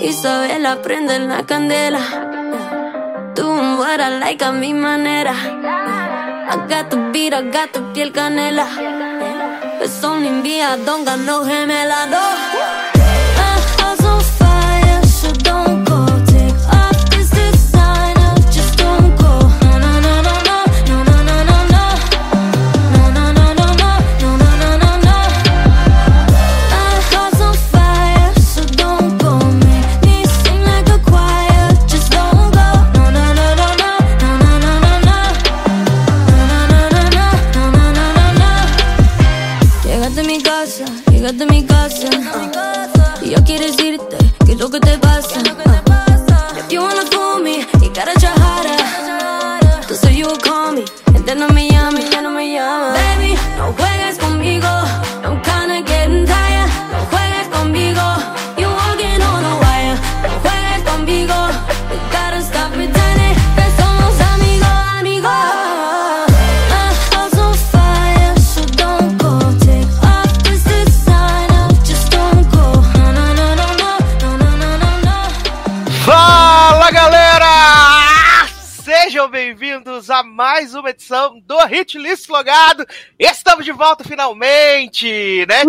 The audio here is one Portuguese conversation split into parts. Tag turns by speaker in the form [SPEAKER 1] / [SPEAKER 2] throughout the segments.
[SPEAKER 1] Isabela, prende la candela. Tú what I like a mi manera. I got the beat, I got the piel canela. Es only me, I don't got no gemela, no.
[SPEAKER 2] Edição do Hit List Logado. Estamos de volta finalmente, né?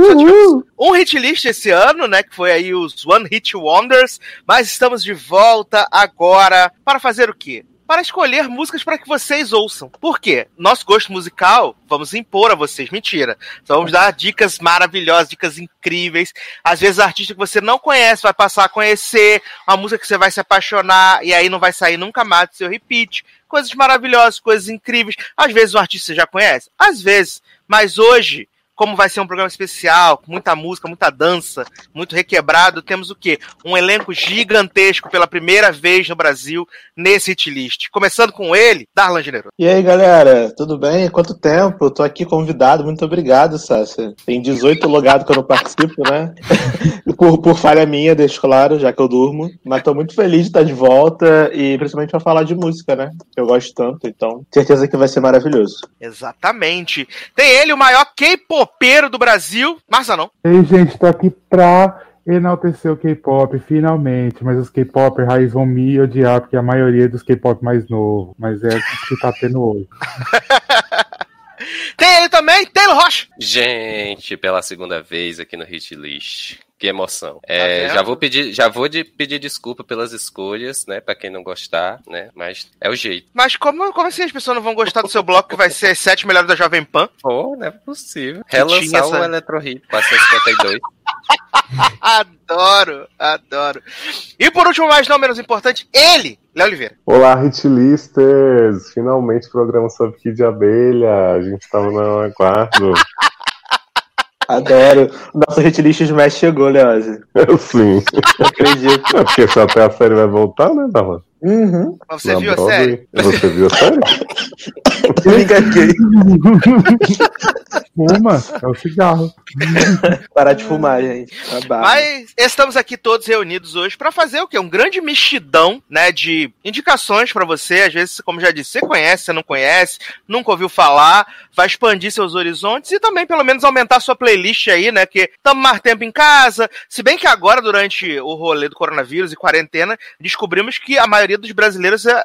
[SPEAKER 2] Um hit list esse ano, né? Que foi aí os One Hit Wonders. Mas estamos de volta agora para fazer o quê? para escolher músicas para que vocês ouçam. Por quê? Nosso gosto musical, vamos impor a vocês. Mentira. Então vamos dar dicas maravilhosas, dicas incríveis. Às vezes, artista que você não conhece vai passar a conhecer, uma música que você vai se apaixonar e aí não vai sair nunca mais do seu repeat. Coisas maravilhosas, coisas incríveis. Às vezes o artista já conhece, às vezes. Mas hoje como vai ser um programa especial, com muita música, muita dança, muito requebrado, temos o quê? Um elenco gigantesco pela primeira vez no Brasil nesse hit list. Começando com ele, Darlan Generoso.
[SPEAKER 3] E aí, galera, tudo bem? Quanto tempo? Eu tô aqui convidado, muito obrigado, Sácia. Tem 18 logados que eu não participo, né? por, por falha minha, deixo claro, já que eu durmo. Mas tô muito feliz de estar de volta e principalmente pra falar de música, né? Que eu gosto tanto, então certeza que vai ser maravilhoso.
[SPEAKER 2] Exatamente. Tem ele, o maior K-pop popeiro do Brasil. Massa não.
[SPEAKER 4] Ei, gente, tô aqui pra enaltecer o K-pop, finalmente. Mas os K-pop raiz vão me odiar, porque a maioria é dos K-pop mais novo. Mas é o que tá tendo hoje.
[SPEAKER 2] Tem ele também, Taylor Rocha.
[SPEAKER 5] Gente, pela segunda vez aqui no Hit List. Que emoção. É, tá já vou pedir, já vou de, pedir desculpa pelas escolhas, né? Pra quem não gostar, né? Mas é o jeito.
[SPEAKER 2] Mas como, como assim as pessoas não vão gostar do seu bloco que vai ser sete melhores da Jovem Pan?
[SPEAKER 5] Pô, não é possível. Relançar essa... o Electro Hit 452.
[SPEAKER 2] adoro, adoro. E por último, mas não menos importante, ele, Léo Oliveira.
[SPEAKER 6] Olá, hitlisters! Finalmente programa sobre Kid Abelha. A gente tava no aguardo.
[SPEAKER 3] Adoro. Nosso hitlist de Smash chegou, Leose.
[SPEAKER 6] Sim.
[SPEAKER 3] Não acredito.
[SPEAKER 6] É porque só até a série vai voltar, né, Darlan?
[SPEAKER 3] Uhum.
[SPEAKER 2] Mas você Na viu Broadway. a série?
[SPEAKER 6] Você viu a série?
[SPEAKER 3] Me engatei.
[SPEAKER 4] Fuma, é o cigarro.
[SPEAKER 3] Parar de fumar, gente.
[SPEAKER 2] Mas estamos aqui todos reunidos hoje para fazer o quê? Um grande mexidão, né, de indicações para você. Às vezes, como já disse, você conhece, você não conhece, nunca ouviu falar, vai expandir seus horizontes e também, pelo menos, aumentar sua playlist aí, né, que estamos mais tempo em casa. Se bem que agora, durante o rolê do coronavírus e quarentena, descobrimos que a maioria dos brasileiros é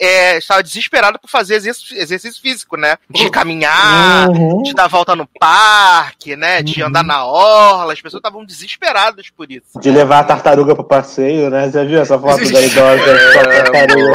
[SPEAKER 2] é, estava desesperado por fazer exercício, exercício físico, né? De caminhar, uhum. de dar volta no parque, né? De uhum. andar na orla. As pessoas estavam desesperadas por isso.
[SPEAKER 3] De levar a tartaruga para passeio, né? Você viu essa foto da idosa com a tartaruga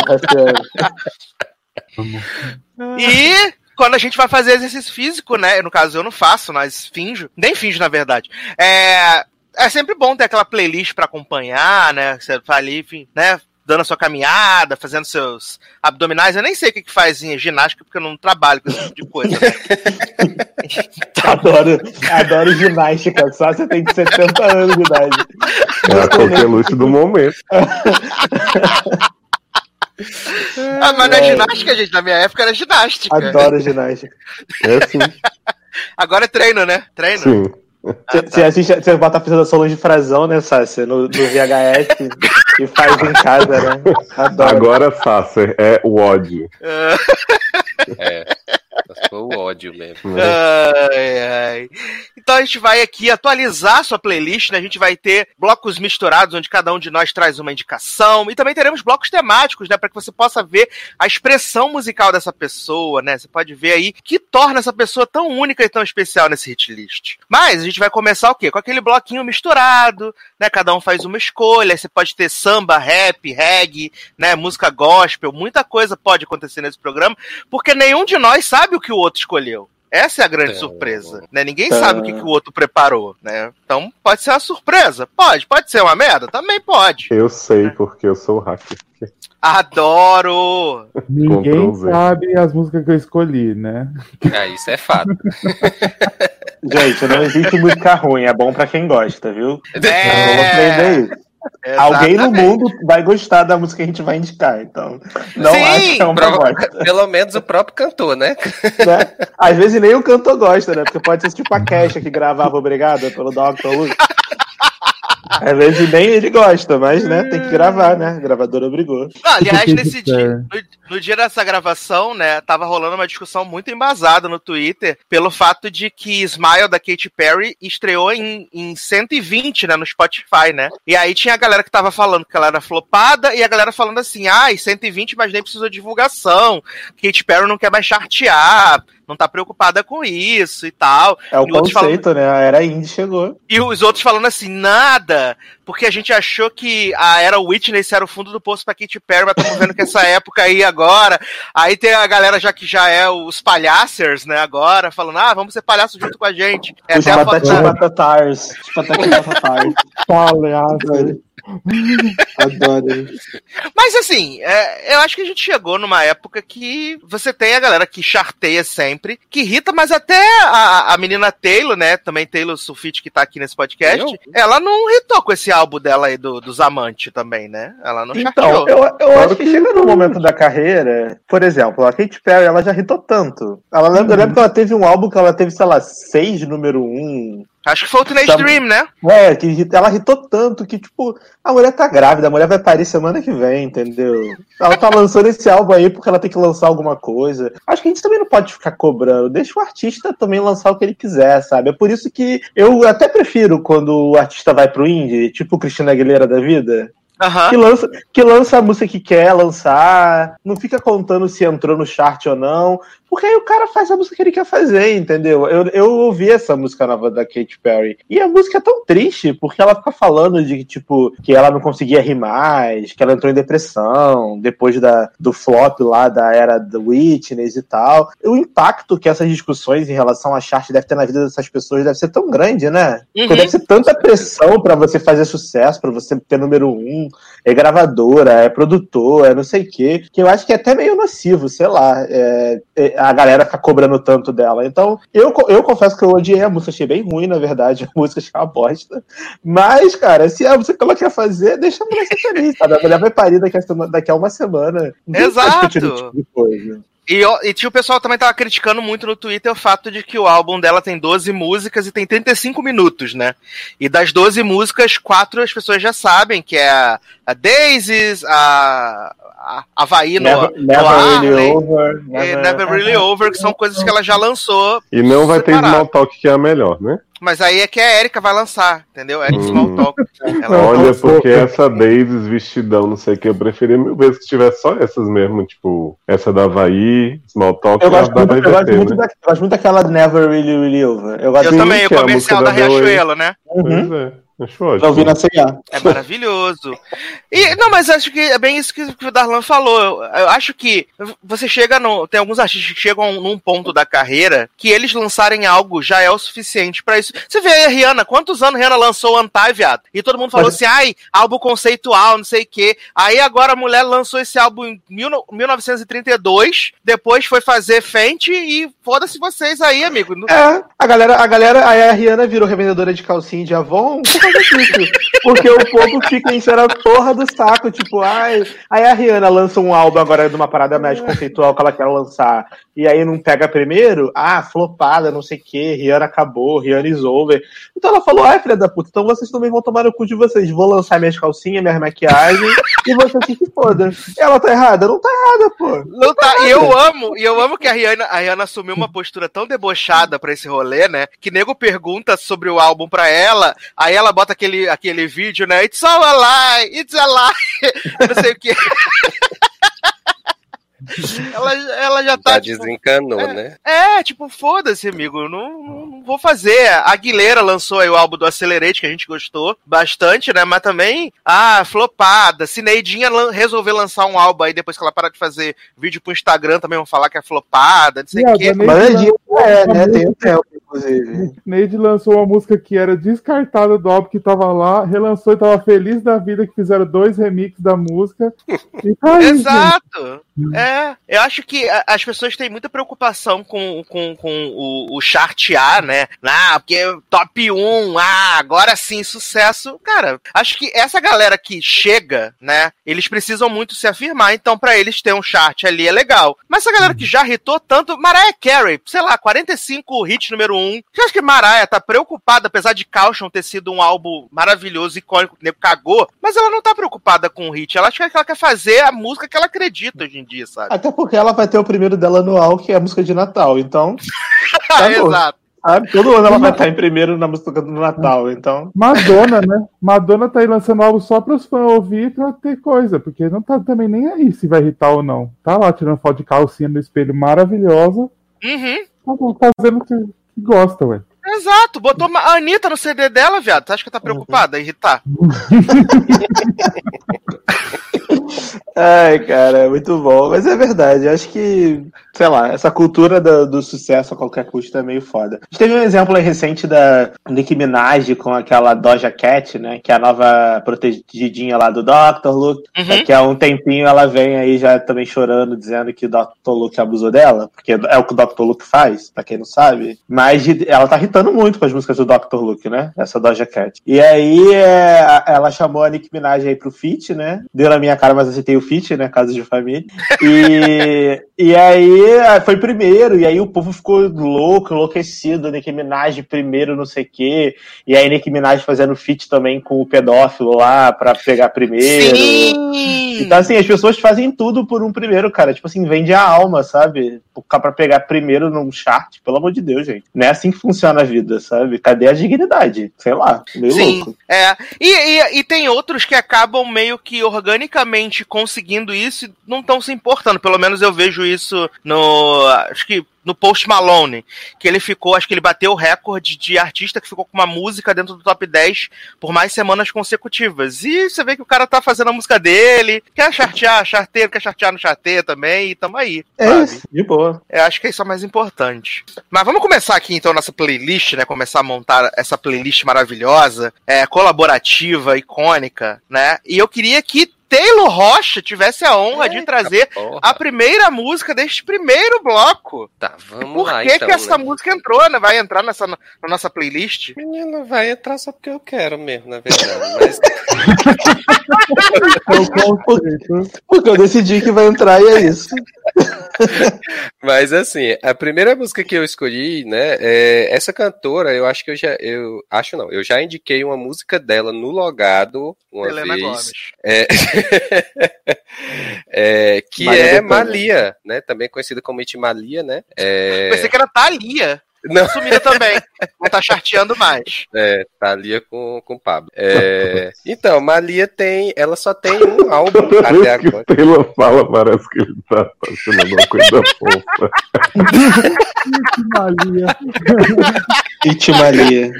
[SPEAKER 2] E quando a gente vai fazer exercício físico, né? No caso, eu não faço, mas finjo. Nem finjo, na verdade. É, é sempre bom ter aquela playlist para acompanhar, né? Você vai ali, enfim, né? Dando a sua caminhada, fazendo seus abdominais. Eu nem sei o que, que faz em ginástica, porque eu não trabalho com esse tipo de coisa.
[SPEAKER 3] adoro, adoro ginástica, só você tem 70 anos de idade.
[SPEAKER 6] É a coqueluche do momento.
[SPEAKER 2] Ah, mas não é ginástica, gente. Na minha época era ginástica.
[SPEAKER 3] Adoro ginástica.
[SPEAKER 6] É sim.
[SPEAKER 2] Agora é treino, né? Treino.
[SPEAKER 6] Sim.
[SPEAKER 3] Você, você, assiste, você bota a apresentação de frasão, né, Sácia? No, no VHS e faz em casa, né?
[SPEAKER 6] Adoro. Agora, Sácia, é o ódio.
[SPEAKER 5] é. Foi o ódio mesmo.
[SPEAKER 2] Ai, ai. Então a gente vai aqui atualizar a sua playlist, né? A gente vai ter blocos misturados, onde cada um de nós traz uma indicação. E também teremos blocos temáticos, né? Para que você possa ver a expressão musical dessa pessoa, né? Você pode ver aí que torna essa pessoa tão única e tão especial nesse hit list. Mas a gente vai começar o quê? Com aquele bloquinho misturado, né? Cada um faz uma escolha. Você pode ter samba, rap, reggae, né? Música gospel, muita coisa pode acontecer nesse programa, porque nenhum de nós sabe o que o outro escolheu. Essa é a grande é. surpresa, né? Ninguém é. sabe o que, que, o outro preparou, né? Então pode ser uma surpresa, pode, pode ser uma merda, também pode.
[SPEAKER 6] Eu sei porque eu sou hacker.
[SPEAKER 2] Adoro!
[SPEAKER 4] Ninguém sabe as músicas que eu escolhi, né?
[SPEAKER 5] É, isso é fato.
[SPEAKER 3] Gente, não existe música ruim, é bom para quem gosta, viu?
[SPEAKER 2] É. Vamos
[SPEAKER 3] aprender isso. Alguém no mundo vai gostar da música que a gente vai indicar, então. Não Sim, acho que é uma bosta.
[SPEAKER 5] Pelo menos o próprio cantor, né?
[SPEAKER 3] né? Às vezes nem o cantor gosta, né? Porque pode ser tipo a Kesha que gravava Obrigado pelo Dr. Luke. Às vezes nem ele gosta, mas né, tem que gravar, né? A gravadora obrigou.
[SPEAKER 2] Não, aliás, nesse dia, no, no, dia dessa gravação, né, tava rolando uma discussão muito embasada no Twitter pelo fato de que Smile da Katy Perry estreou em, em 120, né, no Spotify, né? E aí tinha a galera que tava falando que ela era flopada e a galera falando assim, ai, ah, 120, mas nem precisou de divulgação. Katy Perry não quer mais chartear não tá preocupada com isso e tal.
[SPEAKER 3] É o e conceito, falando... né? A era indie chegou.
[SPEAKER 2] E os outros falando assim, nada, porque a gente achou que a era Witness era o fundo do poço pra Katy Perry, mas estamos vendo que essa época aí agora. Aí tem a galera já que já é os palhacers, né, agora, falando, ah, vamos ser palhaço junto com a gente.
[SPEAKER 3] É os até a foto... batatars. Os batatinha batatars. Palhaço.
[SPEAKER 2] Adoro. Mas assim, é, eu acho que a gente chegou numa época que você tem a galera que charteia sempre, que irrita, mas até a, a menina Taylor, né? Também Taylor Sulfite que tá aqui nesse podcast, eu? ela não irritou com esse álbum dela aí do, dos amantes também, né? Ela não
[SPEAKER 3] então, charteou. Eu, eu claro acho que, que chega no momento da carreira, por exemplo, a Katy Perry, ela já irritou tanto. Ela lembra, uhum. eu lembro que ela teve um álbum que ela teve, sei lá, seis número um,
[SPEAKER 2] Acho que foi o Teenage tá... Dream, né?
[SPEAKER 3] É, que ela irritou tanto que, tipo, a mulher tá grávida, a mulher vai parir semana que vem, entendeu? Ela tá lançando esse álbum aí porque ela tem que lançar alguma coisa. Acho que a gente também não pode ficar cobrando. Deixa o artista também lançar o que ele quiser, sabe? É por isso que eu até prefiro quando o artista vai pro indie, tipo o Cristina Aguilera da vida.
[SPEAKER 2] Uhum.
[SPEAKER 3] Que, lança, que lança a música que quer lançar, não fica contando se entrou no chart ou não, porque aí o cara faz a música que ele quer fazer, entendeu? Eu, eu ouvi essa música nova da Katy Perry, e a música é tão triste, porque ela fica falando de tipo, que ela não conseguia rir mais, que ela entrou em depressão, depois da, do flop lá da era do Witness e tal. O impacto que essas discussões em relação a chart deve ter na vida dessas pessoas deve ser tão grande, né? Uhum. Deve ser tanta pressão para você fazer sucesso, para você ter número um, é gravadora, é produtor, é não sei o quê, que eu acho que é até meio nocivo, sei lá, é, é, a galera ficar cobrando tanto dela. Então, eu, eu confesso que eu odiei a música, achei bem ruim, na verdade, a música achei uma bosta. Mas, cara, se a música que ela quer fazer, deixa a mulher ser feliz, sabe? A mulher vai parir daqui a, daqui a uma semana.
[SPEAKER 2] Exato! Tipo coisa. E, e tinha o pessoal também tava criticando muito no Twitter o fato de que o álbum dela tem 12 músicas e tem 35 minutos, né? E das 12 músicas, quatro as pessoas já sabem, que é a, a Daisies, a, a Havaí no,
[SPEAKER 3] never,
[SPEAKER 2] no
[SPEAKER 3] never Really Over.
[SPEAKER 2] Never, never Really Over, que são coisas que ela já lançou.
[SPEAKER 6] E não vai separado. ter Small Talk, que é a melhor, né?
[SPEAKER 2] Mas aí é que a Erika vai lançar, entendeu? Erika hum. Small Talk.
[SPEAKER 6] Ela Olha, porque essa Daisies vestidão, não sei o que, eu preferia mil vezes que tivesse só essas mesmo, tipo, essa da Havaí, Small Talk.
[SPEAKER 3] Eu gosto, muito, eu, gosto muito da, eu gosto muito daquela Never Really Really Over.
[SPEAKER 2] Eu, eu também, o comercial da Riachuelo, né?
[SPEAKER 3] Uhum. Pois é. Acho ótimo. Já ouvi na CIA.
[SPEAKER 2] É maravilhoso. E, não, mas acho que é bem isso que, o Darlan falou. Eu, eu, acho que você chega no. Tem alguns artistas que chegam num ponto da carreira que eles lançarem algo já é o suficiente para isso. Você vê aí a Rihanna, quantos anos a Rihanna lançou Anti, viado? E todo mundo falou mas... assim, ai, álbum conceitual, não sei o quê. Aí agora a mulher lançou esse álbum em mil, 1932, depois foi fazer Fenty e foda-se vocês aí, amigo.
[SPEAKER 3] É, a galera, a galera, aí a Rihanna virou revendedora de calcinha de Avon. Disso. Porque o povo fica enchendo a porra do saco, tipo, ai. Aí a Rihanna lança um álbum agora de uma parada mais conceitual que ela quer lançar. E aí não pega primeiro, ah, flopada, não sei o que, Rihanna acabou, Rihanna is over. Então ela falou, ai, filha da puta, então vocês também vão tomar no cu de vocês. Vou lançar minhas calcinhas, minhas maquiagens, e vocês que se foda. Ela tá errada? Não tá errada, pô.
[SPEAKER 2] Não tá, e eu amo, e eu amo que a Rihanna, a Rihanna assumiu uma postura tão debochada pra esse rolê, né? Que nego pergunta sobre o álbum pra ela, aí ela bota aquele, aquele vídeo, né? It's all a lie, it's a lie. não sei o que. ela, ela já tá.
[SPEAKER 5] Já tipo, desencanou,
[SPEAKER 2] é,
[SPEAKER 5] né?
[SPEAKER 2] É, tipo, foda-se, amigo. Não, não, não, vou fazer. A Aguilera lançou aí o álbum do Accelerate, que a gente gostou bastante, né? Mas também, ah, flopada. Se Neidinha lan resolver lançar um álbum aí depois que ela parar de fazer vídeo pro Instagram, também vão falar que é flopada, não sei o quê.
[SPEAKER 3] Mas é, né? Tem o tempo, inclusive.
[SPEAKER 4] Neide lançou uma música que era descartada do álbum que tava lá, relançou e tava feliz da vida que fizeram dois remixes da música.
[SPEAKER 2] Tá aí, Exato! Gente. É, eu acho que as pessoas têm muita preocupação com, com, com o, o chart A, né? Ah, porque top 1, ah, agora sim, sucesso. Cara, acho que essa galera que chega, né? Eles precisam muito se afirmar, então para eles ter um chart ali é legal. Mas essa galera que já hitou tanto, Mariah Carey, sei lá, 45 hits número 1. Você acha que Mariah tá preocupada, apesar de Caution ter sido um álbum maravilhoso, icônico, que cagou, mas ela não tá preocupada com o hit. Ela acha que ela quer fazer a música que ela acredita em dia, sabe?
[SPEAKER 3] Até porque ela vai ter o primeiro dela anual, que é a música de Natal, então.
[SPEAKER 2] tá Exato.
[SPEAKER 3] Sabe? Todo ano ela vai estar em primeiro na música do Natal, então.
[SPEAKER 4] Madonna, né? Madonna tá aí lançando álbum só para os fãs ouvir pra ter coisa, porque não tá também nem aí se vai irritar ou não. Tá lá tirando foto de calcinha no espelho maravilhosa.
[SPEAKER 2] Uhum.
[SPEAKER 4] Tá fazendo o que gosta, ué.
[SPEAKER 2] Exato, botou a Anitta no CD dela, viado. Você acha que tá preocupada irritar?
[SPEAKER 3] Ai, cara, é muito bom. Mas é verdade, acho que, sei lá, essa cultura do, do, sucesso a qualquer custo é meio foda. A gente teve um exemplo aí recente da Nicki Minaj com aquela Doja Cat, né? Que é a nova protegidinha lá do Dr. Luke. Uhum. Que há um tempinho ela vem aí já também chorando, dizendo que o Dr. Luke abusou dela, porque é o que o Dr. Luke faz, pra quem não sabe. Mas ela tá irritando muito com as músicas do Dr. Luke, né? Essa Doja Cat. E aí é, ela chamou a Nicki Minaj aí pro feat, né? Deu na minha cara, mas aceitei o fit, né? Casa de família. E, e aí foi primeiro, e aí o povo ficou louco, enlouquecido, Nicki Minaj primeiro, não sei o quê. E aí Nicki Minaj fazendo fit também com o pedófilo lá pra pegar primeiro.
[SPEAKER 2] Sim!
[SPEAKER 3] Então, assim, as pessoas fazem tudo por um primeiro, cara. Tipo assim, vende a alma, sabe? Pra pegar primeiro num chart, pelo amor de Deus, gente. Não é assim que funciona a vida, sabe? Cadê a dignidade? Sei lá, meio
[SPEAKER 2] Sim,
[SPEAKER 3] louco.
[SPEAKER 2] É. E, e, e tem outros que acabam meio que organicamente conseguindo isso e não estão se importando. Pelo menos eu vejo isso no. Acho que no Post Malone, que ele ficou, acho que ele bateu o recorde de artista que ficou com uma música dentro do top 10 por mais semanas consecutivas. E você vê que o cara tá fazendo a música dele, quer chartear, charteiro, quer chartear no charteio também, e tamo aí.
[SPEAKER 3] É sabe? isso, de boa.
[SPEAKER 2] Eu acho que isso é o mais importante. Mas vamos começar aqui então nossa playlist, né? Começar a montar essa playlist maravilhosa, é, colaborativa, icônica, né? E eu queria que Taylor Rocha tivesse a honra Eita de trazer porra. a primeira música deste primeiro bloco.
[SPEAKER 5] Tá, vamos
[SPEAKER 2] Por
[SPEAKER 5] lá.
[SPEAKER 2] que,
[SPEAKER 5] então,
[SPEAKER 2] que essa
[SPEAKER 5] né?
[SPEAKER 2] música entrou, né? Vai entrar nessa, na nossa playlist?
[SPEAKER 5] Menina, vai entrar só porque eu quero mesmo, na verdade. Mas...
[SPEAKER 3] Porque eu decidi que vai entrar e é isso.
[SPEAKER 5] Mas assim, a primeira música que eu escolhi, né, é essa cantora, eu acho que eu já, eu acho não, eu já indiquei uma música dela no logado uma
[SPEAKER 2] Helena
[SPEAKER 5] vez.
[SPEAKER 2] Gomes.
[SPEAKER 5] É, é, que
[SPEAKER 3] Maria
[SPEAKER 5] é. Malia, né, também conhecida como Malia, né? É,
[SPEAKER 2] Pensei que era Thalia.
[SPEAKER 5] Não.
[SPEAKER 2] Sumida também. Não tá charteando mais.
[SPEAKER 5] É, Thalia com, com Pablo. É, então, Malia tem, ela só tem um álbum
[SPEAKER 6] Toda
[SPEAKER 5] até
[SPEAKER 6] vez que
[SPEAKER 5] agora.
[SPEAKER 6] o Taylor fala, parece que ele tá apaixonando uma coisa fofa.
[SPEAKER 4] Que malia.
[SPEAKER 3] It Maria.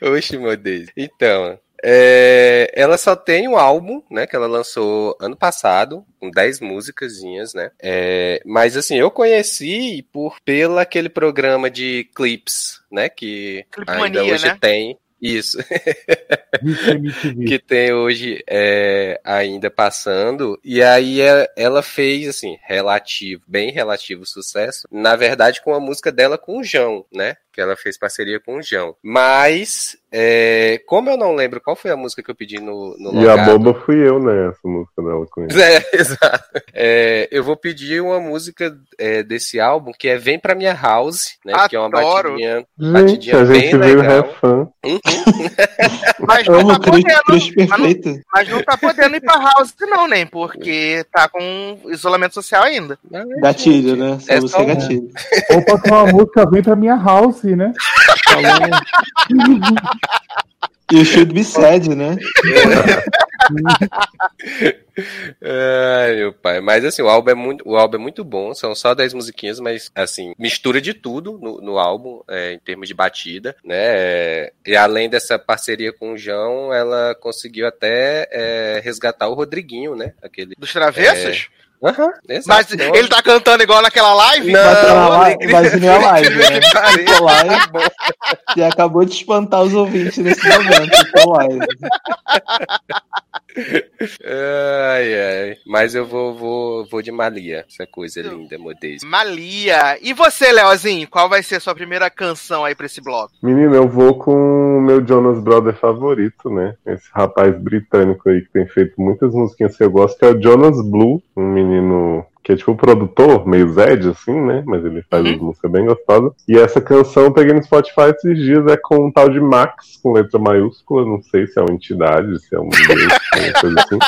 [SPEAKER 5] Oxe, meu Deus. Então, é, ela só tem um álbum, né, que ela lançou ano passado, com 10 músicasinhas, né? É, mas assim, eu conheci por pela aquele programa de clips, né, que ainda hoje
[SPEAKER 2] né?
[SPEAKER 5] tem. Isso,
[SPEAKER 4] é
[SPEAKER 5] que tem hoje é, ainda passando. E aí é- ela fez, assim, relativo, bem relativo sucesso. Na verdade, com a música dela com o João, né? Que ela fez parceria com o João. Mas, é, como eu não lembro qual foi a música que eu pedi no, no
[SPEAKER 6] E a boba fui eu, né? Essa música dela com ele.
[SPEAKER 5] É, exato. É, eu vou pedir uma música é, desse álbum que é Vem Pra Minha House, né? Que é uma
[SPEAKER 2] Adoro.
[SPEAKER 5] batidinha,
[SPEAKER 6] Gente,
[SPEAKER 5] batidinha
[SPEAKER 6] a
[SPEAKER 5] bem
[SPEAKER 6] gente veio
[SPEAKER 5] legal.
[SPEAKER 6] refã.
[SPEAKER 5] Uhum.
[SPEAKER 2] Mas não tá podendo. Mas não, mas não tá podendo ir pra house, não, nem, porque tá com isolamento social ainda.
[SPEAKER 3] Gatilho, né? Só
[SPEAKER 5] É um-
[SPEAKER 3] gatilho.
[SPEAKER 4] Ou pode ser uma música vem pra minha house, né?
[SPEAKER 3] E o Should Be Sad, né?
[SPEAKER 5] Ai, meu pai. Mas assim, o álbum é muito, o álbum é muito bom. São só 10 musiquinhas, mas assim, mistura de tudo no, no álbum, é, em termos de batida, né? É, E além dessa parceria com o João, ela conseguiu até é, resgatar o Rodriguinho, né? Aquele.
[SPEAKER 2] Dos travessos?
[SPEAKER 5] Exato.
[SPEAKER 2] Mas
[SPEAKER 5] Então,
[SPEAKER 2] ele tá cantando igual naquela live?
[SPEAKER 5] Não,
[SPEAKER 3] vai ser minha live, né? Live. E acabou de espantar os ouvintes nesse momento. Live.
[SPEAKER 5] Ai, ai. Mas eu vou, vou, vou de Malia. Essa coisa linda, modesta.
[SPEAKER 2] Malia. E você, Leozinho, qual vai ser a sua primeira canção aí pra esse bloco?
[SPEAKER 6] Menino, eu vou com o meu Jonas Brother favorito, né? Esse rapaz britânico aí que tem feito muitas musiquinhas que eu gosto, que é o Jonas Blue, um menino que é tipo produtor, meio Zed, assim, né? Mas ele faz
[SPEAKER 2] Uhum.
[SPEAKER 6] música bem gostosa. E essa canção eu peguei no Spotify esses dias, é com um tal de Max, com letra maiúscula, não sei se é uma entidade, se é um alguma coisa assim.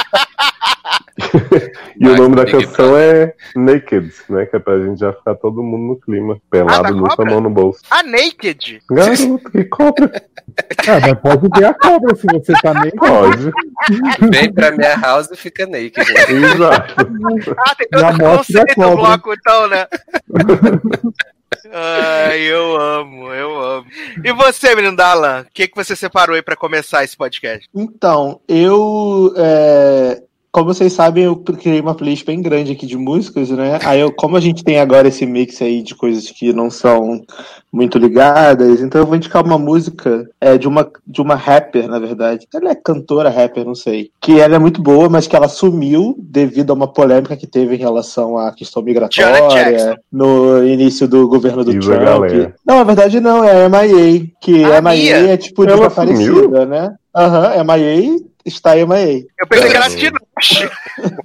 [SPEAKER 6] E o
[SPEAKER 5] Max
[SPEAKER 6] nome da canção é Naked, né? Que é pra gente já ficar todo mundo no clima.
[SPEAKER 2] Ah,
[SPEAKER 6] Pelado, nu com a mão no bolso.
[SPEAKER 2] A Naked.
[SPEAKER 6] Garoto, que cobra.
[SPEAKER 4] É, mas pode ver a cobra se você tá nem.
[SPEAKER 6] Pode.
[SPEAKER 5] Vem pra minha house e fica naked. né?
[SPEAKER 6] Exato.
[SPEAKER 2] Ah, tem
[SPEAKER 4] mostra a
[SPEAKER 2] conceito
[SPEAKER 4] cobra.
[SPEAKER 2] bloco, então, né? Ai, eu amo, eu amo. E você, menino Dalan, o que, que você separou aí pra começar esse podcast?
[SPEAKER 3] Então, eu. é, Como vocês sabem, eu criei uma playlist bem grande aqui de músicas, né? Aí, eu, como a gente tem agora esse mix aí de coisas que não são muito ligadas, então eu vou indicar uma música é, de, uma, de uma rapper, na verdade. Ela é cantora rapper, não sei. Que ela é muito boa, mas que ela sumiu devido a uma polêmica que teve em relação à questão migratória no início do governo do Trump.
[SPEAKER 6] galera.
[SPEAKER 3] Não, na verdade não, é a MIA. Que
[SPEAKER 2] Ah,
[SPEAKER 3] a MIA é tipo
[SPEAKER 6] Ela
[SPEAKER 3] desaparecida,
[SPEAKER 6] sumiu?
[SPEAKER 3] né? Aham, MIA está MIA.
[SPEAKER 2] Eu pensei que era.
[SPEAKER 3] Tá.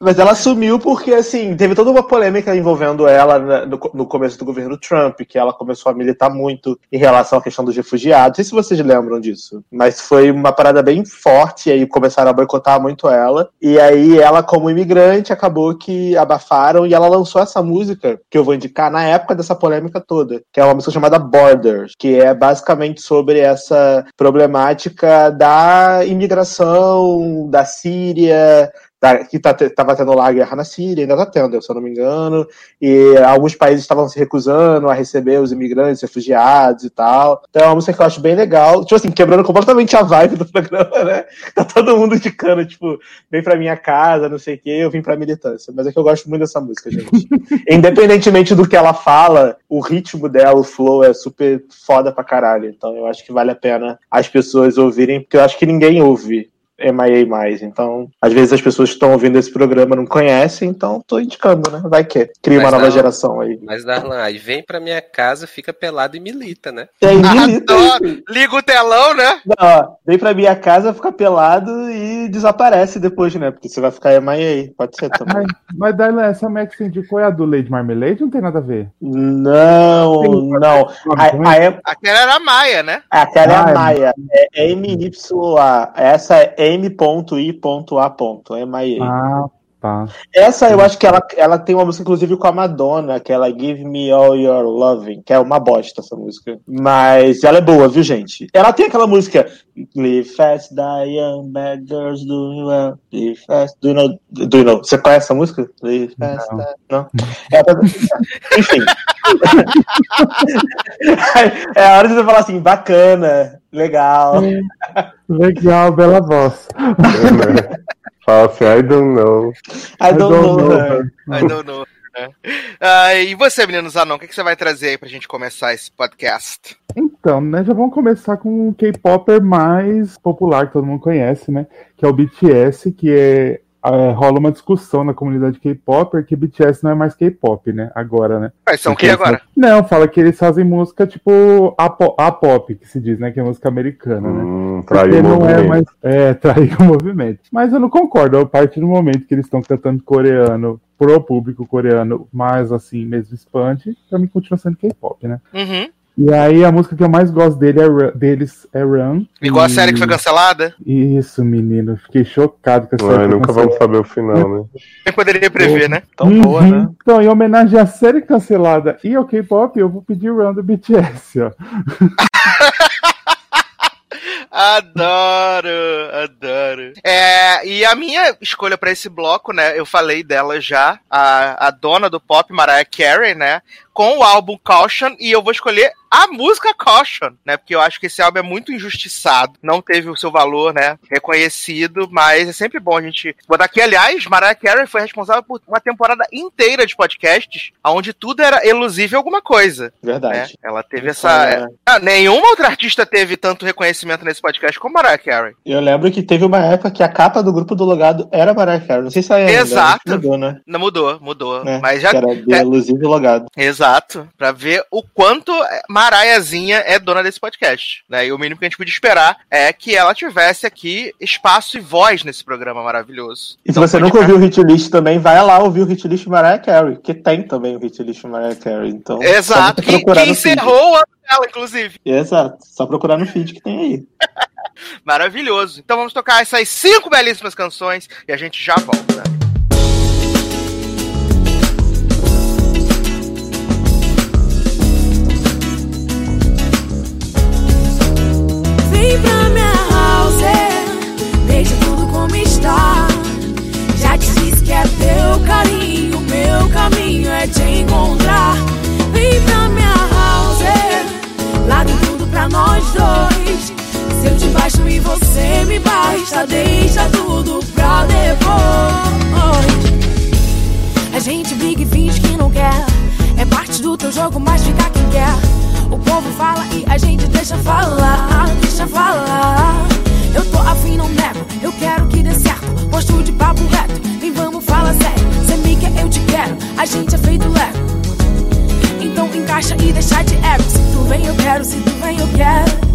[SPEAKER 3] Mas ela sumiu porque, assim, teve toda uma polêmica envolvendo ela co- no começo do governo Trump, que ela começou a militar muito em relação à questão dos refugiados. Não sei se vocês lembram disso, mas foi uma parada bem forte, e aí começaram a boicotar muito ela. E aí ela, como imigrante, acabou que abafaram, e ela lançou essa música, que eu vou indicar, na época dessa polêmica toda, que é uma música chamada Borders, que é basicamente sobre essa problemática da imigração da Síria, da- que tá, te- tava tendo lá a guerra na Síria, ainda tá tendo, se eu não me engano, e alguns países estavam se recusando a receber os imigrantes, refugiados e tal. Então é uma música que eu acho bem legal, tipo assim, quebrando completamente a vibe do programa, né? Tá todo mundo indicando, tipo, vem pra minha casa, não sei o quê, eu vim pra militância. Mas é que eu gosto muito dessa música, gente. Independentemente do que ela fala, o ritmo dela, o flow é super foda pra caralho. Então eu acho que vale a pena as pessoas ouvirem, porque eu acho que ninguém ouve MIA mais. Então, às vezes as pessoas que estão ouvindo esse programa não conhecem, então tô indicando, né? Vai que cria uma
[SPEAKER 5] Mas
[SPEAKER 3] nova
[SPEAKER 5] não.
[SPEAKER 3] geração aí.
[SPEAKER 5] Mas Darlan, aí vem pra minha casa, fica pelado e milita, né?
[SPEAKER 3] Aí, milita
[SPEAKER 2] Adoro. Liga o telão, né?
[SPEAKER 3] Não, ó, vem pra minha casa, fica pelado e desaparece depois, né? Porque você vai ficar MIA. Pode ser também.
[SPEAKER 4] Mas, Darlan, essa Max que você indicou é a do Lady Marmalade? Não tem nada a ver.
[SPEAKER 3] Não, não. A, a,
[SPEAKER 2] Aquela era a Maia, né?
[SPEAKER 3] aquela é
[SPEAKER 4] Ah,
[SPEAKER 3] a
[SPEAKER 4] é.
[SPEAKER 3] Maia. É MYA. Essa é M.I.A. É MIA.
[SPEAKER 4] Ah, tá.
[SPEAKER 3] Essa eu acho que ela, ela tem uma música, inclusive, com a Madonna, aquela Give Me All Your Loving, que é uma bosta essa música. Mas ela é boa, viu, gente? Ela tem aquela música Live Fast, Die Young, Bad Girls Doing Well, Live Fast, do you know? Do you know? Você conhece essa música? Live Fast,
[SPEAKER 4] Não.
[SPEAKER 3] Die... Não? É, pra- Enfim. é a hora de você falar assim, bacana, legal.
[SPEAKER 4] Legal, bela voz.
[SPEAKER 6] Fala assim, I don't know.
[SPEAKER 3] I don't know.
[SPEAKER 4] know.
[SPEAKER 3] her.
[SPEAKER 2] I don't know. Ah, e você, menino Zanon, o que, que você vai trazer aí pra gente começar esse podcast?
[SPEAKER 4] Então, né, já vamos começar com um K-Popper mais popular que todo mundo conhece, né? Que é o BTS, que é é, rola uma discussão na comunidade K-pop que BTS não é mais K-pop, né? Agora, né?
[SPEAKER 2] Mas são o que agora?
[SPEAKER 4] Não, fala que eles fazem música tipo A-pop, que se diz, né? Que é música americana, né?
[SPEAKER 6] Hum,
[SPEAKER 4] Porque
[SPEAKER 6] traiu o
[SPEAKER 4] não é
[SPEAKER 6] movimento.
[SPEAKER 4] mais. É, trair o movimento. Mas eu não concordo. A partir do momento que eles estão cantando coreano pro público coreano, mais assim, mesmo expande, pra mim continua sendo K-pop, né?
[SPEAKER 2] Uhum.
[SPEAKER 4] E aí a música que eu mais gosto dele é deles é Run.
[SPEAKER 2] Igual a
[SPEAKER 4] E-
[SPEAKER 2] série que foi cancelada.
[SPEAKER 4] Isso, menino. Fiquei chocado com essa série.
[SPEAKER 6] Nunca
[SPEAKER 4] cancelada.
[SPEAKER 6] vamos saber o final, né?
[SPEAKER 2] Quem poderia prever, né?
[SPEAKER 3] Tão
[SPEAKER 4] Uhum.
[SPEAKER 3] boa, né?
[SPEAKER 4] Então, em homenagem à série cancelada e ao K-pop, eu vou pedir Run do BTS, ó.
[SPEAKER 2] Adoro, adoro. É, e a minha escolha pra esse bloco, né? Eu falei dela já, a, a dona do pop, Mariah Carey, né? Com o álbum Caution, e eu vou escolher a música Caution, né? Porque eu acho que esse álbum é muito injustiçado, não teve o seu valor, né? Reconhecido, mas é sempre bom a gente botar aqui. Aliás, Mariah Carey foi responsável por uma temporada inteira de podcasts, onde tudo era elusível alguma coisa. Né?
[SPEAKER 3] Verdade.
[SPEAKER 2] Ela teve essa. Ah, nenhuma outra artista teve tanto reconhecimento nesse podcast como Mariah Carey.
[SPEAKER 3] Eu lembro que teve uma época que a capa do grupo do logado era Mariah Carey. Não sei se ainda.
[SPEAKER 2] Exato.
[SPEAKER 3] Mudou, né?
[SPEAKER 2] Não mudou, mudou.
[SPEAKER 3] É,
[SPEAKER 2] Mas já.
[SPEAKER 3] Era de
[SPEAKER 2] é.
[SPEAKER 3] elusivo e logado.
[SPEAKER 2] Exato. Pra ver o quanto Maraiazinha é dona desse podcast. Né? E o mínimo que a gente podia esperar é que ela tivesse aqui espaço e voz nesse programa maravilhoso.
[SPEAKER 3] E se
[SPEAKER 2] Não
[SPEAKER 3] você nunca ouviu o hit list também, vai lá ouvir o hit list Mariah Carey, que tem também o hit list Mariah Carey. Então,
[SPEAKER 2] Exato, que, que encerrou o ano dela, inclusive.
[SPEAKER 3] Exato, só procurar no feed que tem aí.
[SPEAKER 2] Maravilhoso. Então vamos tocar essas cinco belíssimas canções e a gente já volta.
[SPEAKER 7] Você me baixa, deixa tudo pra depois. A gente briga e finge que não quer. É parte do teu jogo, mas fica quem quer. O povo fala e a gente deixa falar, deixa falar. Eu tô afim, não nego. Eu quero que dê certo. Gosto de papo reto. Vem, vamos, fala sério. Cê me quer, eu te quero. A gente é feito leve. Então encaixa e deixa de ego. Se tu vem, eu quero. Se tu vem, eu quero.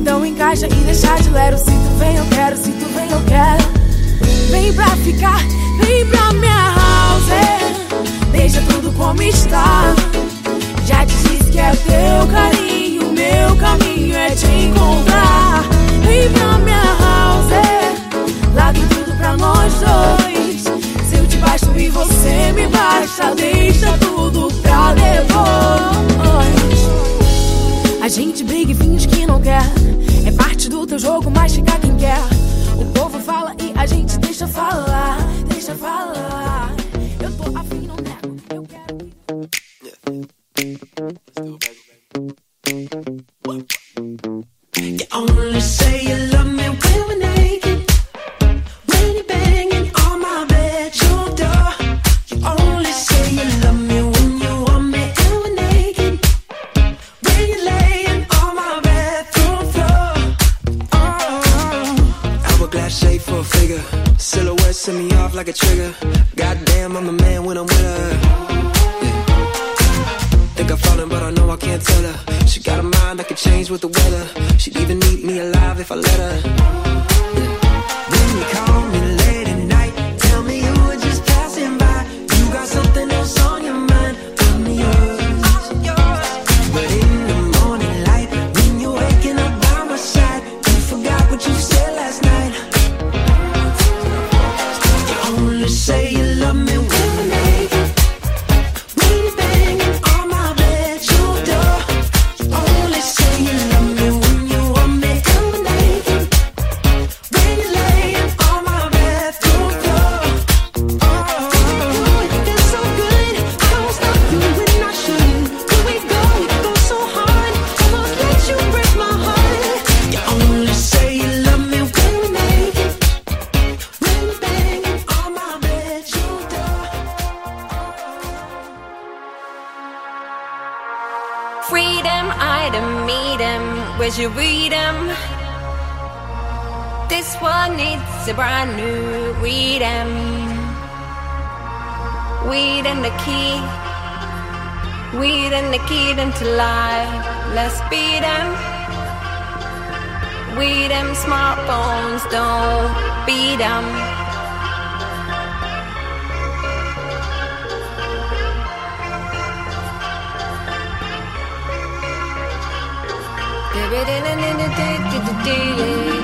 [SPEAKER 7] Então encaixa e deixa de lero. Se tu vem, eu quero. Se tu vem, eu quero. Vem pra ficar, vem pra minha house. Deixa tudo como está. Já te disse que é teu carinho, meu caminho é te encontrar. Vem pra minha house, largue tudo pra nós dois. Se eu te baixo e você me baixa, deixa tudo A gente briga e finge que não quer. É parte do teu jogo, mas fica quem quer. O povo fala e a gente deixa falar, deixa falar.
[SPEAKER 8] Like a trigger. Goddamn, I'm the man when I'm with her. Think I'm falling, but I know I can't tell her. She got a mind that can change with the weather. She'd even eat me alive if I let her.
[SPEAKER 9] keyed into life. Let's beat them. We them smartphones don't beat them. Did it in and in the day, day.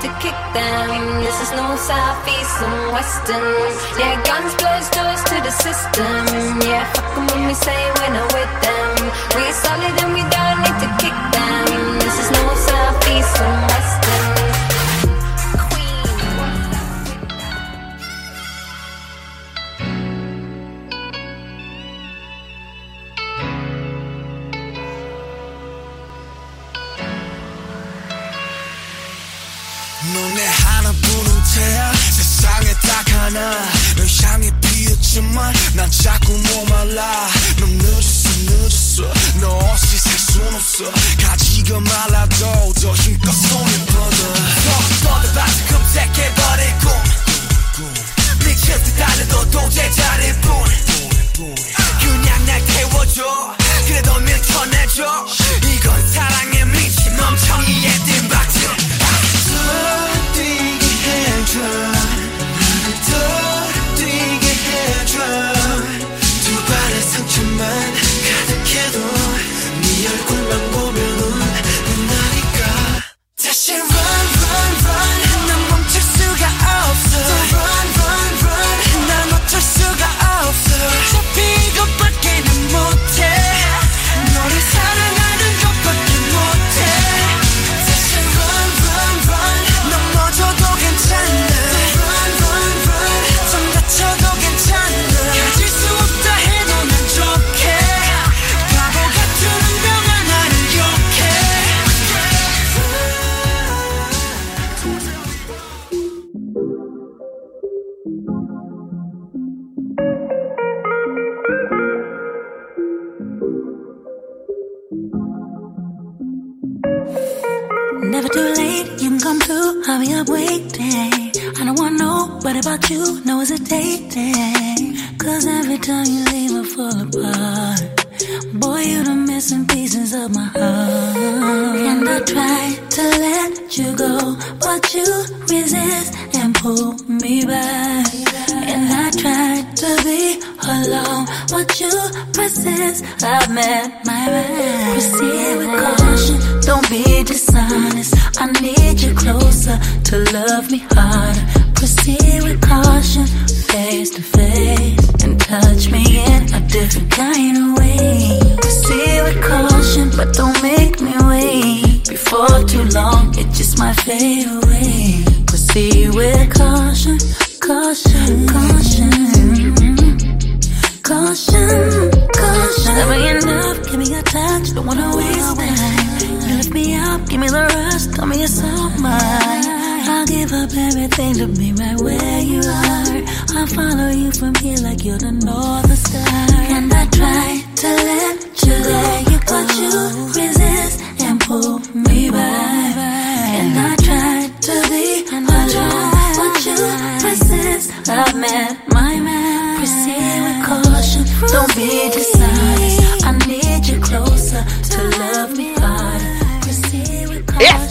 [SPEAKER 9] to kick them. This is no southeast and western. Yeah, guns, blows, doors to the system. Yeah, fuck them when we say we're not with them. We're solid and we don't need to kick them. This is no southeast and
[SPEAKER 10] where you are, I'll follow you from here like you're the northern star. And I try to let you go, but you resist and pull me back. And I try to be alone, but you persist. I've met my man. Proceed with caution, don't be dishonest. I need you closer to love me.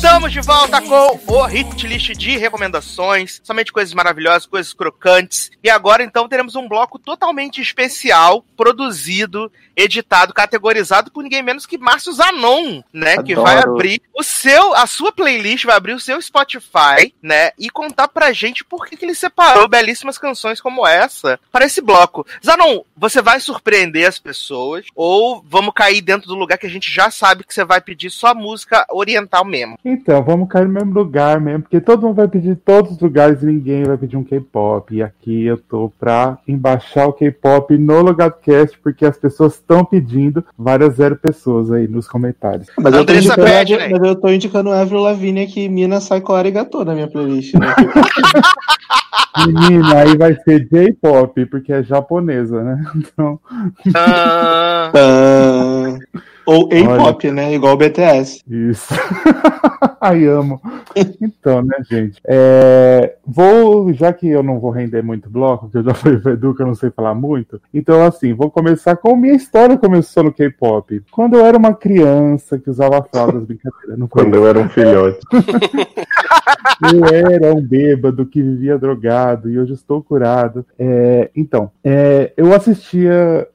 [SPEAKER 2] Estamos de volta com o Hit List de recomendações, somente coisas maravilhosas, coisas crocantes. E agora então teremos um bloco totalmente especial, produzido, editado, categorizado por ninguém menos que Márcio Zanon, né, que vai
[SPEAKER 3] Adoro.
[SPEAKER 2] abrir o seu, a sua playlist, vai abrir o seu Spotify, né, e contar pra gente por que, que ele separou belíssimas canções como essa para esse bloco. Zanon, você vai surpreender as pessoas ou vamos cair dentro do lugar que a gente já sabe que você vai pedir só música oriental mesmo?
[SPEAKER 4] Então, vamos cair no mesmo lugar mesmo, porque todo mundo vai pedir todos os lugares e ninguém vai pedir um K-pop. E aqui eu tô pra embaixar o K-pop no Logadcast, porque as pessoas estão pedindo várias zero pessoas aí nos comentários.
[SPEAKER 3] Mas eu, tô indicando,
[SPEAKER 2] pede, né?
[SPEAKER 3] mas eu tô indicando Avril Lavigne aqui, Mina Arigato na minha playlist. Né?
[SPEAKER 4] Menina, aí vai ser J-pop, porque é japonesa, né? Então,
[SPEAKER 2] Ah,
[SPEAKER 3] Tã. Ou A-pop, né? Igual o BTS.
[SPEAKER 4] Isso. Ai, amo. Então, né, gente? É, vou, já que eu não vou render muito bloco, porque eu já falei pro Edu que eu não sei falar muito, então, assim, vou começar com minha história começou no K-pop. Quando eu era uma criança que usava fraldas, brincadeira, não
[SPEAKER 6] Quando eu era um filhote.
[SPEAKER 4] eu era um bêbado que vivia drogado e hoje estou curado. É, então, é, eu assistia.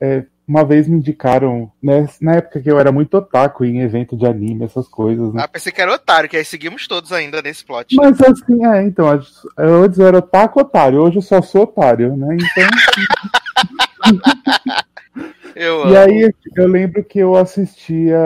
[SPEAKER 4] Uma vez me indicaram, né, na época que eu era muito otaku em evento de anime, essas coisas, né?
[SPEAKER 2] ah, pensei que era otário, que aí seguimos todos ainda nesse plot.
[SPEAKER 4] Mas assim, é, então, antes eu era otaku otário, hoje eu só sou otário, né? Então.
[SPEAKER 2] Eu
[SPEAKER 4] E
[SPEAKER 2] amo.
[SPEAKER 4] aí eu lembro que eu assistia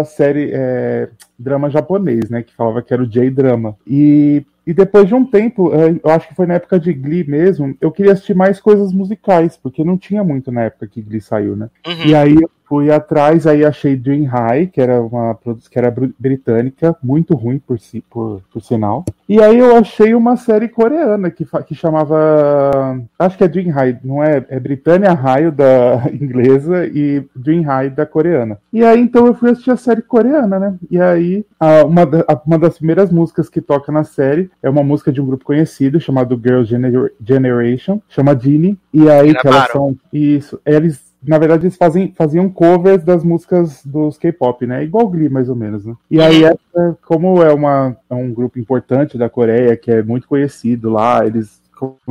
[SPEAKER 4] a série é, drama japonês, né? Que falava que era o J-drama. E, e depois de um tempo, é, eu acho que foi na época de Glee mesmo, eu queria assistir mais coisas musicais, porque não tinha muito na época que Glee saiu, né?
[SPEAKER 2] Uhum.
[SPEAKER 4] E aí eu fui atrás, aí achei Dream High, que era uma produção que era br- britânica, muito ruim por, si, por, por sinal. E aí eu achei uma série coreana que, que chamava. Acho que é Dream High, não é? É Britânia High da inglesa e Dream High da coreana. E aí então eu fui assistir a série coreana, né? E aí a- uma, a- uma das primeiras músicas que toca na série é uma música de um grupo conhecido chamado Girl Gener- Generation, chama Genie. E aí que elas são. Isso. Eles na verdade, eles fazem, faziam covers das músicas dos K-pop, né? Igual Glee, mais ou menos, né? E aí, essa, como é, uma, é um grupo importante da Coreia, que é muito conhecido lá, eles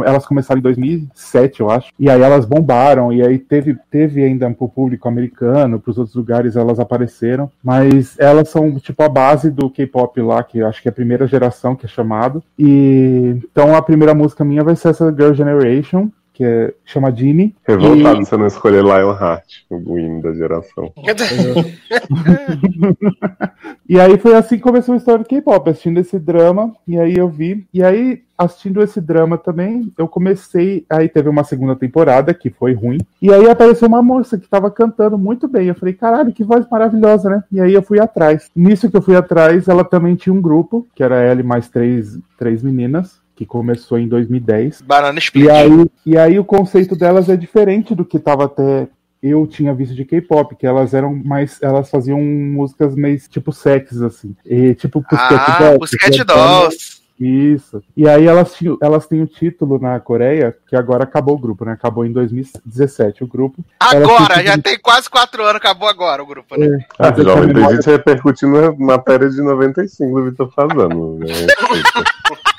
[SPEAKER 4] elas começaram em 2007, eu acho, e aí elas bombaram, e aí teve, teve ainda pro público americano, pros outros lugares elas apareceram, mas elas são tipo a base do K-pop lá, que acho que é a primeira geração que é chamado, e então a primeira música minha vai ser essa Girl Generation, que é, chama Genie,
[SPEAKER 6] Revoltado você não escolher Lionheart, o hino da geração.
[SPEAKER 4] E aí foi assim que começou a história do K-pop, assistindo esse drama, e aí eu vi, e aí assistindo esse drama também, eu comecei, aí teve uma segunda temporada que foi ruim, e aí apareceu uma moça que tava cantando muito bem, eu falei, caralho, que voz maravilhosa, né? E aí eu fui atrás. Nisso que eu fui atrás, ela também tinha um grupo, que era ela e mais três, três meninas, que começou em 2010.
[SPEAKER 2] Banana
[SPEAKER 4] E
[SPEAKER 2] Split.
[SPEAKER 4] aí, e aí o conceito delas é diferente do que tava até eu tinha visto de K-pop, que elas eram mais, elas faziam músicas meio tipo sexy assim, e tipo Pussycat
[SPEAKER 2] Ah,
[SPEAKER 4] Dolls,
[SPEAKER 2] Pussycat
[SPEAKER 4] é-
[SPEAKER 2] Dolls.
[SPEAKER 4] Isso. E aí elas tinham, elas têm o título na Coreia, que agora acabou o grupo, né? Acabou em 2017 o grupo.
[SPEAKER 2] Agora, já tem quase quatro anos, acabou agora o grupo, né?
[SPEAKER 6] Ah,
[SPEAKER 4] Mas eu
[SPEAKER 6] Jovem
[SPEAKER 4] memória-
[SPEAKER 6] Desiste repercutindo na matéria de 95 do Vitor Fazano. Né?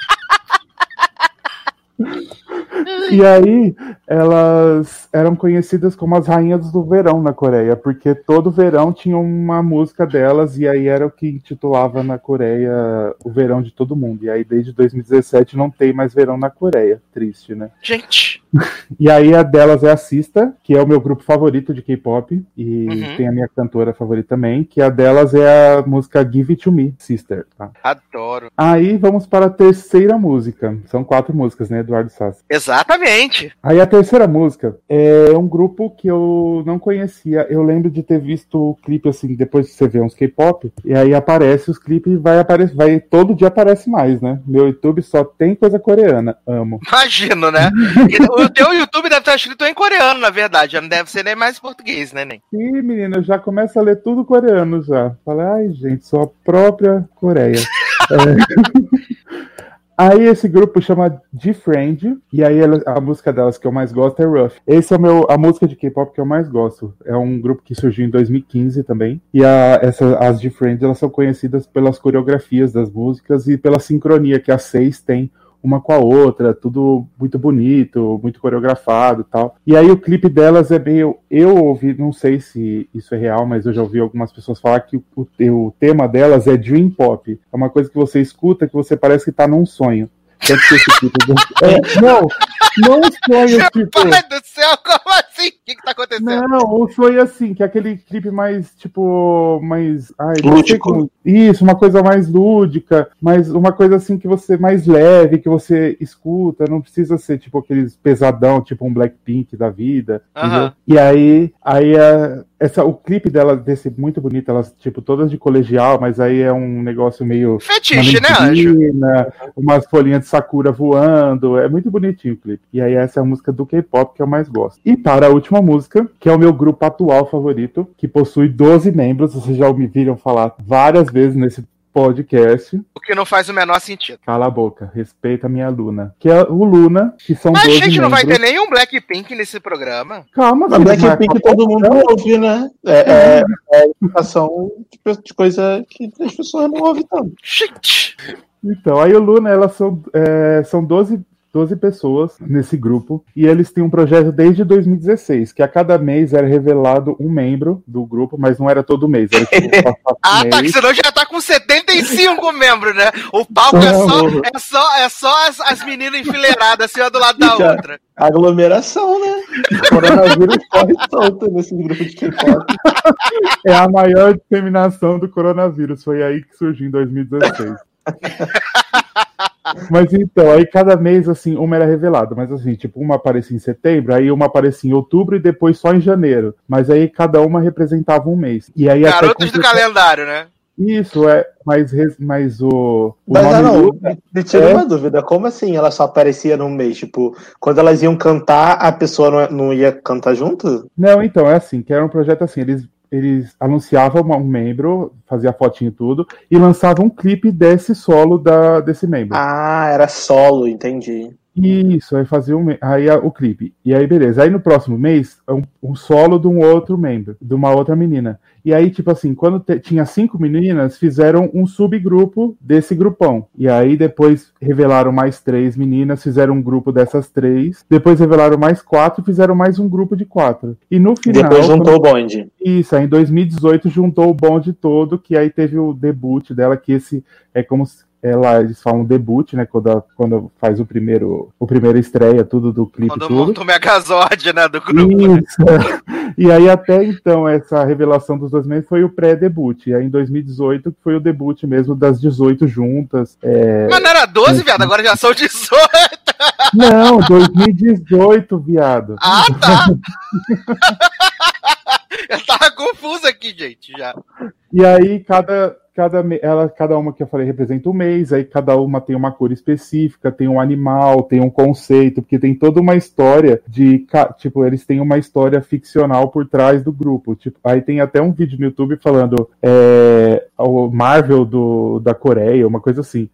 [SPEAKER 4] E aí, elas eram conhecidas como as rainhas do verão na Coreia, porque todo verão tinha uma música delas, e aí era o que intitulava na Coreia o verão de todo mundo. E aí, desde 2017, não tem mais verão na Coreia. Triste, né?
[SPEAKER 2] Gente,
[SPEAKER 4] E aí, a delas é a Sista, que é o meu grupo favorito de K-pop, e
[SPEAKER 2] Uhum.
[SPEAKER 4] tem a minha cantora favorita também, que a delas é a música Give It To Me, Sister. Tá?
[SPEAKER 2] adoro.
[SPEAKER 4] Aí, vamos para a terceira música. São quatro músicas, né, Eduardo Sassi?
[SPEAKER 2] Exatamente.
[SPEAKER 4] Aí a terceira música é um grupo que eu não conhecia. Eu lembro de ter visto o clipe assim, depois que você vê uns K-pop, e aí aparece os clipes e vai aparecer, vai todo dia aparece mais, né? Meu YouTube só tem coisa coreana. Amo.
[SPEAKER 2] Imagino, né? O teu YouTube deve estar escrito em coreano, na verdade. Já não deve ser nem mais português, né, nem?
[SPEAKER 4] Ih, menina, eu já começo a ler tudo coreano já. Falei, ai, gente, sou a própria Coreia. É. Aí esse grupo chama D-Friend, e aí ela- a música delas que eu mais gosto é Rough. Esse é o meu, a música de K-pop que eu mais gosto. É um grupo que surgiu em 2015 também. E a, essa, as D-Friend, elas são conhecidas pelas coreografias das músicas e pela sincronia que as seis têm uma com a outra, tudo muito bonito, muito coreografado tal. E aí o clipe delas é meio. Eu ouvi, não sei se isso é real, mas eu já ouvi algumas pessoas falar que o, o- o tema delas é Dream Pop. É uma coisa que você escuta que você parece que tá num sonho. Tanto que esse clipe do- É, não, não um sonho, tipo.
[SPEAKER 2] Pai do céu, como assim? O que, que tá acontecendo?
[SPEAKER 4] Não, o sonho assim, que é aquele clipe mais, tipo, mais. Ai,
[SPEAKER 3] Lúdico.
[SPEAKER 4] como- Isso, uma coisa mais lúdica, mas uma coisa assim que você mais leve, que você escuta, não precisa ser tipo aqueles pesadão, tipo um Blackpink da vida.
[SPEAKER 2] Aham.
[SPEAKER 4] entendeu? E aí, aí a- essa, o clipe dela desse muito bonito, elas, tipo, todas de colegial, mas aí é um negócio meio.
[SPEAKER 2] Fetiche, né, Anjo?
[SPEAKER 4] umas folhinhas de sakura voando. É muito bonitinho o clipe. E aí essa é a música do K-pop que eu mais gosto. E para a última música, que é o meu grupo atual favorito, que possui 12 membros, vocês já me viram falar várias vezes nesse podcast.
[SPEAKER 2] O que não faz o menor sentido.
[SPEAKER 4] Cala a boca, respeita a minha Luna. Que é o Luna, que são
[SPEAKER 2] Mas,
[SPEAKER 4] 12
[SPEAKER 2] gente, não vai ter nenhum Blackpink nesse programa.
[SPEAKER 4] Calma,
[SPEAKER 3] Mas Blackpink todo mundo ouve, né? É, é, é educação de, coisa que as pessoas não ouvem tanto.
[SPEAKER 2] Gente!
[SPEAKER 4] Então, aí o Luna, elas são, é, são 12, 12 pessoas nesse grupo, e eles têm um projeto desde 2016, que a cada mês era revelado um membro do grupo, mas não era todo mês, era tipo,
[SPEAKER 2] Ah,
[SPEAKER 4] um
[SPEAKER 2] tá, que
[SPEAKER 4] mês.
[SPEAKER 2] senão já tá com 75 membros, né? O palco é só, é só, é só as, as meninas enfileiradas, assim, uma do lado da outra.
[SPEAKER 3] Aglomeração, né? O coronavírus corre solto nesse grupo de K-pop.
[SPEAKER 4] É a maior disseminação do coronavírus, foi aí que surgiu em 2016. Mas então, aí cada mês, assim, uma era revelada, mas assim, tipo, uma aparecia em setembro, aí uma aparecia em outubro e depois só em janeiro. Mas aí cada uma representava um mês. E aí até
[SPEAKER 2] Garotas do calendário, né?
[SPEAKER 4] Isso, é, mas, mas o, o
[SPEAKER 3] Mas
[SPEAKER 4] nome
[SPEAKER 3] não,
[SPEAKER 4] Luna-
[SPEAKER 3] me tira
[SPEAKER 4] é-
[SPEAKER 3] uma dúvida, como assim ela só aparecia num mês? Tipo, quando elas iam cantar, a pessoa não, não ia cantar junto?
[SPEAKER 4] Não, então, é assim, que era um projeto assim, eles, eles anunciavam um membro, fazia fotinho e tudo, e lançavam um clipe desse solo da, desse membro.
[SPEAKER 3] Ah, era solo, entendi.
[SPEAKER 4] Isso, aí fazia um, aí o clipe. E aí, beleza. Aí no próximo mês, é um, um solo de um outro membro, de uma outra menina. E aí, tipo assim, quando te- tinha cinco meninas, fizeram um subgrupo desse grupão. E aí depois revelaram mais três meninas, fizeram um grupo dessas três. Depois revelaram mais quatro fizeram mais um grupo de quatro. E no final.
[SPEAKER 3] Depois juntou o bonde.
[SPEAKER 4] Isso, aí em 2018 juntou o bonde todo, que aí teve o debut dela, que esse é como se ela, eles falam debut, né? Quando, quando faz o primeiro, o primeiro estreia, tudo do clipe
[SPEAKER 2] Quando
[SPEAKER 4] tudo.
[SPEAKER 2] monta o Megazord, né, do grupo.
[SPEAKER 4] Isso. E aí até então essa revelação dos dois meses foi o pré-debut. E aí em 2018 que foi o debut mesmo das 18 juntas. É...
[SPEAKER 2] Mas não era 12, viado, agora já são 18.
[SPEAKER 4] Não, 2018, viado.
[SPEAKER 2] Ah, tá. Eu tava confuso aqui, gente, já.
[SPEAKER 4] E aí cada cada ela cada uma que eu falei representa um mês, aí cada uma tem uma cor específica, tem um animal, tem um conceito, porque tem toda uma história de tipo eles têm uma história ficcional por trás do grupo. Tipo, aí tem até um vídeo no YouTube falando é, o Marvel do, da Coreia, uma coisa assim.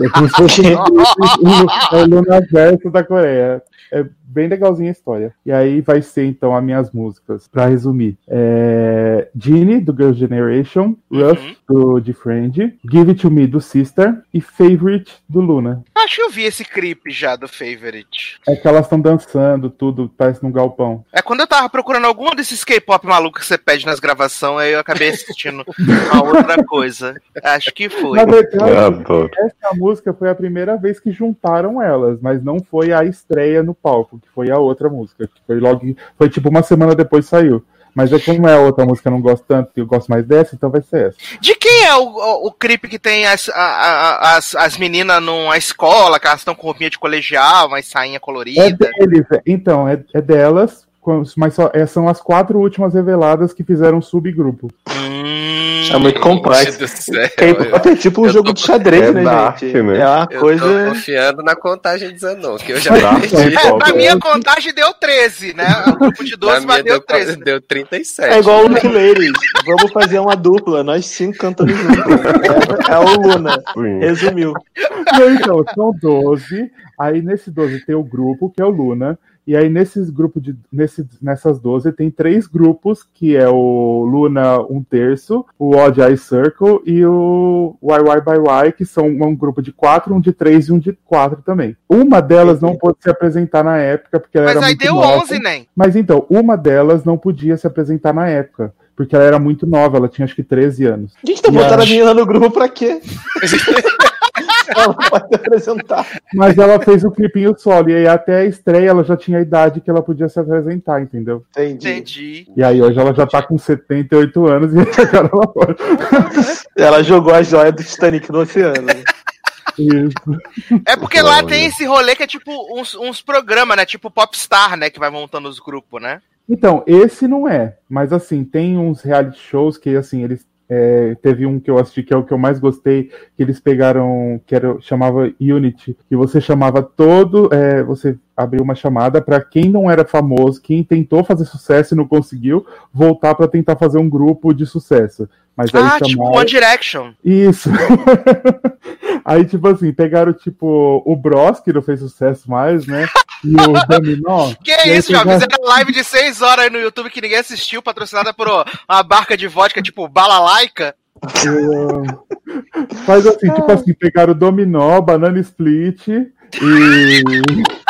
[SPEAKER 4] É como se fosse o, o Lunaverso da Coreia. É bem legalzinha a história. E aí vai ser então as minhas músicas, pra resumir. É, Genie, do Girls' Generation, Rough, do The Friend, Give It To Me, do Sister, e Favorite, do Luna.
[SPEAKER 2] Acho que eu vi esse clipe já do Favorite.
[SPEAKER 4] É que elas estão dançando, tudo, parece num galpão.
[SPEAKER 2] É quando eu tava procurando algum desses K-pop malucos que você pede nas gravações, aí eu acabei assistindo uma outra coisa. Acho que foi.
[SPEAKER 4] Na verdade,
[SPEAKER 6] adoro.
[SPEAKER 4] essa música foi a primeira vez que juntaram elas, mas não foi a estreia no palco, que foi a outra música, que foi logo, foi tipo uma semana depois saiu. Mas é como é a outra música, eu não gosto tanto, eu gosto mais dessa, então vai ser essa.
[SPEAKER 2] De quem é o, o, o clipe que tem as, a- a- as, as meninas numa escola, que elas estão com roupinha de colegial, uma sainha
[SPEAKER 4] É
[SPEAKER 2] colorida?
[SPEAKER 4] deles, é- então, é, é delas, mas só, é, são as quatro últimas reveladas que fizeram subgrupo.
[SPEAKER 3] É muito complexo. é tipo um
[SPEAKER 5] eu
[SPEAKER 3] jogo
[SPEAKER 5] tô-
[SPEAKER 3] de xadrez,
[SPEAKER 6] É
[SPEAKER 3] né,
[SPEAKER 6] dark,
[SPEAKER 3] gente?
[SPEAKER 6] né?
[SPEAKER 3] É uma
[SPEAKER 5] Eu
[SPEAKER 3] coisa.
[SPEAKER 5] tô confiando na contagem de Zanon, que eu já perdi.
[SPEAKER 2] É,
[SPEAKER 6] K-pop.
[SPEAKER 2] pra minha contagem deu 13, né? O grupo de
[SPEAKER 5] Na
[SPEAKER 2] 12,
[SPEAKER 5] minha
[SPEAKER 2] mas deu
[SPEAKER 5] deu,
[SPEAKER 2] 13. né?
[SPEAKER 5] deu 37.
[SPEAKER 3] É igual o Ladies. Vamos fazer uma dupla, nós cinco cantando junto. É, é o Luna.
[SPEAKER 6] Sim.
[SPEAKER 3] Resumiu.
[SPEAKER 4] Não, então, são 12. Aí nesse 12 tem o grupo, que é o Luna. E aí nesses grupos de. Nesse, nessas 12 tem três grupos, que é o Luna um terço, o Odd Eye Circle e o YY by Y, que são um grupo de quatro, um de três e um de quatro também. Uma delas não pôde se apresentar na época, porque ela
[SPEAKER 2] Mas
[SPEAKER 4] era
[SPEAKER 2] aí
[SPEAKER 4] muito
[SPEAKER 2] deu
[SPEAKER 4] nova.
[SPEAKER 2] 11, nem.
[SPEAKER 4] Mas então, uma delas não podia se apresentar na época. Porque ela era muito nova, ela tinha acho que 13 anos.
[SPEAKER 3] Gente, tá
[SPEAKER 4] E
[SPEAKER 3] botando
[SPEAKER 4] a-
[SPEAKER 3] a menina no grupo pra quê? Ela pode apresentar.
[SPEAKER 4] Mas ela fez o clipinho solo, e aí até a estreia ela já tinha a idade que ela podia se apresentar, entendeu?
[SPEAKER 3] Entendi.
[SPEAKER 2] Entendi.
[SPEAKER 4] E aí hoje ela já tá com 78 anos e agora ela pode.
[SPEAKER 3] Ela jogou a joia do Titanic no oceano.
[SPEAKER 4] Isso.
[SPEAKER 2] É porque lá tem esse rolê que é tipo uns, uns programas, né? Tipo Popstar, né? Que vai montando os grupos, né?
[SPEAKER 4] Então, esse não é, mas assim, tem uns reality shows que assim, eles é, teve um que eu assisti que é o que eu mais gostei, que eles pegaram, que era, chamava Unity, que você chamava todo, é, você abriu uma chamada para quem não era famoso, quem tentou fazer sucesso e não conseguiu, voltar para tentar fazer um grupo de sucesso. Mas aí
[SPEAKER 2] Ah, tipo
[SPEAKER 4] chamaram-
[SPEAKER 2] One Direction.
[SPEAKER 4] Isso. Aí, tipo assim, pegaram, tipo, o Bros, que não fez sucesso mais, né? E o Dominó.
[SPEAKER 2] Que
[SPEAKER 4] aí
[SPEAKER 2] isso,
[SPEAKER 4] pegaram-
[SPEAKER 2] fizeram live de 6 horas aí no YouTube que ninguém assistiu, patrocinada por uma barca de vodka tipo Balalaica.
[SPEAKER 4] Faz assim, tipo assim, pegaram o Dominó, Banana Split e.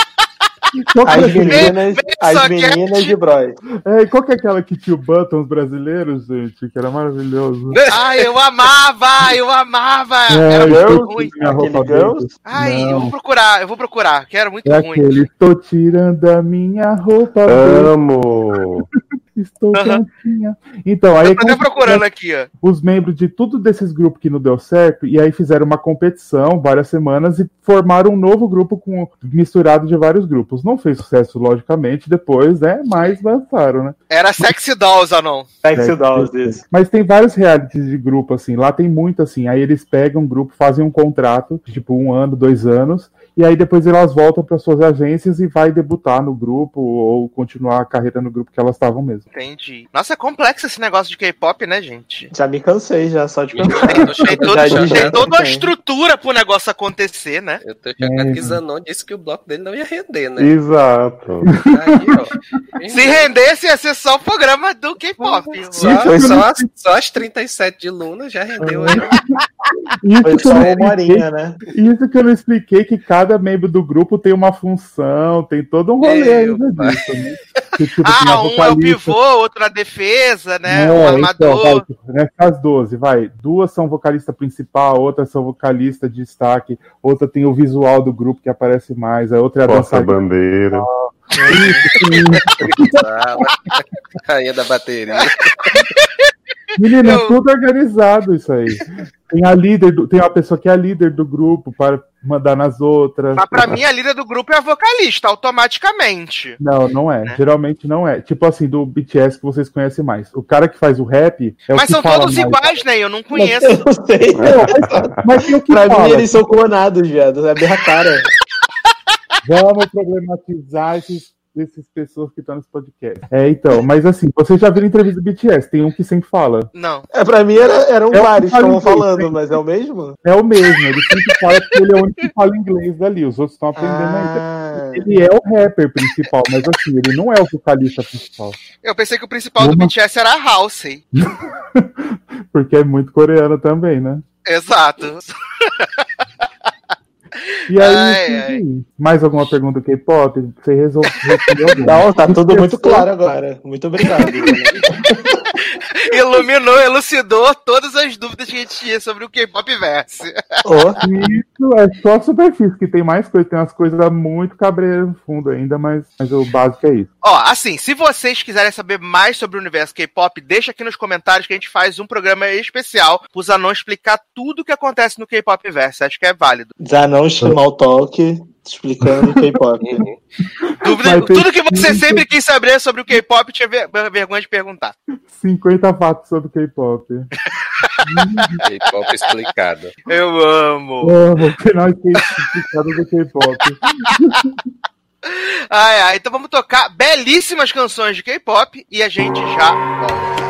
[SPEAKER 4] Qual que,
[SPEAKER 3] As
[SPEAKER 4] é aquele-
[SPEAKER 3] meninas, as meninas de Bros.
[SPEAKER 4] é, qual que é aquela que tinha o Buttons brasileiros, gente? Que era maravilhoso.
[SPEAKER 2] Ai, eu amava, eu amava.
[SPEAKER 4] É,
[SPEAKER 2] Era
[SPEAKER 4] eu
[SPEAKER 2] muito
[SPEAKER 4] tô
[SPEAKER 2] ruim.
[SPEAKER 4] minha roupa
[SPEAKER 3] Aquele Girls?
[SPEAKER 4] dentro.
[SPEAKER 2] Ai, eu vou procurar, eu vou procurar, que era muito
[SPEAKER 4] É
[SPEAKER 2] ruim.
[SPEAKER 4] aquele, estou tirando a minha roupa
[SPEAKER 6] Amo!
[SPEAKER 4] Estou quentinha. Então, aí
[SPEAKER 2] Eu tô até
[SPEAKER 4] como-
[SPEAKER 2] procurando aqui, ó.
[SPEAKER 4] os membros de tudo desses grupos que não deu certo, e aí fizeram uma competição várias semanas e formaram um novo grupo com misturado de vários grupos. Não fez sucesso, logicamente, depois, né? Mas lançaram, né?
[SPEAKER 2] Era Sexy Dolls, Anon.
[SPEAKER 3] Sexy Dolls, isso.
[SPEAKER 4] Mas tem vários realities de grupo, assim. Lá tem muito, assim. Aí eles pegam um grupo, fazem um contrato, de, tipo um ano, dois anos, e aí depois elas voltam para suas agências e vai debutar no grupo ou continuar a carreira no grupo que elas estavam mesmo.
[SPEAKER 2] Entendi. Nossa, é complexo esse negócio de K-pop, né, gente?
[SPEAKER 3] Já me cansei, já, só de pensar.
[SPEAKER 2] Tem, toda uma estrutura pro negócio acontecer, né?
[SPEAKER 5] Eu tô chocado
[SPEAKER 4] É.
[SPEAKER 5] que Zanon disse que o bloco dele não ia render, né?
[SPEAKER 6] Exato.
[SPEAKER 5] Aí, ó.
[SPEAKER 2] Se rendesse, ia ser só o programa do K-pop.
[SPEAKER 5] Só, só, as, só as 37 de Luna já rendeu aí.
[SPEAKER 4] Isso
[SPEAKER 3] Foi
[SPEAKER 4] que,
[SPEAKER 3] só
[SPEAKER 4] eu não
[SPEAKER 3] uma
[SPEAKER 4] expliquei,
[SPEAKER 3] horinha, né?
[SPEAKER 4] isso que eu não expliquei, que cada membro do grupo tem uma função, tem todo um rolê
[SPEAKER 5] Meu
[SPEAKER 4] ainda
[SPEAKER 5] pai.
[SPEAKER 4] disso, né? Que, tipo,
[SPEAKER 2] Ah, um é o pivô, outro na defesa, né?
[SPEAKER 4] Não,
[SPEAKER 2] o
[SPEAKER 4] então,
[SPEAKER 2] armador.
[SPEAKER 4] vai, nessas 12, vai. Duas são vocalista principal, outras são vocalista de destaque, outra tem o visual do grupo que aparece mais, a outra é a
[SPEAKER 6] Porta
[SPEAKER 4] dançarina.
[SPEAKER 6] bandeira.
[SPEAKER 5] Sala, Rainha da bateria.
[SPEAKER 4] Menina, é
[SPEAKER 2] Eu-
[SPEAKER 4] tudo organizado isso aí. Tem a líder, do- tem uma pessoa que é a líder do grupo para mandar nas outras.
[SPEAKER 2] Mas pra mim, a líder do grupo é a vocalista, automaticamente.
[SPEAKER 4] Não, não é.
[SPEAKER 2] Né?
[SPEAKER 4] Geralmente não é. Tipo assim, do BTS que vocês conhecem mais. O cara que faz o rap é o
[SPEAKER 2] Mas
[SPEAKER 4] que
[SPEAKER 2] são
[SPEAKER 4] fala
[SPEAKER 2] todos
[SPEAKER 4] mais.
[SPEAKER 2] iguais, né? Eu não conheço.
[SPEAKER 3] Eu não sei.
[SPEAKER 4] Mas o que
[SPEAKER 3] Pra
[SPEAKER 4] fala.
[SPEAKER 3] mim, eles são clonados, viado. É bem a cara.
[SPEAKER 4] Vamos problematizar esses, essas pessoas que estão nesse podcast. É, então, mas assim, vocês já viram entrevista do BTS, tem um que sempre fala.
[SPEAKER 2] Não.
[SPEAKER 3] É, pra mim, era, eram
[SPEAKER 4] É
[SPEAKER 3] vários
[SPEAKER 4] que
[SPEAKER 3] estavam falando,
[SPEAKER 4] né?
[SPEAKER 3] mas é o mesmo?
[SPEAKER 4] É o mesmo, ele sempre fala que ele é o único que fala inglês dali, os outros estão aprendendo ainda.
[SPEAKER 3] Ah,
[SPEAKER 4] Ele é o rapper principal, mas assim, ele não é o vocalista principal.
[SPEAKER 2] Eu pensei que o principal do
[SPEAKER 4] Uma-
[SPEAKER 2] BTS era a Halsey.
[SPEAKER 4] Porque é muito coreano também, né?
[SPEAKER 2] Exato.
[SPEAKER 4] E aí,
[SPEAKER 2] Ai,
[SPEAKER 4] enfim, mais alguma pergunta do K-pop? Você resolveu?
[SPEAKER 3] Não, tá tudo muito claro agora. Muito obrigado.
[SPEAKER 2] Iluminou, elucidou todas as dúvidas que a gente tinha sobre o K-pop verse.
[SPEAKER 4] Isso é só a superfície, que tem mais coisa, tem umas coisas muito cabreiras no fundo ainda, mas, mas o básico é isso.
[SPEAKER 2] Ó, assim, se vocês quiserem saber mais sobre o universo K-pop, deixa aqui nos comentários que a gente faz um programa especial pros anões explicar tudo o que acontece no K-pop verse. Acho que é válido.
[SPEAKER 3] Zanon não small talk explicando K-pop.
[SPEAKER 4] Uhum. Dúvida,
[SPEAKER 2] tudo que você sempre quis saber sobre o K-pop tinha ver, vergonha de perguntar.
[SPEAKER 4] 50 fatos sobre K-pop.
[SPEAKER 5] K-pop explicado.
[SPEAKER 2] Eu amo.
[SPEAKER 4] Eu amo. Final explicado do K-pop.
[SPEAKER 2] Ai, ai, então vamos tocar belíssimas canções de K-pop e a gente já volta.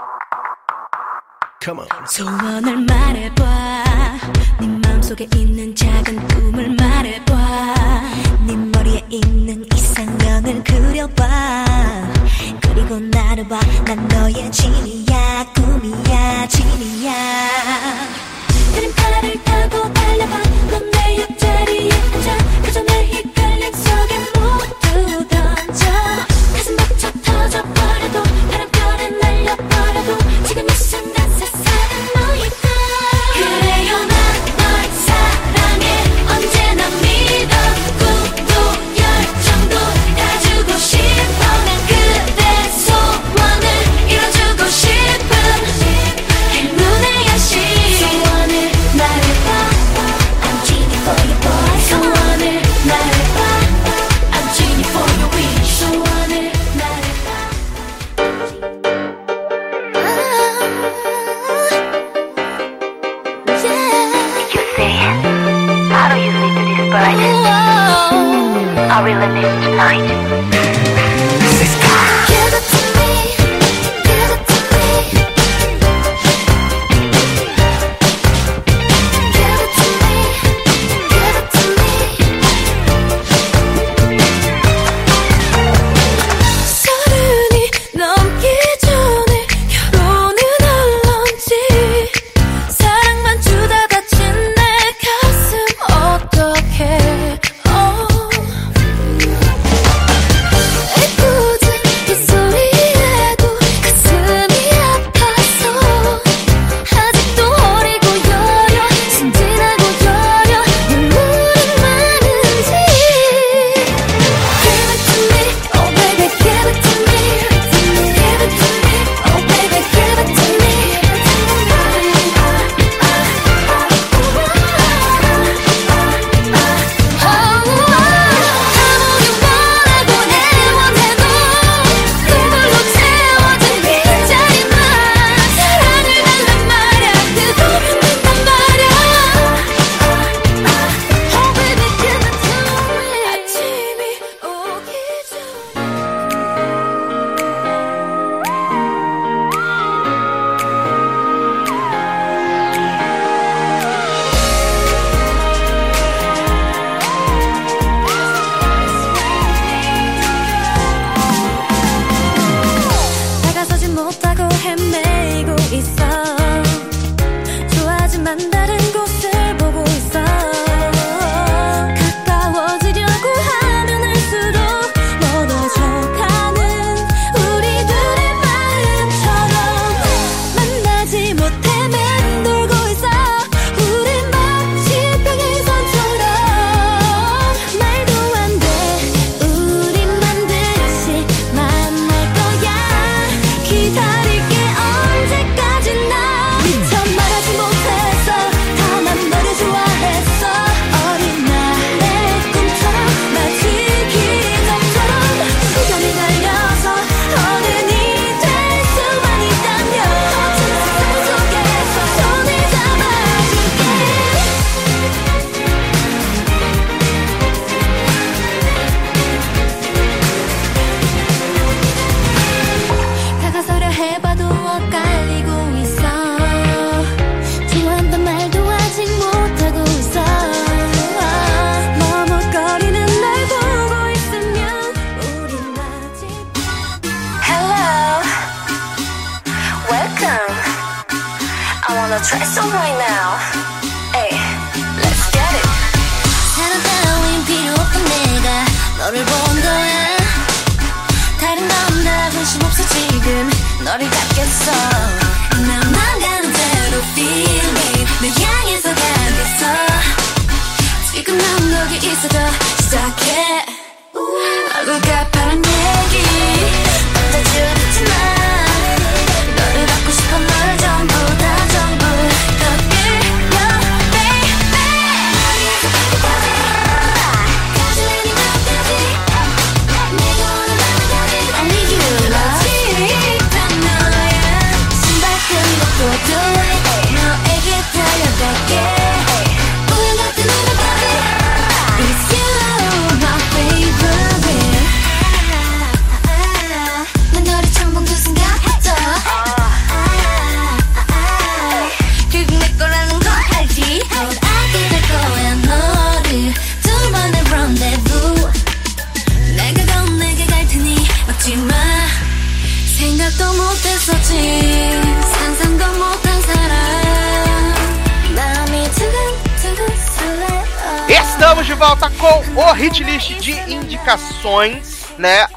[SPEAKER 8] Come on.
[SPEAKER 1] 소원을 말해봐. 네 마음속에 있는 작은 꿈을 말해봐. 네 머리에 있는 이상형을 그려봐. 그리고 나를 봐. 난 너의 진이야, 꿈이야, 진이야. 그림 칼을 타고.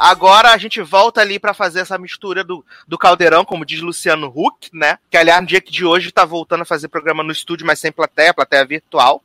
[SPEAKER 2] Agora a gente volta ali pra fazer essa mistura do, do caldeirão, como diz Luciano Huck, né? Que aliás, no dia de hoje tá voltando a fazer programa no estúdio, mas sem plateia, plateia virtual.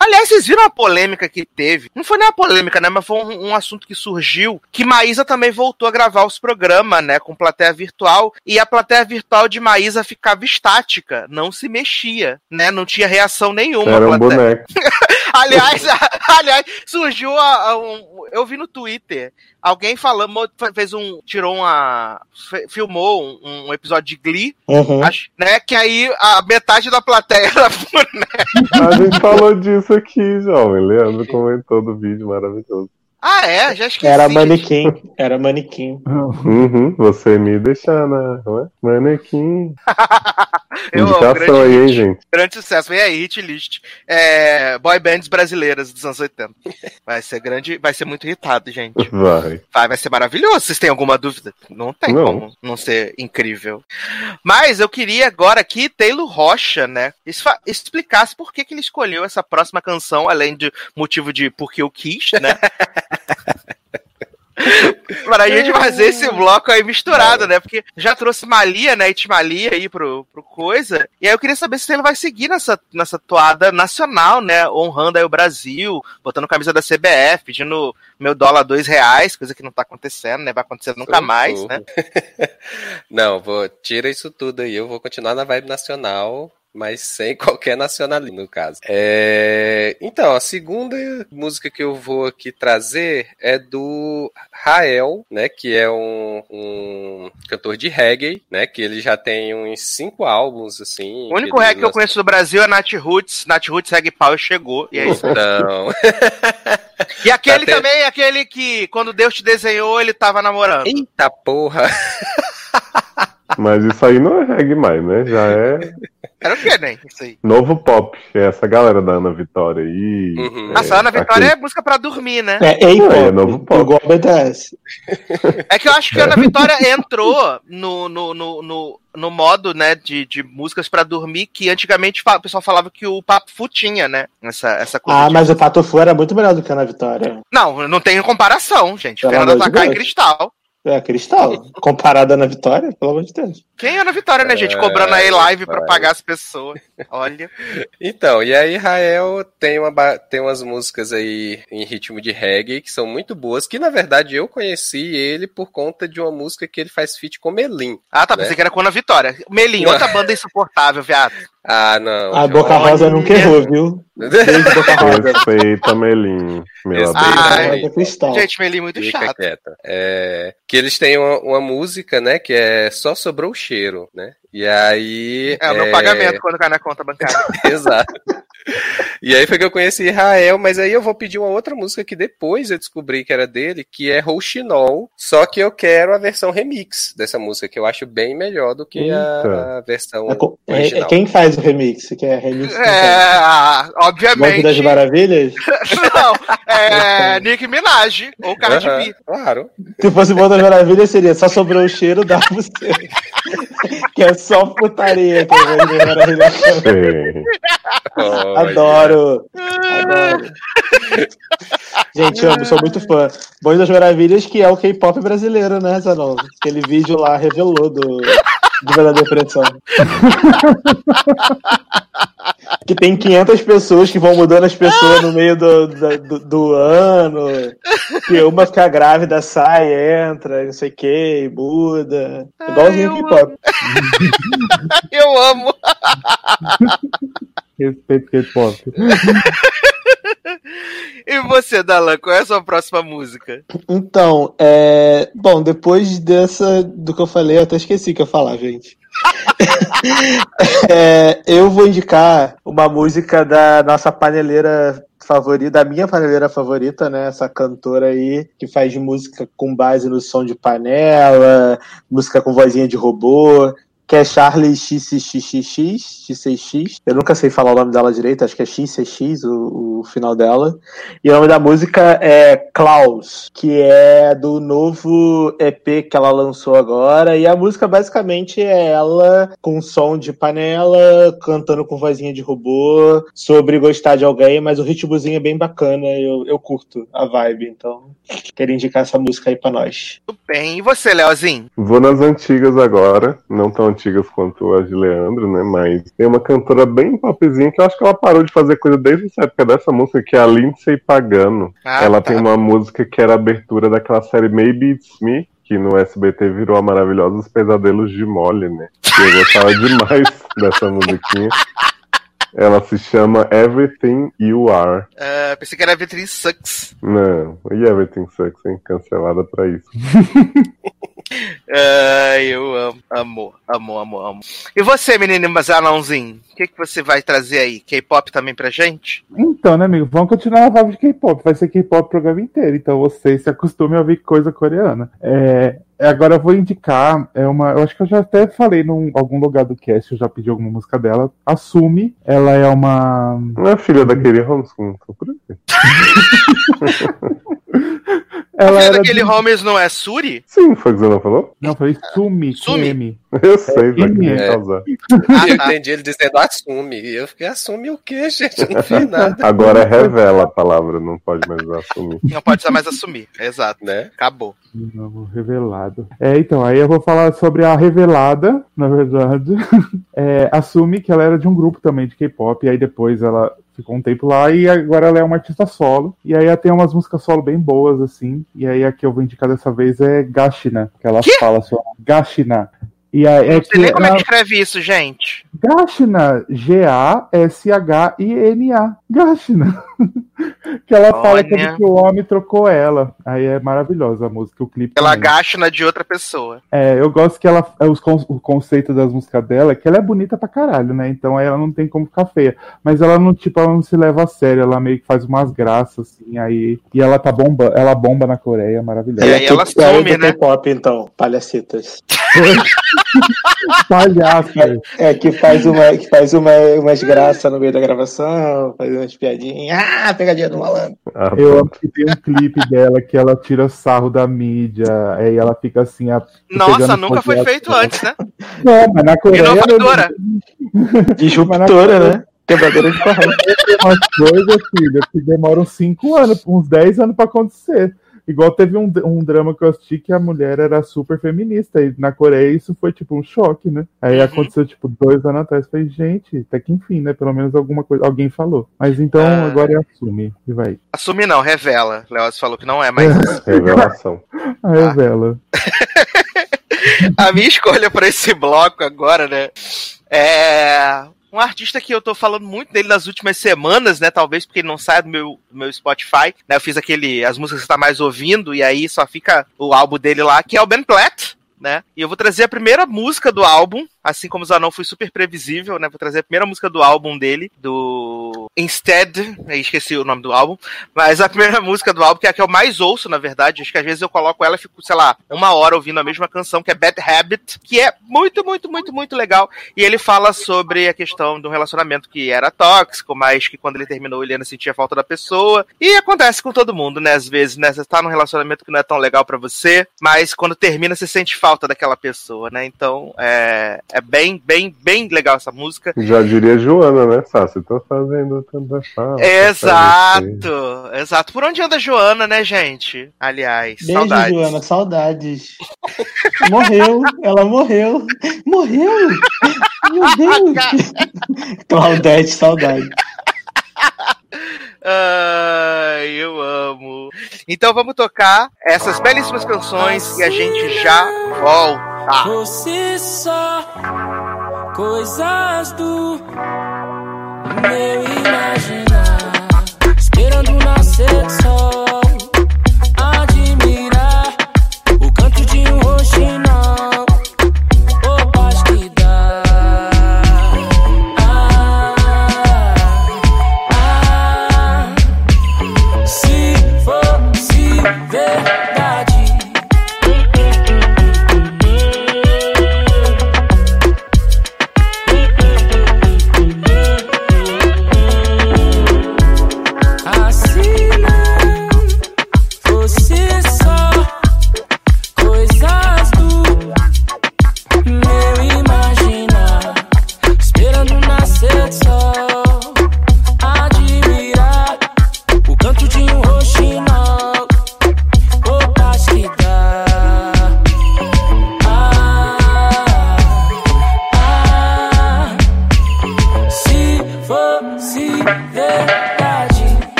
[SPEAKER 2] Aliás, vocês viram a polêmica que teve? Não foi nem uma polêmica, né? Mas foi um, um assunto que surgiu que Maísa também voltou a gravar os programas, né? Com plateia virtual. E a plateia virtual de Maísa ficava estática, não se mexia, né? Não tinha reação nenhuma.
[SPEAKER 6] Era um boneco.
[SPEAKER 2] aliás, aliás, surgiu a- a um, eu vi no Twitter alguém falando, fez um, tirou uma, filmou um, um episódio de Glee,
[SPEAKER 3] Uhum.
[SPEAKER 2] acho, né? Que aí a metade da plateia era boneca.
[SPEAKER 6] A gente falou disso aqui, jovem. Leandro comentou do vídeo maravilhoso.
[SPEAKER 2] Ah, é? Já esqueci.
[SPEAKER 3] Era manequim. Era manequim.
[SPEAKER 6] Uhum, você me deixar na. É? Manequim.
[SPEAKER 2] Eu
[SPEAKER 6] Indicação
[SPEAKER 2] grande
[SPEAKER 6] aí, hein, gente?
[SPEAKER 2] Grande sucesso. Vem aí, hit list. É, boy bands brasileiras dos anos 80. Vai ser grande, vai ser muito irritado, gente.
[SPEAKER 6] Vai.
[SPEAKER 2] Vai, vai ser maravilhoso. Vocês têm alguma dúvida? Não tem
[SPEAKER 6] Não.
[SPEAKER 2] como não ser incrível. Mas eu queria agora que Taylor Rocha, né, explicasse por que, que ele escolheu essa próxima canção, além de motivo de porque eu quis, né? Pra gente fazer esse bloco aí misturado, né? Porque já trouxe Malia, né? Itmalia aí pro, pro coisa. E aí eu queria saber se ele vai seguir nessa, nessa toada nacional, né? Honrando aí o Brasil, botando camisa da CBF, pedindo meu dólar dois reais, coisa que não tá acontecendo, né? Vai acontecer nunca mais, né?
[SPEAKER 5] Não, vou tira isso tudo aí. Eu vou continuar na vibe nacional, mas sem qualquer nacionalismo, no caso. É, Então, a segunda música que eu vou aqui trazer é do Rael, né? Que é um, um cantor de reggae, né? Que ele já tem uns cinco álbuns, assim.
[SPEAKER 2] O único reggae que eu
[SPEAKER 5] lançou.
[SPEAKER 2] conheço do Brasil é Nat Roots. Nat Roots Reggae Power chegou. E é isso.
[SPEAKER 5] Não.
[SPEAKER 2] E aquele
[SPEAKER 5] Até-
[SPEAKER 2] também, aquele que quando Deus te desenhou, ele tava namorando.
[SPEAKER 5] Eita porra!
[SPEAKER 6] Mas isso aí não é reggae mais, né? Já é
[SPEAKER 2] Era o que, né? Isso aí.
[SPEAKER 6] novo pop. É essa galera da Ana Vitória aí.
[SPEAKER 5] Uhum.
[SPEAKER 6] é,
[SPEAKER 2] Nossa, Ana Vitória
[SPEAKER 6] aquele-
[SPEAKER 2] é música pra dormir, né?
[SPEAKER 3] É A-pop.
[SPEAKER 6] É, novo pop.
[SPEAKER 3] Igual BTS.
[SPEAKER 2] É que eu acho que a Ana Vitória entrou no, no, no, no, no modo, né, de, de músicas pra dormir que antigamente o pessoal falava que o Papo Fu tinha, né? Essa, essa coisa.
[SPEAKER 3] Ah,
[SPEAKER 2] de-
[SPEAKER 3] mas o Pato Fu era muito melhor do que a Ana Vitória.
[SPEAKER 2] Não, não tem comparação, gente.
[SPEAKER 3] Pelo
[SPEAKER 2] Fernanda Takai e
[SPEAKER 3] Deus.
[SPEAKER 2] Cristal.
[SPEAKER 3] É, Cristal. Comparada à Ana Vitória, pelo amor de Deus.
[SPEAKER 2] Quem é a Ana Vitória, né, gente?
[SPEAKER 5] É,
[SPEAKER 2] Cobrando aí live pra
[SPEAKER 5] vai.
[SPEAKER 2] pagar as pessoas. Olha.
[SPEAKER 5] Então, e aí Rael tem, uma, tem umas músicas aí em ritmo de reggae que são muito boas, que na verdade eu conheci ele por conta de uma música que ele faz feat com Melim.
[SPEAKER 2] Ah, tá.
[SPEAKER 5] Né?
[SPEAKER 2] Pensei que era com a Ana Vitória. Melim, outra banda insuportável, viado.
[SPEAKER 5] Ah, não.
[SPEAKER 3] A. Boca Rosa nunca errou, viu? Beijo, Boca Rosa.
[SPEAKER 6] Respeita Melim, meu.
[SPEAKER 2] Ai,
[SPEAKER 3] Rosa Cristal.
[SPEAKER 2] Gente, Melim muito
[SPEAKER 5] Fica
[SPEAKER 2] chato.
[SPEAKER 5] quieta. É, que eles têm uma, uma música, né, que é Só Sobrou o Cheiro, né? E aí...
[SPEAKER 2] É o meu pagamento quando cai na conta bancária.
[SPEAKER 5] Exato. E aí foi que eu conheci Israel, mas aí eu vou pedir uma outra música que depois eu descobri que era dele, que é Rouxinol, só que eu quero a versão remix dessa música, que eu acho bem melhor do que a,
[SPEAKER 6] Eita.
[SPEAKER 5] a versão
[SPEAKER 3] É é- é
[SPEAKER 5] original.
[SPEAKER 3] quem faz o remix? Que é remix?
[SPEAKER 2] É, ah,
[SPEAKER 3] Banco das
[SPEAKER 2] obviamente.
[SPEAKER 3] Maravilhas?
[SPEAKER 2] Não, é Nick Minaj ou Cardi
[SPEAKER 5] Aham,
[SPEAKER 2] B.
[SPEAKER 5] claro.
[SPEAKER 3] Se fosse Banco das Maravilhas, seria só sobrou o cheiro da você. que é só putaria que eu. Adoro. Adoro. Gente, eu sou muito fã. Bons das Maravilhas, que é o K-pop brasileiro, né, Zanon? Aquele vídeo lá revelou do, do Verdadeira Pressão. que tem 500 pessoas que vão mudando as pessoas no meio do, do, do- do ano. Que uma fica grávida, sai, entra, não sei o que, muda. Igualzinho
[SPEAKER 2] eu
[SPEAKER 3] K-pop.
[SPEAKER 2] Eu amo.
[SPEAKER 4] Respeito K-pop.
[SPEAKER 2] E você, Dalan, qual é a sua próxima música?
[SPEAKER 3] Então, é... bom, depois dessa do que eu falei, eu até esqueci o que eu ia falar, gente. É, eu vou indicar uma música da nossa paneleira favorita, da minha paneleira favorita, né? Essa cantora aí que faz música com base no som de panela, música com vozinha de robô. Que é Charlie XXXX, XCX. Eu nunca sei falar o nome dela direito, acho que é XCX o, o final dela. E o nome da música é Klaus, que é do novo EP que ela lançou agora. E a música basicamente é ela com som de panela, cantando com vozinha de robô, sobre gostar de alguém, mas o ritmozinho é bem bacana. Eu, eu curto a vibe, então quero indicar essa música aí pra nós.
[SPEAKER 2] Tudo bem. E você, Leozinho?
[SPEAKER 6] Vou nas antigas agora, não tão antigas quanto a de Leandro, né? Mas tem uma cantora bem popzinha que eu acho que ela parou de fazer coisa desde essa época dessa música, que é a Lindsay Pagano.
[SPEAKER 2] Ah,
[SPEAKER 6] ela
[SPEAKER 2] tá.
[SPEAKER 6] tem uma música que era abertura daquela série Maybe It's Me, que no SBT virou a maravilhosa Os Pesadelos de Molly, né? Que eu gostava demais dessa musiquinha. Ela se chama Everything You Are.
[SPEAKER 2] Ah, pensei que era Vitrin Sucks.
[SPEAKER 6] Não, e Everything Sucks, hein? Cancelada pra isso.
[SPEAKER 2] Ai, eu amo, amo, amo, amo, amo. E você, menino Mazanãozinho? O que, que você vai trazer aí? K-pop também pra gente?
[SPEAKER 4] Então, né, amigo? Vamos continuar a vibe de K-pop. Vai ser K-pop o programa inteiro. Então vocês se acostumem a ouvir coisa coreana. É, agora eu vou indicar. É uma, eu acho que eu já até falei em algum lugar do cast, eu já pedi alguma música dela. Assume. Ela é uma.
[SPEAKER 6] Não é filha daquele Homeschool, tô por aí.
[SPEAKER 4] Ela
[SPEAKER 2] a
[SPEAKER 4] era
[SPEAKER 2] daquele
[SPEAKER 4] de-
[SPEAKER 2] Holmes não é Suri?
[SPEAKER 6] Sim, foi o que você não falou?
[SPEAKER 4] Não, foi Sumi.
[SPEAKER 2] Sumi?
[SPEAKER 6] Eu sei, pra que
[SPEAKER 5] É.
[SPEAKER 6] causar.
[SPEAKER 2] Ah,
[SPEAKER 5] eu
[SPEAKER 2] tá.
[SPEAKER 5] entendi ele dizendo assume. E eu fiquei, assume o quê, gente? Eu não fiz nada,
[SPEAKER 6] Agora é revela a palavra, não pode mais assumir.
[SPEAKER 2] Não pode mais assumir. Exato.
[SPEAKER 5] né?
[SPEAKER 2] Acabou.
[SPEAKER 4] Novo revelado. É, então, aí eu vou falar sobre a revelada, na verdade. É, assume que ela era de um grupo também de K-pop, e aí depois ela ficou um tempo lá, e agora ela é uma artista solo. E aí ela tem umas músicas solo bem boas, assim. E aí a que eu vou indicar dessa vez é Gashina, que ela fala só Gashina. E aí é
[SPEAKER 2] Não sei nem
[SPEAKER 4] que
[SPEAKER 2] como é
[SPEAKER 4] ela-
[SPEAKER 2] que escreve isso, gente.
[SPEAKER 4] Gashina, G-A-S-H-I-N-A. Gashina. que ela fala
[SPEAKER 2] Olha.
[SPEAKER 4] como que o homem trocou ela. Aí é maravilhosa a música, o clipe.
[SPEAKER 2] Ela gasta de outra pessoa.
[SPEAKER 4] É, eu gosto que ela. é, Os, o conceito das músicas dela é que ela é bonita pra caralho, né? Então aí ela não tem como ficar feia. Mas ela não, tipo, ela não se leva a sério, ela meio que faz umas graças, assim, aí. E ela tá bomba, ela bomba na Coreia, maravilhosa.
[SPEAKER 2] E aí ela
[SPEAKER 3] que é
[SPEAKER 2] some,
[SPEAKER 3] do
[SPEAKER 2] né?
[SPEAKER 3] K-pop, então, palhacitas.
[SPEAKER 4] Palhaço.
[SPEAKER 3] É, que faz, uma, que faz uma, umas graças no meio da gravação, faz umas piadinhas. Ah, pegadinha do malandro.
[SPEAKER 6] Ah,
[SPEAKER 4] Eu amo que tem um clipe dela que ela tira sarro da mídia, aí ela fica assim. A,
[SPEAKER 2] Nossa, nunca foi feito antes, né?
[SPEAKER 4] Não, mas na Coreia.
[SPEAKER 2] Inovadora.
[SPEAKER 3] Disruptora, né? Quebradora de corrente.
[SPEAKER 4] Tem umas coisas, filha, que demoram cinco anos, uns 10 anos pra acontecer. Igual teve um, um drama que eu assisti que a mulher era super feminista, e na Coreia isso foi tipo um choque, né? Aí
[SPEAKER 2] Uhum.
[SPEAKER 4] aconteceu tipo dois anos atrás. Falei, gente, até que enfim, né? Pelo menos alguma coisa, alguém falou. Mas então
[SPEAKER 2] Ah.
[SPEAKER 4] agora é assume e vai.
[SPEAKER 2] Assume não, revela. Leoz falou que não é mais.
[SPEAKER 6] Revelação.
[SPEAKER 4] A revela.
[SPEAKER 2] A minha escolha pra esse bloco agora, né? É. Um artista que eu tô falando muito dele nas últimas semanas, né? Talvez porque ele não saia do meu, do meu Spotify, né? Eu fiz aquele. As músicas que você tá mais ouvindo, e aí só fica o álbum dele lá, que é o Ben Platt, né? E eu vou trazer a primeira música do álbum, assim como Zanon foi super previsível, né? Vou trazer a primeira música do álbum dele, do Instead, esqueci o nome do álbum, mas a primeira música do álbum, que é a que eu mais ouço, na verdade, acho que às vezes eu coloco ela e fico, sei lá, uma hora ouvindo a mesma canção, que é Bad Habit, que é muito, muito, muito, muito legal. E ele fala sobre a questão do relacionamento que era tóxico, mas que quando ele terminou ele ainda sentia falta da pessoa. E acontece com todo mundo, né? Às vezes, né? Você tá num relacionamento que não é tão legal pra você, mas quando termina você sente falta falta daquela pessoa, né? Então é, é bem, bem, bem legal essa música.
[SPEAKER 6] Já diria Joana, né, Sassi? Tô fazendo tanta falta.
[SPEAKER 2] Exato, exato. Por onde anda a Joana, né, gente? Aliás,
[SPEAKER 3] Beijo,
[SPEAKER 2] saudades.
[SPEAKER 3] Joana, saudades. morreu, ela morreu. Morreu! Meu Deus! Claudete, saudade.
[SPEAKER 2] Ai, eu amo. Então vamos tocar essas belíssimas canções e a gente já volta.
[SPEAKER 8] Você só coisas do meu imaginar, esperando nascer sol, admirar o canto de um roxinol,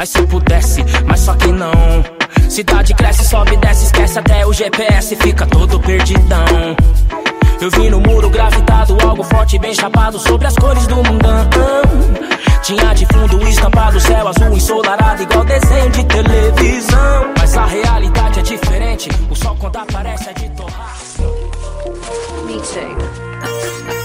[SPEAKER 8] Ai, se pudesse, mas só que não. Cidade cresce, sobe, desce, esquece até o GPS, fica todo perdidão. Eu vi no muro gravitado, algo forte, bem chapado sobre as cores do mundão. Tinha de fundo estampado, céu azul ensolarado, igual desenho de televisão. Mas a realidade é diferente, o sol quando aparece é de torrar.
[SPEAKER 9] Me too.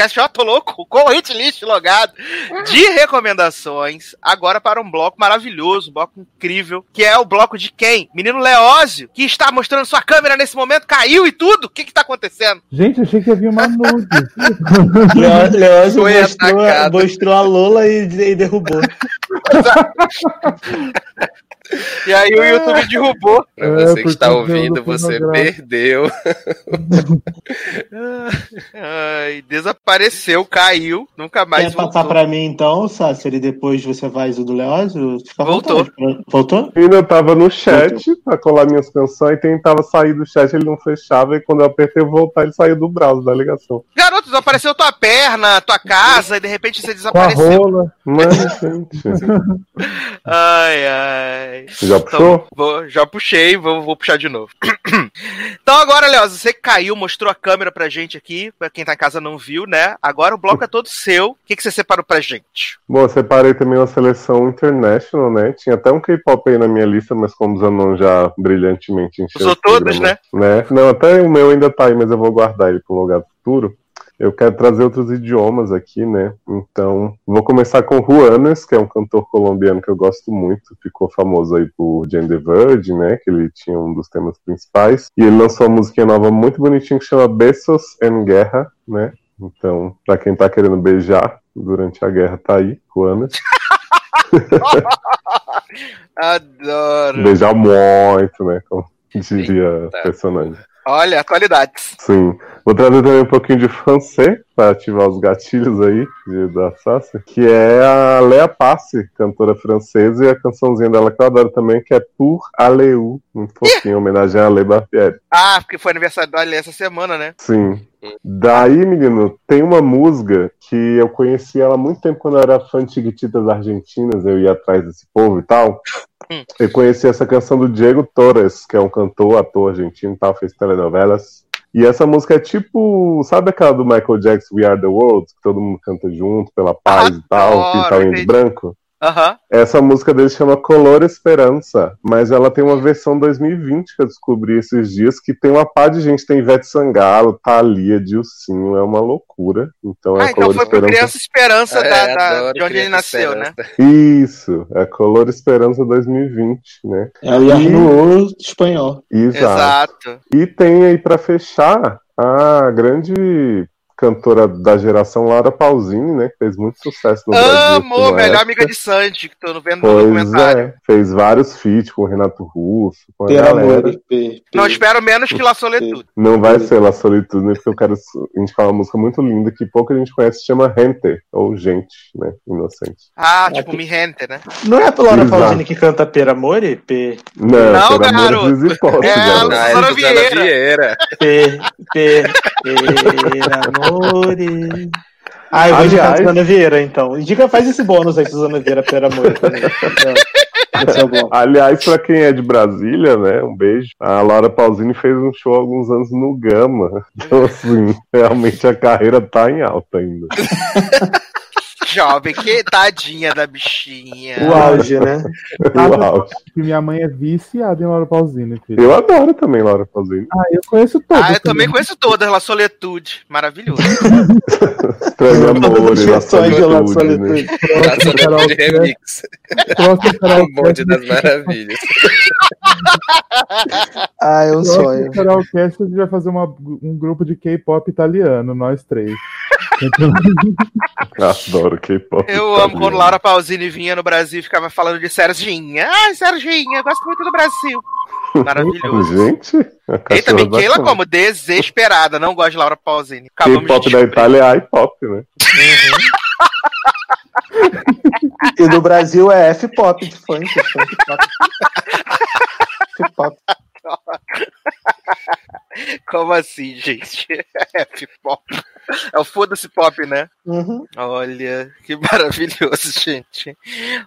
[SPEAKER 2] LogadoCast, ó, tô louco, com o hitlist logado de recomendações. Agora para um bloco maravilhoso, um bloco incrível, que é o bloco de quem? Menino Leózio, que está mostrando sua câmera nesse momento, caiu e tudo. O que que tá acontecendo?
[SPEAKER 4] Gente, achei que havia uma nude.
[SPEAKER 3] Leózio mostrou, mostrou a Lola e, e derrubou.
[SPEAKER 2] E aí o YouTube derrubou.
[SPEAKER 5] Pra
[SPEAKER 4] É,
[SPEAKER 5] você que
[SPEAKER 4] por
[SPEAKER 5] está ouvindo,
[SPEAKER 4] do
[SPEAKER 5] você perdeu.
[SPEAKER 2] Ai, desapareceu, caiu, nunca mais
[SPEAKER 3] Quer
[SPEAKER 2] voltou.
[SPEAKER 3] passar pra mim então, Sácio? E depois você faz o do Leózio?
[SPEAKER 2] Voltou.
[SPEAKER 3] vontade. Voltou?
[SPEAKER 6] Ainda tava no chat pra colar minhas canções e tentava sair do chat, ele não fechava, e quando eu apertei voltar, ele saiu do browser da ligação.
[SPEAKER 2] Garoto, desapareceu tua perna, tua casa, e de repente você
[SPEAKER 4] Com a
[SPEAKER 2] desapareceu.
[SPEAKER 4] rola.
[SPEAKER 6] Mas, gente,
[SPEAKER 2] Ai, ai.
[SPEAKER 6] Já puxou?
[SPEAKER 2] Então, vou- já puxei, vou, vou puxar de novo. então agora, Leoz, você caiu, mostrou a câmera pra gente aqui, pra quem tá em casa não viu, né? Agora o bloco é todo seu. O que, que você separou pra gente?
[SPEAKER 6] Bom, eu separei também uma seleção international, né? Tinha até um K-pop aí na minha lista, mas como o Zanon já brilhantemente encheu
[SPEAKER 2] Usou todos,
[SPEAKER 6] programa, né? Não, até o meu ainda tá aí, mas eu vou guardar ele um lugar futuro. Eu quero trazer outros idiomas aqui, né? Então, vou começar com Juanes, que é um cantor colombiano que eu gosto muito. Ficou famoso aí por Jane the Virgin, né? Que ele tinha um dos temas principais. E ele lançou uma musiquinha nova muito bonitinha que chama Besos en Guerra, né? Então, pra quem tá querendo beijar durante a guerra, tá aí, Juanes.
[SPEAKER 2] Adoro.
[SPEAKER 6] Beijar muito, né? Como diria
[SPEAKER 5] Eita.
[SPEAKER 6] personagem.
[SPEAKER 2] Olha, atualidades.
[SPEAKER 6] Sim. Vou trazer também um pouquinho de francês para ativar os gatilhos aí da Sassi, que é a Léa Passe, cantora francesa, e a cançãozinha dela que eu adoro também, que é Pour Aleu, muito fofinho, em homenagem a Ale Barbieri.
[SPEAKER 2] Ah, porque foi aniversário da Ali essa semana, né?
[SPEAKER 6] Sim. Daí, menino, tem uma musga que eu conheci ela há muito tempo quando eu era fã de Chiquititas Argentinas, eu ia atrás desse povo e tal.
[SPEAKER 2] Hum.
[SPEAKER 6] Eu conheci essa canção do Diego Torres, que é um cantor, ator argentino e tal, fez telenovelas. E essa música é tipo, sabe aquela do Michael Jackson, We Are the World, que todo mundo canta junto, pela paz e tal, pintar
[SPEAKER 2] entendi.
[SPEAKER 6] branco?
[SPEAKER 2] Aham.
[SPEAKER 6] Essa música dele chama Color Esperança, mas ela tem uma versão 2020 que eu descobri esses dias, que tem uma par de gente, tem Ivete Sangalo, Thalia, Dilcinho, é uma loucura. Então é
[SPEAKER 2] Ah, então
[SPEAKER 6] Color
[SPEAKER 2] foi pro
[SPEAKER 6] Esperança.
[SPEAKER 2] Criança Esperança
[SPEAKER 5] É,
[SPEAKER 2] da, da- de onde ele nasceu, né?
[SPEAKER 6] Isso, é Color Esperança 2020, né?
[SPEAKER 3] É o Yarnu espanhol.
[SPEAKER 6] Exato.
[SPEAKER 2] Exato.
[SPEAKER 6] E tem aí pra fechar a grande cantora da geração Laura Pausini, né? Que fez muito sucesso no Brasil.
[SPEAKER 2] Amo,
[SPEAKER 6] uma
[SPEAKER 2] melhor
[SPEAKER 6] época.
[SPEAKER 2] amiga de Sandy, que tô vendo no
[SPEAKER 6] Pois
[SPEAKER 2] documentário.
[SPEAKER 6] é, fez vários feats com o Renato Russo, com a
[SPEAKER 3] Per
[SPEAKER 6] galera.
[SPEAKER 3] amore, per,
[SPEAKER 2] Não
[SPEAKER 3] per-
[SPEAKER 2] espero menos que La Soletude.
[SPEAKER 6] Não vai ser La Solitude, né? Porque eu quero indicar uma música muito linda que pouca gente conhece, chama Gente, ou Gente, né? Inocente.
[SPEAKER 2] Ah, tipo, Mi Gente, né?
[SPEAKER 3] Não é a Laura
[SPEAKER 6] Exato.
[SPEAKER 3] Pausini que canta Per amore? Per,
[SPEAKER 6] Não,
[SPEAKER 2] Não,
[SPEAKER 6] amor
[SPEAKER 2] garoto.
[SPEAKER 6] hipótese,
[SPEAKER 2] É,
[SPEAKER 6] garoto.
[SPEAKER 5] É
[SPEAKER 2] Susana
[SPEAKER 5] Susana
[SPEAKER 2] Vieira.
[SPEAKER 5] Vieira.
[SPEAKER 3] per, per, per amore. Ah, eu vou indicar
[SPEAKER 6] Aliás-
[SPEAKER 3] Suzana Vieira, então. Indica, faz esse bônus aí, Suzana Vieira, também. Esse é.
[SPEAKER 6] Aliás, pra quem é de Brasília, né? Um beijo. A Laura Pausini fez um show há alguns anos no Gama. Então, assim, realmente a carreira tá em alta ainda.
[SPEAKER 2] Jovem, que tadinha da bichinha.
[SPEAKER 3] O auge, né?
[SPEAKER 6] Uau.
[SPEAKER 4] Que minha mãe é viciada em Laura Pausini, filho.
[SPEAKER 6] Eu adoro também Laura Pausini.
[SPEAKER 4] Ah, eu conheço todos.
[SPEAKER 2] Ah, eu também conheço todas, La Soletude. Maravilhoso.
[SPEAKER 6] Estranho Amores, a
[SPEAKER 3] Versões de La
[SPEAKER 6] Solitude, né?
[SPEAKER 5] Soletude Remix. O bonde das maravilhas.
[SPEAKER 3] Ah, é um sonho.
[SPEAKER 4] Próximo Karaokast a gente vai fazer uma- um grupo de K-pop italiano, nós três.
[SPEAKER 6] Adoro K-pop.
[SPEAKER 2] Eu amo quando Laura Pausini vinha no Brasil e ficava falando de Serginha. Ai, Serginha, gosto muito do Brasil. Maravilhoso.
[SPEAKER 6] Gente, a
[SPEAKER 2] Eita,
[SPEAKER 6] cachorra
[SPEAKER 2] Miquela
[SPEAKER 6] bacana.
[SPEAKER 2] como desesperada, não gosta de Laura Pausini. De
[SPEAKER 6] K-pop da. Itália é I-pop, né?
[SPEAKER 3] E no Brasil é F-pop de funk. funk pop. F-pop.
[SPEAKER 2] Como assim, gente? F-pop. É o foda-se pop, né?
[SPEAKER 3] Uhum.
[SPEAKER 2] Olha, que maravilhoso, gente.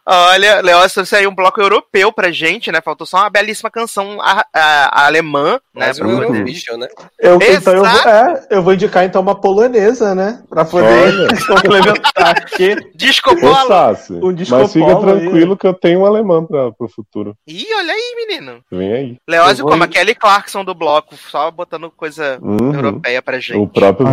[SPEAKER 2] Olha, Leócio, trouxe aí um bloco europeu pra gente, né? Faltou só uma belíssima canção a- a- alemã, né?
[SPEAKER 5] Mais
[SPEAKER 2] pra
[SPEAKER 5] um
[SPEAKER 2] poder-
[SPEAKER 5] Eurovision, né?
[SPEAKER 3] Eu, então eu vou, é, eu vou indicar então uma polonesa, né? Pra poder complementar aqui.
[SPEAKER 2] Disco Polo.
[SPEAKER 3] O disco
[SPEAKER 6] mas fica
[SPEAKER 3] polo aí.
[SPEAKER 6] tranquilo que eu tenho um alemão pra, pro futuro.
[SPEAKER 2] Ih, olha aí, menino.
[SPEAKER 6] Vem aí.
[SPEAKER 2] Leózio, como a Kelly Clarkson do bloco, só botando coisa
[SPEAKER 6] Uhum.
[SPEAKER 2] europeia pra gente.
[SPEAKER 6] O próprio
[SPEAKER 4] Ah,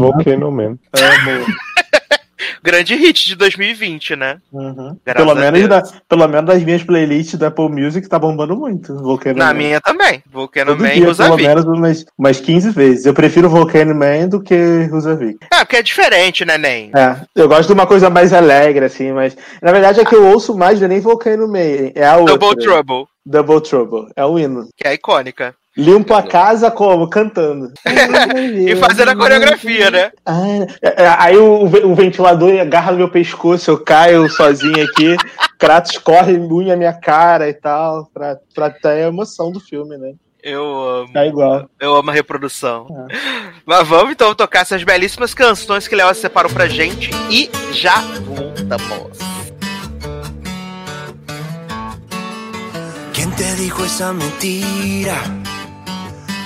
[SPEAKER 6] Man.
[SPEAKER 3] Amo.
[SPEAKER 2] Grande hit de 2020, né?
[SPEAKER 3] Uhum. Pelo, menos da, pelo menos das minhas playlists da Apple Music tá bombando muito. Volcano
[SPEAKER 2] Na
[SPEAKER 3] Man.
[SPEAKER 2] minha também. Volcano
[SPEAKER 3] Todo
[SPEAKER 2] Man e
[SPEAKER 3] dia, pelo
[SPEAKER 2] Rosavi.
[SPEAKER 3] menos umas, umas 15 vezes. Eu prefiro Volcano Man do que Rosavi.
[SPEAKER 2] É, porque é diferente, né, Nen?
[SPEAKER 3] É, eu gosto de uma coisa mais alegre, assim, mas na verdade é que eu ouço mais não é nem Volcano Man, é a outra.
[SPEAKER 2] Double Trouble,
[SPEAKER 3] Double Trouble, é o hino.
[SPEAKER 2] que é icônica.
[SPEAKER 3] Limpo a casa como? Cantando.
[SPEAKER 2] E fazendo a coreografia, né?
[SPEAKER 3] Ah, é, é, aí o, o ventilador agarra no meu pescoço, eu caio sozinho aqui, Kratos corre, unha minha cara e tal, pra, pra ter a emoção do filme, né?
[SPEAKER 2] Eu amo.
[SPEAKER 3] Tá igual.
[SPEAKER 2] Eu amo a reprodução. Mas vamos então tocar essas belíssimas canções que Léo separou pra gente e já voltamos.
[SPEAKER 8] ¿Quién te dijo esa mentira?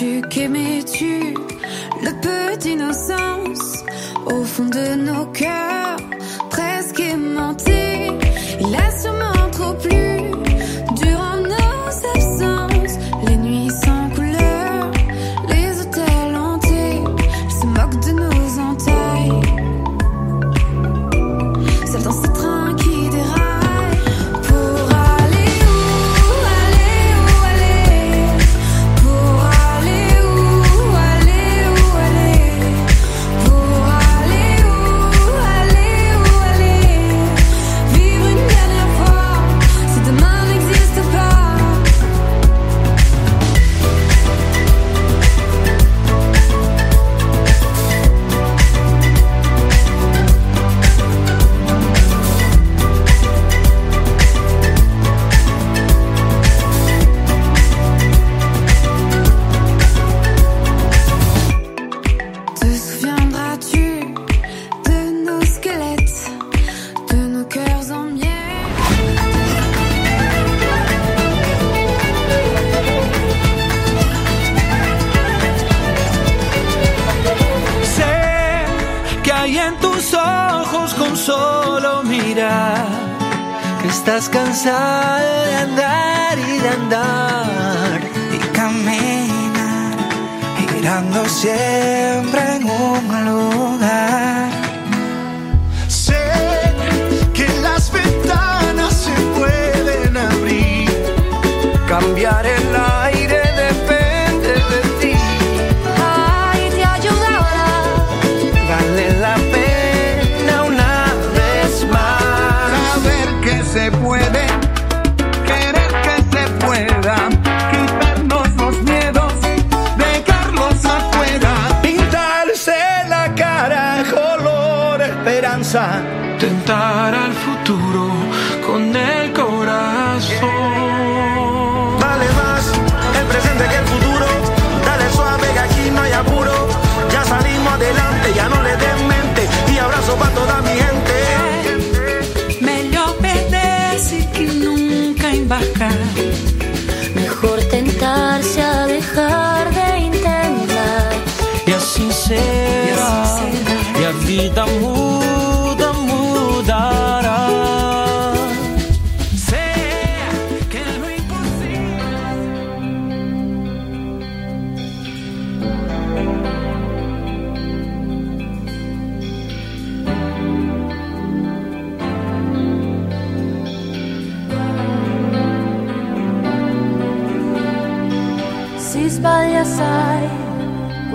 [SPEAKER 11] Sais-tu qu'aimais-tu le peu d'innocence au fond de nos cœurs, presque aimantés Il a sûrement trop plu
[SPEAKER 12] desire esperanza, tentar al futuro con el corazón. Vale más el presente que el futuro, dale suave que aquí no hay apuro, ya salimos adelante, ya no le den mente y abrazo para toda mi gente.
[SPEAKER 8] Melhor perder-se que nunca embarcar.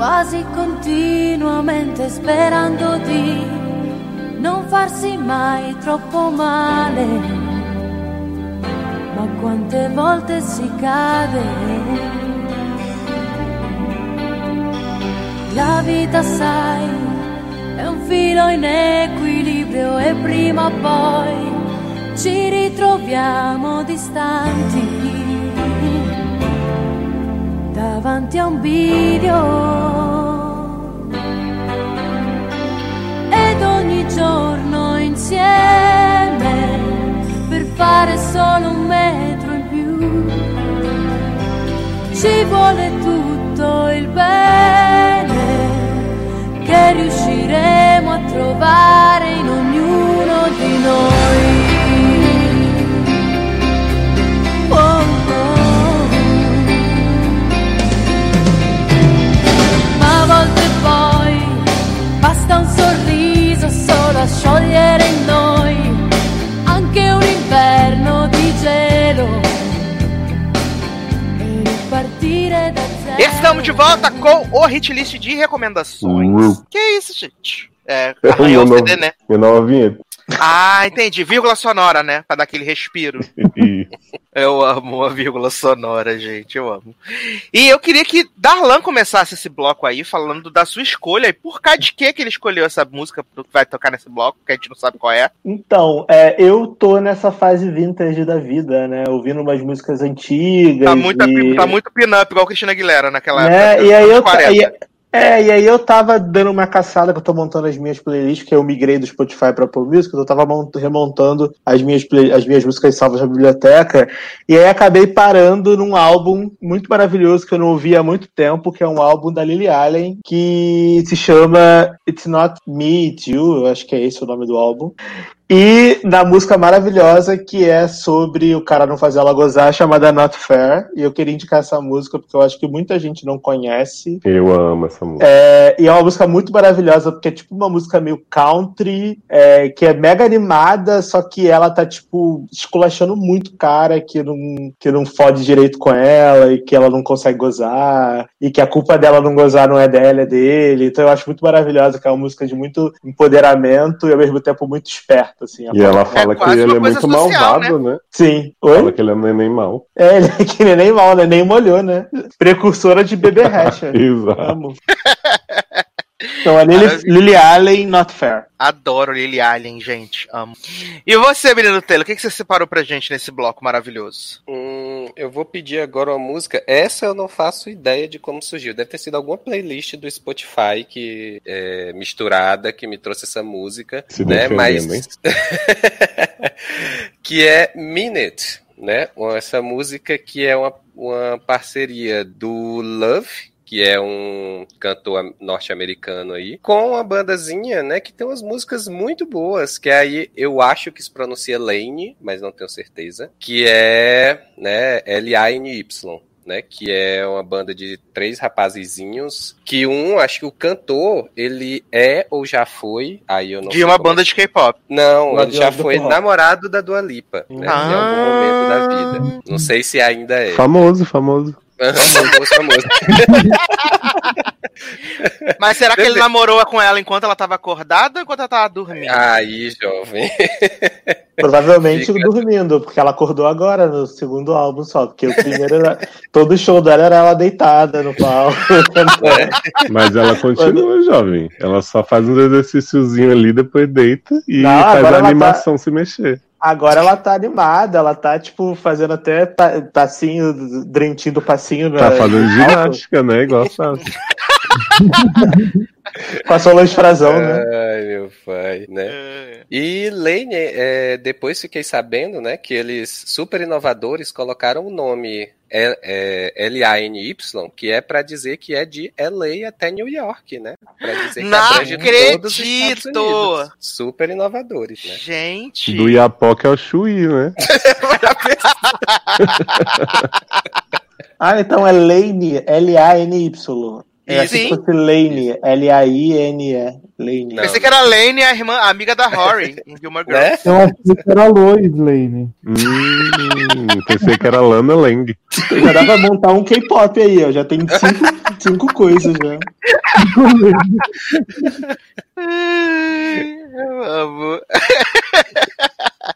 [SPEAKER 7] Quasi continuamente sperando di non farsi mai troppo male. Ma quante volte si cade. La vita sai, è un filo in equilibrio e prima o poi ci ritroviamo distanti davanti a un video ed ogni giorno insieme per fare solo un metro in più ci vuole tutto il bene che riusciremo a trovare sciogliere in noi anche un inverno di gelo e ripartire da zero.
[SPEAKER 2] Estamos de volta com o hit list de recomendações.
[SPEAKER 6] Uhum.
[SPEAKER 2] Que isso, gente? É, arranhou o CD, né?
[SPEAKER 6] Minha nova vinheta.
[SPEAKER 2] Ah, entendi. Vírgula sonora, né? Pra dar aquele respiro. Eu amo a vírgula sonora, gente. Eu amo. E eu queria que Darlan começasse esse bloco aí, falando da sua escolha. E por causa de que que ele escolheu essa música que vai tocar nesse bloco, que a gente não sabe qual é.
[SPEAKER 3] Então, é, eu tô nessa fase vintage da vida, né? Ouvindo umas músicas antigas.
[SPEAKER 2] Tá muito,
[SPEAKER 3] e...
[SPEAKER 2] tá muito pin-up, igual Cristina Aguilera naquela
[SPEAKER 3] né?
[SPEAKER 2] época.
[SPEAKER 3] E aí eu,
[SPEAKER 2] 40.
[SPEAKER 3] É, e aí eu tava dando uma caçada que eu tô montando as minhas playlists, que eu migrei do Spotify pra Apple Music, eu tava mont- remontando as minhas, as minhas músicas salvas na biblioteca, e aí acabei parando num álbum muito maravilhoso que eu não ouvi há muito tempo, que é um álbum da Lily Allen, que se chama It's Not Me, It's You, eu acho que é esse o nome do álbum. E da música maravilhosa que é sobre o cara não fazer ela gozar, chamada Not Fair. E eu queria indicar essa música porque eu acho que muita gente não conhece.
[SPEAKER 6] Eu amo essa música.
[SPEAKER 3] É, e é uma música muito maravilhosa, porque é tipo uma música meio country, é, que é mega animada, só que ela tá, tipo, esculachando muito o cara que não, que não fode direito com ela e que ela não consegue gozar, e que a culpa dela não gozar não é dela, é dele. Então eu acho muito maravilhosa, que é uma música de muito empoderamento e ao mesmo tempo muito esperta, assim. a
[SPEAKER 6] E ela fala que ele é muito malvado, né?
[SPEAKER 3] Sim. Oi?
[SPEAKER 6] Fala que ele é um neném mal.
[SPEAKER 3] É, ele é que nem mal, né? Nem molhou, né? Precursora de bebê Recha.
[SPEAKER 6] Exato.
[SPEAKER 3] Então, a Lily, Lily Allen, Not Fair.
[SPEAKER 2] Adoro Lily Allen, gente. Amo. E você, menino Taylor, o que, que você separou pra gente nesse bloco maravilhoso?
[SPEAKER 5] Hum, eu vou pedir agora uma música. Essa eu não faço ideia de como surgiu. Deve ter sido alguma playlist do Spotify que é, misturada que me trouxe essa música,
[SPEAKER 6] Se
[SPEAKER 5] né? Mas que é Minute, né? Essa música que é uma, uma parceria do Love, que é um cantor am- norte-americano aí, com uma bandazinha, né, que tem umas músicas muito boas, que aí eu acho que se pronuncia Lane, mas não tenho certeza, que é, né, L-A-N-Y. Né, que é uma banda de três rapazizinhos, que um, acho que o cantor, ele é ou já foi, aí eu não
[SPEAKER 2] De
[SPEAKER 5] sei
[SPEAKER 2] uma
[SPEAKER 5] é
[SPEAKER 2] banda de K-pop.
[SPEAKER 5] não, ele já foi namorado da Dua Lipa, né? Em algum momento da vida. Não sei se ainda é.
[SPEAKER 6] Famoso, famoso.
[SPEAKER 5] Famoso, famoso.
[SPEAKER 2] Mas será que ele namorou com ela enquanto ela tava acordada ou enquanto ela tava dormindo?
[SPEAKER 5] Aí, jovem.
[SPEAKER 3] Provavelmente dormindo, porque ela acordou agora no segundo álbum só. Porque o primeiro era. Todo show dela era ela deitada no palco.
[SPEAKER 6] Mas ela continua jovem. Ela só faz uns exercíciozinhos ali, depois deita e
[SPEAKER 3] Não,
[SPEAKER 6] faz a
[SPEAKER 3] tá-
[SPEAKER 6] animação se mexer.
[SPEAKER 3] Agora ela tá animada, ela tá, tipo, fazendo até pa- passinho, drentinho do passinho.
[SPEAKER 6] Tá
[SPEAKER 3] na-
[SPEAKER 6] fazendo
[SPEAKER 3] palco,
[SPEAKER 6] ginástica, né? Igual sabe.
[SPEAKER 3] Com a Solange Frazão, né?
[SPEAKER 5] Ai, meu pai, né? E Lane, é, depois fiquei sabendo, né, que eles, super inovadores, colocaram o nome é, é, L-A-N-Y, que é pra dizer que é de LA até New York, né? Pra dizer que
[SPEAKER 2] Não
[SPEAKER 5] os Estados
[SPEAKER 2] acredito!
[SPEAKER 5] Unidos. Super inovadores, né?
[SPEAKER 2] Gente!
[SPEAKER 6] Do Iapoca ao Chuí, né?
[SPEAKER 3] Ah, então é Lane, L-A-N-Y. É
[SPEAKER 2] Isso.
[SPEAKER 3] que fosse Lane, L-A-I-N-E. Lane.
[SPEAKER 2] Pensei que era Lane, a irmã, a amiga da Rory, em Gilmore Girls.
[SPEAKER 4] Eu achei que era Lois Lane.
[SPEAKER 6] Hum, pensei que era Lana Lang.
[SPEAKER 3] Já dá pra montar um K-pop aí, ó. Já tem cinco, cinco coisas já.
[SPEAKER 2] Eu amo.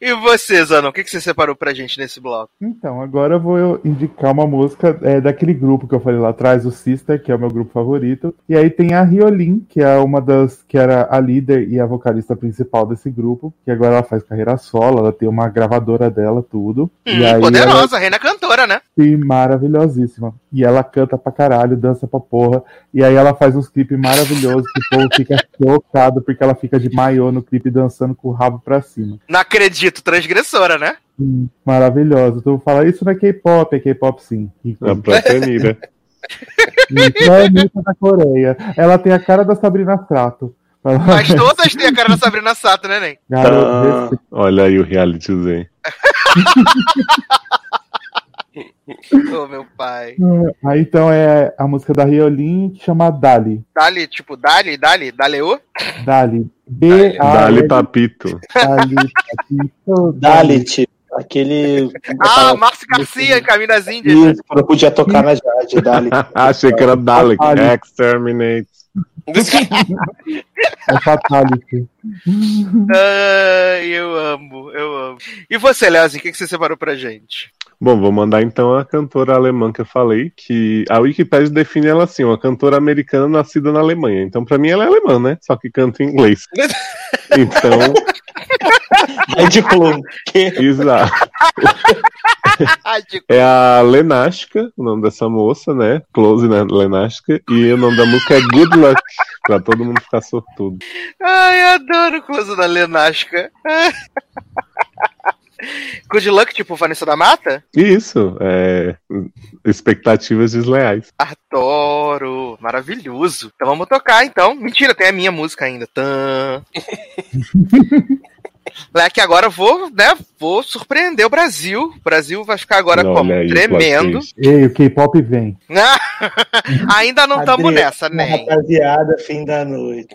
[SPEAKER 2] E você, Zanon, o que, que você separou pra gente nesse bloco?
[SPEAKER 4] Então, agora eu vou indicar uma música é, daquele grupo que eu falei lá atrás, o Sister, que é o meu grupo favorito. E aí tem a Riolin, que é uma das que era a líder e a vocalista principal desse grupo, que agora ela faz carreira solo, ela tem uma gravadora dela, tudo. e
[SPEAKER 2] Hum,
[SPEAKER 4] aí
[SPEAKER 2] poderosa, reina cantora, né?
[SPEAKER 4] Sim, maravilhosíssima. E ela canta pra caralho, dança pra porra. E aí ela faz uns clipes maravilhosos que o povo fica chocado porque ela fica de maiô no clipe dançando com o rabo pra cima.
[SPEAKER 2] Não acredito, transgressora, né?
[SPEAKER 4] Sim, maravilhosa. Tu fala, isso não é K-pop, é K-pop sim.
[SPEAKER 6] A própria Mira.
[SPEAKER 4] Não é Anitta da Coreia. Ela tem a cara da Sabrina Sato.
[SPEAKER 2] Mas todas têm a cara da Sabrina Sato, né, Nen?
[SPEAKER 4] Garoto,
[SPEAKER 6] Ah, olha aí o realityzinho.
[SPEAKER 2] Ô, meu pai.
[SPEAKER 4] Aí então é a música da Riolin que chama Dali.
[SPEAKER 2] Dali, tipo, Dali, Dali, Daleu?
[SPEAKER 4] Dali. B A
[SPEAKER 6] Dali Papito.
[SPEAKER 4] Dali. Papito,
[SPEAKER 3] Dalit. Aquele.
[SPEAKER 2] Ah, Márcio Garcia, em Caminho das Índias.
[SPEAKER 3] Isso, não podia tocar na Jade, Dalit.
[SPEAKER 6] Achei que era Dalek.
[SPEAKER 4] Dalek.
[SPEAKER 6] Exterminate.
[SPEAKER 4] É Fatality.
[SPEAKER 2] Ai, eu amo, eu amo. E você, Leozinho, o que, que você separou pra gente?
[SPEAKER 6] Bom, vou mandar então a cantora alemã que eu falei, que a Wikipedia define ela assim, uma cantora americana nascida na Alemanha. Então, pra mim, ela é alemã, né? Só que canta em inglês. Então,
[SPEAKER 3] É de Klum.
[SPEAKER 6] exato. É a Lenasca, o nome dessa moça, né? Close na Lenasca. E o nome da música é Good Luck, pra todo mundo ficar sortudo.
[SPEAKER 2] Ai, eu adoro o close da Lenasca. Good luck, tipo Vanessa da Mata?
[SPEAKER 6] Isso, é. Expectativas desleais.
[SPEAKER 2] Adoro, maravilhoso. Então vamos tocar então. Mentira, tem a minha música ainda. Tan. Leque, agora eu vou, né? Vou surpreender o Brasil. O Brasil vai ficar agora
[SPEAKER 4] Olha
[SPEAKER 2] como?
[SPEAKER 4] aí,
[SPEAKER 2] Tremendo.
[SPEAKER 4] Ei, o K-pop vem.
[SPEAKER 2] Ainda não estamos nessa, nem.
[SPEAKER 3] Rapaziada, fim da noite.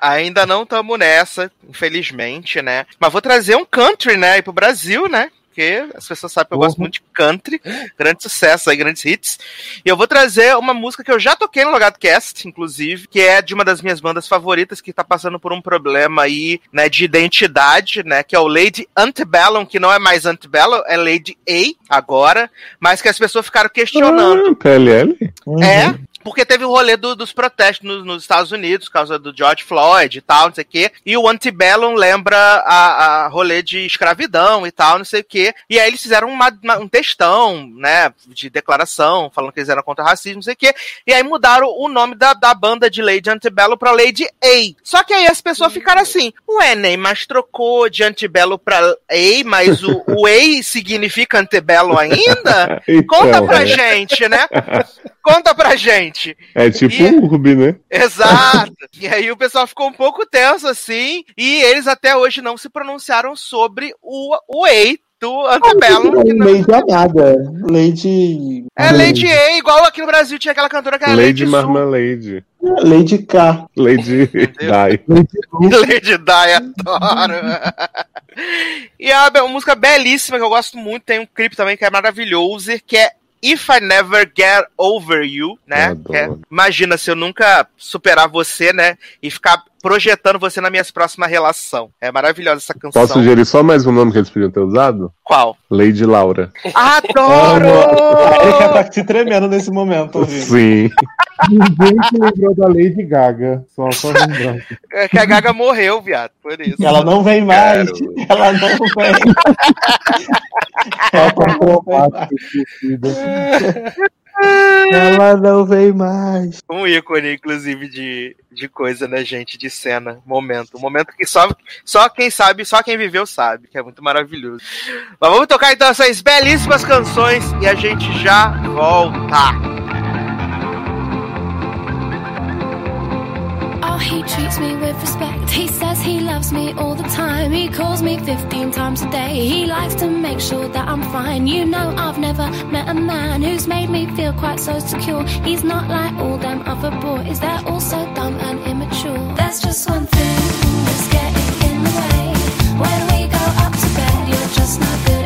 [SPEAKER 2] Ainda não estamos nessa, infelizmente, né? Mas vou trazer um country, né, aí pro Brasil, né? Porque as pessoas sabem que eu gosto muito de country, grande sucesso aí, grandes hits. E eu vou trazer uma música que eu já toquei no Logado Cast, inclusive, que é de uma das minhas bandas favoritas, que tá passando por um problema aí, né, de identidade, né, que é o Lady Antebellum, que não é mais Antebellum, é Lady A agora, mas que as pessoas ficaram questionando.
[SPEAKER 6] Ah, PLL?
[SPEAKER 2] É, porque teve o rolê do- dos protestos nos, nos Estados Unidos, por causa do George Floyd e tal, não sei o quê. E o Antebellum lembra a, a rolê de escravidão e tal, não sei o quê. E aí eles fizeram uma- uma- um textão, né, de declaração, falando que eles eram contra o racismo, não sei o quê. E aí mudaram o nome da, da banda de Lady Antebellum pra Lady A. Só que aí as pessoas ficaram assim, ué, Ney, mas trocou de Antebellum pra A, mas o, o A significa Antebellum ainda?
[SPEAKER 6] Então,
[SPEAKER 2] Conta pra
[SPEAKER 6] é.
[SPEAKER 2] gente, né? Conta pra gente.
[SPEAKER 6] É tipo
[SPEAKER 2] E-
[SPEAKER 6] um Urb, né?
[SPEAKER 2] Exato. E aí o pessoal ficou um pouco tenso assim, e eles até hoje não se pronunciaram sobre o, o A do Antebellum. que não-
[SPEAKER 3] Lady Amada. Lady.
[SPEAKER 2] É Lady A, igual aqui no Brasil tinha aquela cantora que era
[SPEAKER 6] Lady
[SPEAKER 2] Lady.
[SPEAKER 6] Marmalade.
[SPEAKER 3] Lady K.
[SPEAKER 6] Lady Di.
[SPEAKER 2] Lady Di, adoro. e é uma, uma música belíssima que eu gosto muito, tem um clipe também que é maravilhoso, que é If I Never Get Over You, né? É- imagina se eu nunca superar você, né? E ficar projetando você na minha próxima relação. É maravilhosa essa canção.
[SPEAKER 6] Posso sugerir só mais um nome que eles podiam ter usado?
[SPEAKER 2] Qual?
[SPEAKER 6] Lady Laura.
[SPEAKER 2] Adoro!
[SPEAKER 3] A Erika tá se tremendo nesse momento, ouvindo.
[SPEAKER 6] Sim.
[SPEAKER 4] Ninguém se lembrou da Lady Gaga. Só, só lembrando.
[SPEAKER 2] É que a Gaga morreu, viado, por isso.
[SPEAKER 3] Ela não vem mais. Ela não vem.
[SPEAKER 4] Só comprovado.
[SPEAKER 3] Ela não vem mais.
[SPEAKER 2] Um ícone, inclusive, de, de coisa, né, gente? De cena, momento. Um momento que só, só quem sabe, só quem viveu sabe, que é muito maravilhoso. Mas vamos tocar então essas belíssimas canções e a gente já volta.
[SPEAKER 1] He treats me with respect. He says he loves me all the time. He calls me 15 times a day. He likes to make sure that I'm fine. You know, I've never met a man who's made me feel quite so secure. He's not like all them other boys, they're all so dumb and immature. There's just one thing that's getting in the way. When we go up to bed, you're just not good.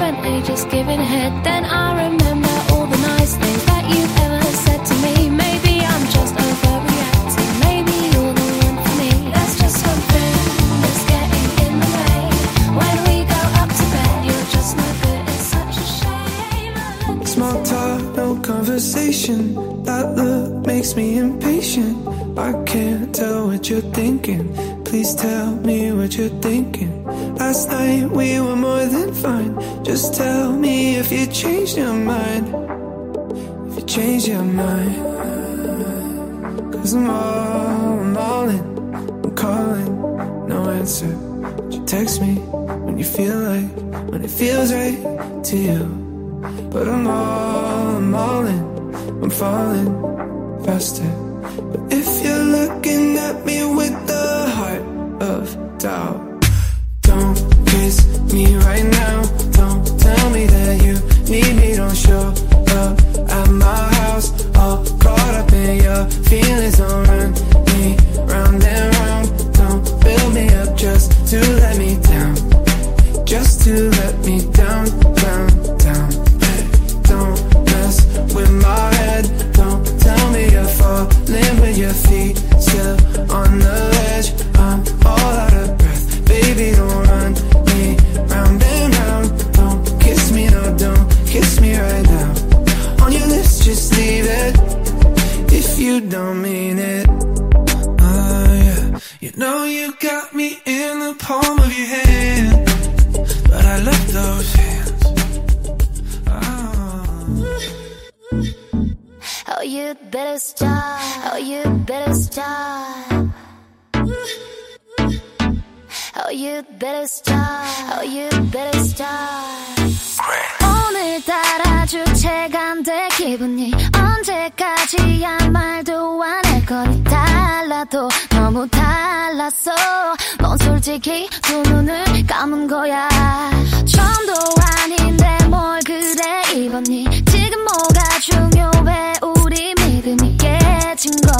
[SPEAKER 1] Spent ages giving head, then I remember all the nice things that you've ever said to me. Maybe I'm just overreacting. Maybe you're the one for me. There's just one thing that's getting in the way. When we go up to bed, you're just no good. It's such a shame.
[SPEAKER 8] Small talk, no conversation. That look makes me impatient. I can't tell what you're thinking. Please tell me what you're thinking. Last night we were more than fine. Just tell me if you changed your mind. If you changed your mind. Cause I'm all, I'm all in. I'm calling, no answer. But you text me when you feel like, when it feels right to you. But I'm all, I'm all in. I'm falling faster. But if you're looking at me with the of doubt, don't kiss me right now. Don't tell me that you need me. Don't show up at my house. All caught up in your feelings. Don't run me round and round. Don't build me up just to let me down. Just to let me down, down, down. Hey, don't mess with my head. Don't tell me you're falling with your feet still on the don't mean it. Oh, yeah. You know you got me in the palm of your hand, but I love those hands.
[SPEAKER 1] Ah. Oh, you better stop. Oh, you better stop. Oh, you better. Oh. 오늘따라 돼 기분이 언제까지야 말도 안 할 거니 달라도 너무 달랐어 넌 솔직히 두 눈을 감은 거야 처음도 아닌데 뭘 그래 입었니 지금 뭐가 중요해 우리 믿음이 깨진 거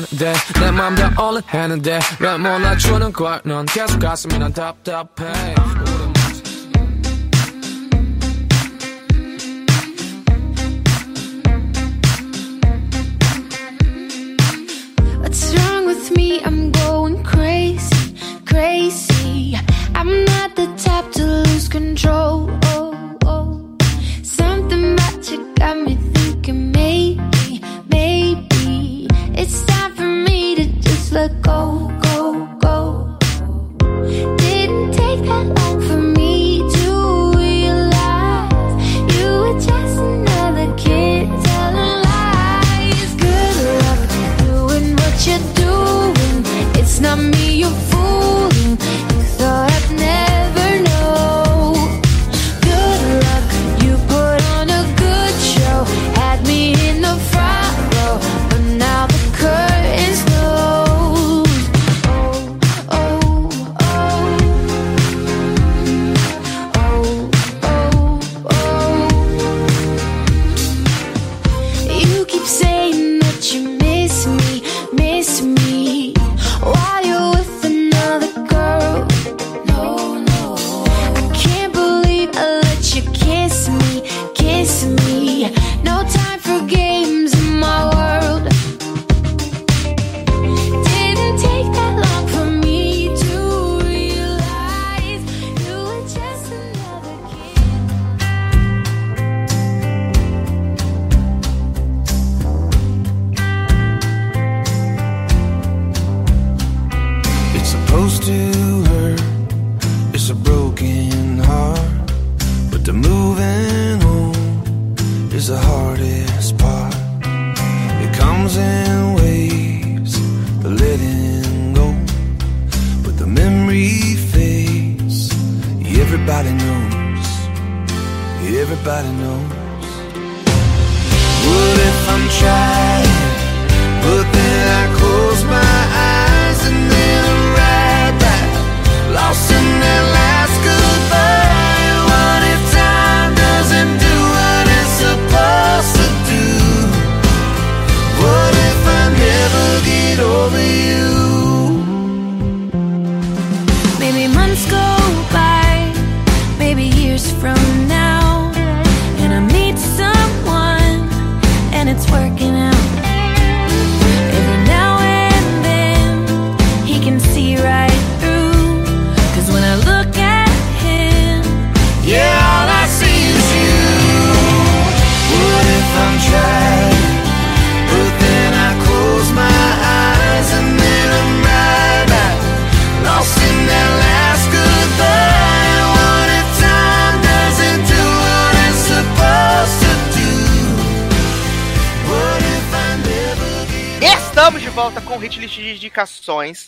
[SPEAKER 8] 노력했는데 내 맘 다 올라했는데 왜 몰라주는 걸넌 계속 가슴이 난 답답해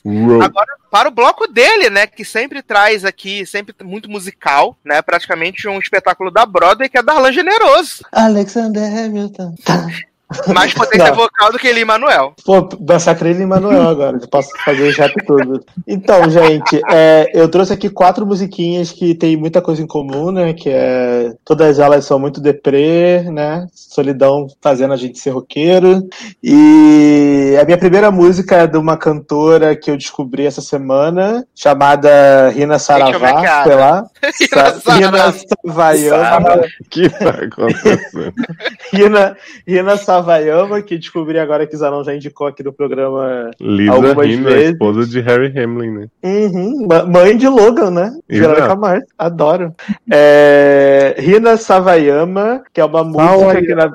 [SPEAKER 6] Uou.
[SPEAKER 2] Agora, para o bloco dele, né? Que sempre traz aqui, sempre muito musical, né? Praticamente um espetáculo da Broadway, que é Darlan Generoso.
[SPEAKER 3] Alexander Hamilton.
[SPEAKER 2] Mais potência
[SPEAKER 3] Não.
[SPEAKER 2] vocal do que ele Manuel.
[SPEAKER 3] Pô, massacrei ele em Manuel agora. Eu posso fazer o rap todo. Então, gente, é, eu trouxe aqui quatro musiquinhas que tem muita coisa em comum, né? Que é. Todas elas são muito deprê, né? Solidão fazendo a gente ser roqueiro. E a minha primeira música é de uma cantora que eu descobri essa semana, chamada Rina Saravá, sei lá.
[SPEAKER 2] Rina
[SPEAKER 3] Sa- Rina
[SPEAKER 2] Saravá.
[SPEAKER 3] Savayama.
[SPEAKER 6] O que tá acontecendo?
[SPEAKER 3] Rina, Rina Savayama, que descobri agora que Zanon já indicou aqui no programa
[SPEAKER 6] Lisa
[SPEAKER 3] algumas
[SPEAKER 6] Rina,
[SPEAKER 3] vezes.
[SPEAKER 6] esposa de Harry Hamlin, né?
[SPEAKER 3] Uhum, mãe de Logan, né? Verônica Mars, adoro. É, Rina Savayama, que é uma música que na...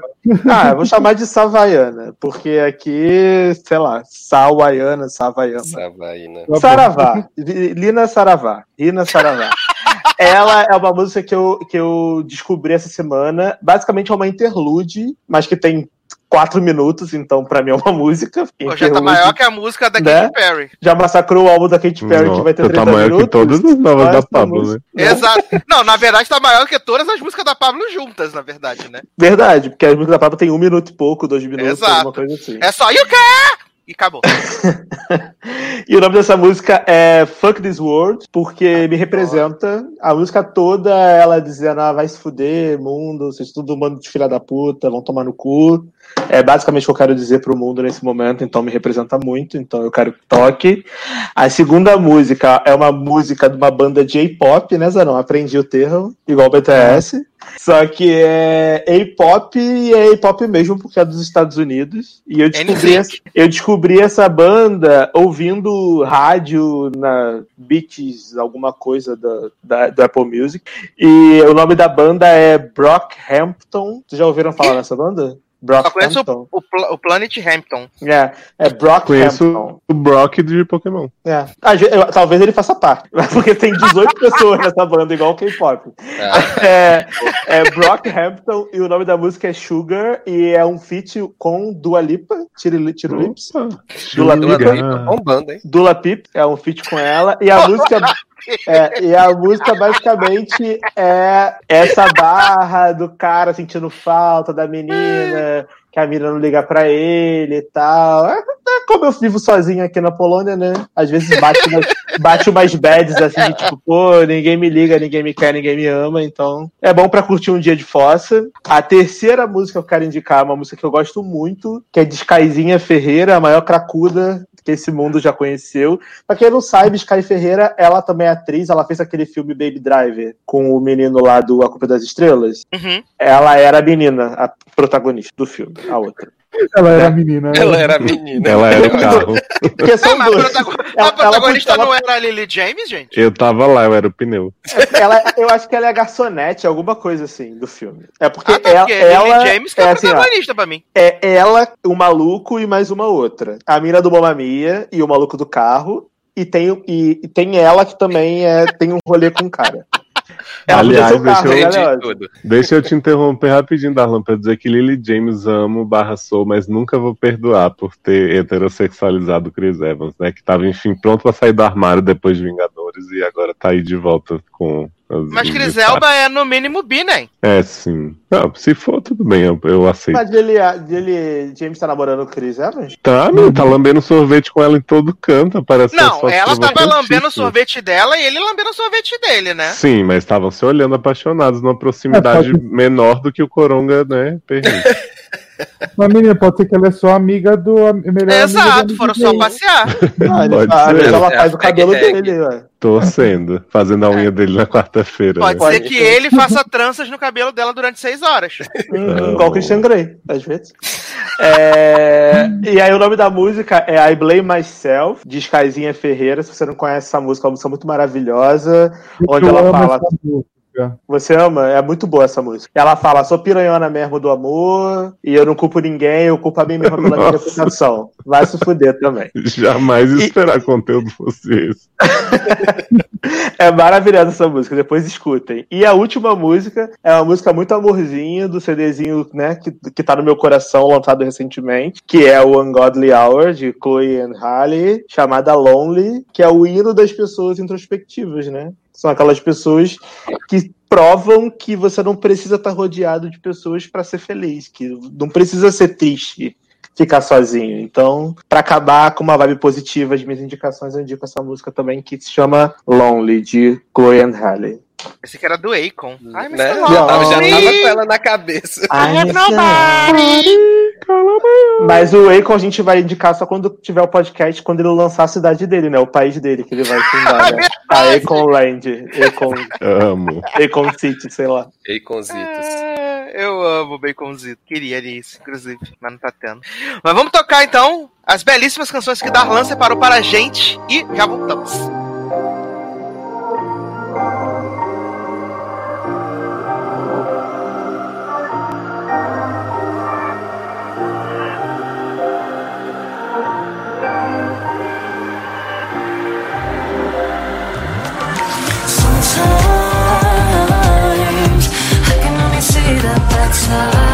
[SPEAKER 3] Ah, eu vou chamar de Savaiana, porque aqui, sei lá, Sawaiana, Savayama.
[SPEAKER 5] Savaína.
[SPEAKER 3] Saravá, Lina Saravá, Rina Saravá. Ela é uma música que eu, que eu descobri essa semana. Basicamente é uma interlude, mas que tem quatro minutos, então pra mim é uma música.
[SPEAKER 2] Pô, já tá maior que a música da
[SPEAKER 3] Né?
[SPEAKER 2] Katy Perry.
[SPEAKER 3] Já massacrou o álbum da Katy Perry, que vai ter
[SPEAKER 6] Nossa,
[SPEAKER 3] 30
[SPEAKER 6] tá maior
[SPEAKER 3] minutos.
[SPEAKER 6] que todas as novas da
[SPEAKER 3] essa
[SPEAKER 6] Pablo, né?
[SPEAKER 2] Exato. Não, na verdade tá maior que todas as músicas da Pablo juntas, na verdade, né?
[SPEAKER 3] Verdade, porque a música da Pablo tem um minuto e pouco, dois minutos,
[SPEAKER 2] Exato.
[SPEAKER 3] alguma coisa assim.
[SPEAKER 2] É só, you care! E acabou.
[SPEAKER 3] E o nome dessa música é Fuck This World, porque me representa. A música toda, ela dizendo, ah, vai se fuder, mundo, vocês tudo bando de filha da puta, vão tomar no cu. É basicamente o que eu quero dizer pro mundo nesse momento, então me representa muito, então eu quero que toque. A segunda música é uma música de uma banda de J-pop, né, Zanon? Aprendi o termo, igual o BTS. Só que é A-pop e é A-pop mesmo, porque é dos Estados Unidos. E eu descobri, essa, eu descobri essa banda ouvindo rádio na Beats, alguma coisa da, da, do Apple Music. E o nome da banda é Brockhampton. Vocês já ouviram falar dessa banda?
[SPEAKER 2] Só conheço
[SPEAKER 3] Brockhampton.
[SPEAKER 2] o, o, o Planet Hampton.
[SPEAKER 3] É, é
[SPEAKER 6] Conheço
[SPEAKER 3] Brockhampton.
[SPEAKER 6] o Brock de Pokémon.
[SPEAKER 3] É. Ah, eu- talvez ele faça parte, porque tem 18 pessoas nessa banda, igual o K-pop.
[SPEAKER 5] Ah,
[SPEAKER 3] É, é Brockhampton e o nome da música é Sugar e é um feat com Dua Lipa, Tiro, Tiro Lips. Dula
[SPEAKER 5] Dula
[SPEAKER 3] Lipa.
[SPEAKER 5] Lipa, bombando, hein?
[SPEAKER 3] Dula Pip é um feat com ela e a música é, e a música basicamente é essa barra do cara sentindo falta da menina, que a menina não liga pra ele e tal. É, é como eu vivo sozinho aqui na Polônia, né? Às vezes bate umas, bate umas bads assim, de tipo, pô, ninguém me liga, ninguém me quer, ninguém me ama, então é bom pra curtir um dia de fossa. A terceira música que eu quero indicar é uma música que eu gosto muito, que é de Skyzinha Ferreira, a maior cracuda que esse mundo já conheceu. Pra quem não sabe, Sky Ferreira, ela também é atriz, ela fez aquele filme Baby Driver com o menino lá do A Culpa das Estrelas.
[SPEAKER 2] Uhum.
[SPEAKER 3] Ela era a menina, a protagonista do filme, a outra.
[SPEAKER 4] Ela era a menina.
[SPEAKER 5] Ela era menina.
[SPEAKER 6] Ela era o carro.
[SPEAKER 3] Porque são
[SPEAKER 2] Ah, mas a,
[SPEAKER 3] Ela-
[SPEAKER 2] a
[SPEAKER 3] ela-
[SPEAKER 2] protagonista
[SPEAKER 3] ela-
[SPEAKER 2] não era a Lily James, gente?
[SPEAKER 6] Eu tava lá, eu era o pneu.
[SPEAKER 3] Ela, eu acho que ela é garçonete, alguma coisa assim, do filme. É porque,
[SPEAKER 2] Ah, tá,
[SPEAKER 3] ela,
[SPEAKER 2] porque
[SPEAKER 3] ela
[SPEAKER 2] Lily James que é,
[SPEAKER 3] é
[SPEAKER 2] a
[SPEAKER 3] assim, ó,
[SPEAKER 2] protagonista pra mim.
[SPEAKER 3] é ela, o maluco e mais uma outra. A mina do Mamma Mia e o maluco do carro. E tem, e, e tem ela que também é, tem um rolê com o cara. Ela
[SPEAKER 6] Aliás,
[SPEAKER 3] o carro,
[SPEAKER 6] deixa eu-
[SPEAKER 3] né,
[SPEAKER 5] tudo.
[SPEAKER 6] Deixa eu te interromper rapidinho, Darlan, pra dizer que Lily James amo barra sou, mas nunca vou perdoar por ter heterossexualizado o Chris Evans, né? Que tava, enfim, pronto pra sair do armário depois de E agora tá aí de volta com. as-
[SPEAKER 2] Mas
[SPEAKER 6] os
[SPEAKER 2] Chris
[SPEAKER 6] destaques.
[SPEAKER 2] Elba é no mínimo bi, né?
[SPEAKER 6] É, sim. Não, se for, tudo bem, eu, eu aceito.
[SPEAKER 3] Mas ele, ele, James tá namorando o Chris Evans?
[SPEAKER 6] Tá, meu, tá lambendo sorvete com ela em todo canto, parece
[SPEAKER 2] Não, ela tava lambendo o sorvete dela e ele lambendo o sorvete dele, né?
[SPEAKER 6] Sim, mas estavam se olhando apaixonados numa proximidade
[SPEAKER 4] É, pode-
[SPEAKER 6] menor do que o Coronga, né, permite.
[SPEAKER 4] Mas, menina, pode ser que ela é só amiga do melhor amiga
[SPEAKER 2] Exato,
[SPEAKER 4] do
[SPEAKER 2] foram só passear.
[SPEAKER 3] Ah, ele,
[SPEAKER 6] Pode ser.
[SPEAKER 3] mas ela
[SPEAKER 5] É,
[SPEAKER 3] faz o cabelo
[SPEAKER 5] hashtag.
[SPEAKER 3] dele, ué.
[SPEAKER 6] Torcendo, fazendo a unha dele na quarta-feira.
[SPEAKER 2] Pode
[SPEAKER 6] né?
[SPEAKER 3] Pode
[SPEAKER 2] ser que
[SPEAKER 3] ser.
[SPEAKER 2] ele faça tranças no cabelo dela durante seis horas.
[SPEAKER 3] Igual o Christian Grey, às vezes. É, E aí o nome da música é I Blame Myself, de Skyzinha Ferreira. Se você não conhece essa música, é uma música muito maravilhosa, onde
[SPEAKER 4] Eu
[SPEAKER 3] ela
[SPEAKER 4] amo
[SPEAKER 3] fala.
[SPEAKER 4] Música. música.
[SPEAKER 3] Você ama? É muito boa essa música. Ela fala, sou piranhona mesmo do amor, e eu não culpo ninguém, eu culpo a mim mesma pela minha reputação. Vai se fuder também.
[SPEAKER 6] Jamais ia esperar conteúdo fosse esse.
[SPEAKER 3] É maravilhosa essa música, depois escutem. E a última música é uma música muito amorzinha do CDzinho, né, que, que tá no meu coração, lançado recentemente, que é o Ungodly Hour, de Chloe and Halle, chamada Lonely, que é o hino das pessoas introspectivas, né? São aquelas pessoas que provam que você não precisa estar rodeado de pessoas para ser feliz, que não precisa ser triste ficar sozinho. Então, pra acabar com uma vibe positiva de minhas indicações, eu indico essa música também que se chama Lonely, de Chloe and Halle.
[SPEAKER 2] Esse que era do Akon. Ai, mas
[SPEAKER 5] Né?
[SPEAKER 2] tá
[SPEAKER 5] Já tava, já tava com ela na cabeça.
[SPEAKER 3] Ai. Mas o Akon a gente vai indicar só quando tiver o podcast, quando ele lançar a cidade dele, né? O país dele que ele vai fundar, né? A Akon Land, Akon,
[SPEAKER 6] Amo.
[SPEAKER 3] Akon City, sei lá.
[SPEAKER 5] Baconzitos.
[SPEAKER 2] É, Eu amo Baconzito. Queria isso, inclusive, mas não tá tendo. Mas vamos tocar então as belíssimas canções que Darlan separou para a gente e já voltamos.
[SPEAKER 1] Bad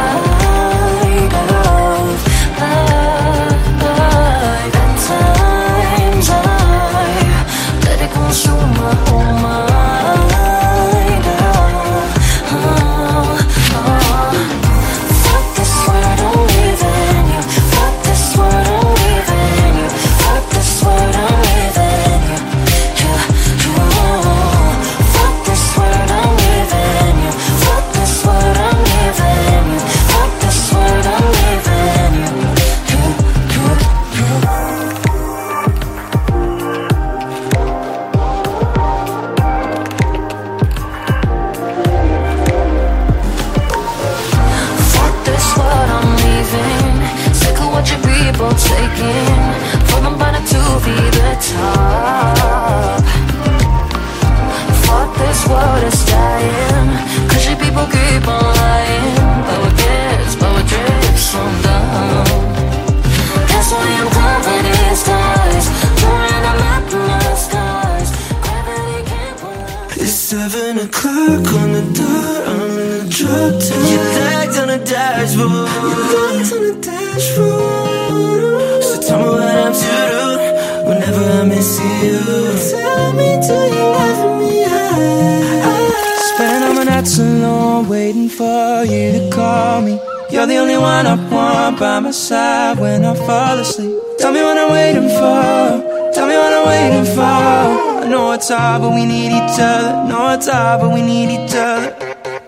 [SPEAKER 8] You're the only one I want by my side when I fall asleep. Tell me what I'm waiting for. Tell me what I'm waiting for. I know it's hard, but we need each other. Know it's hard, but we need each other.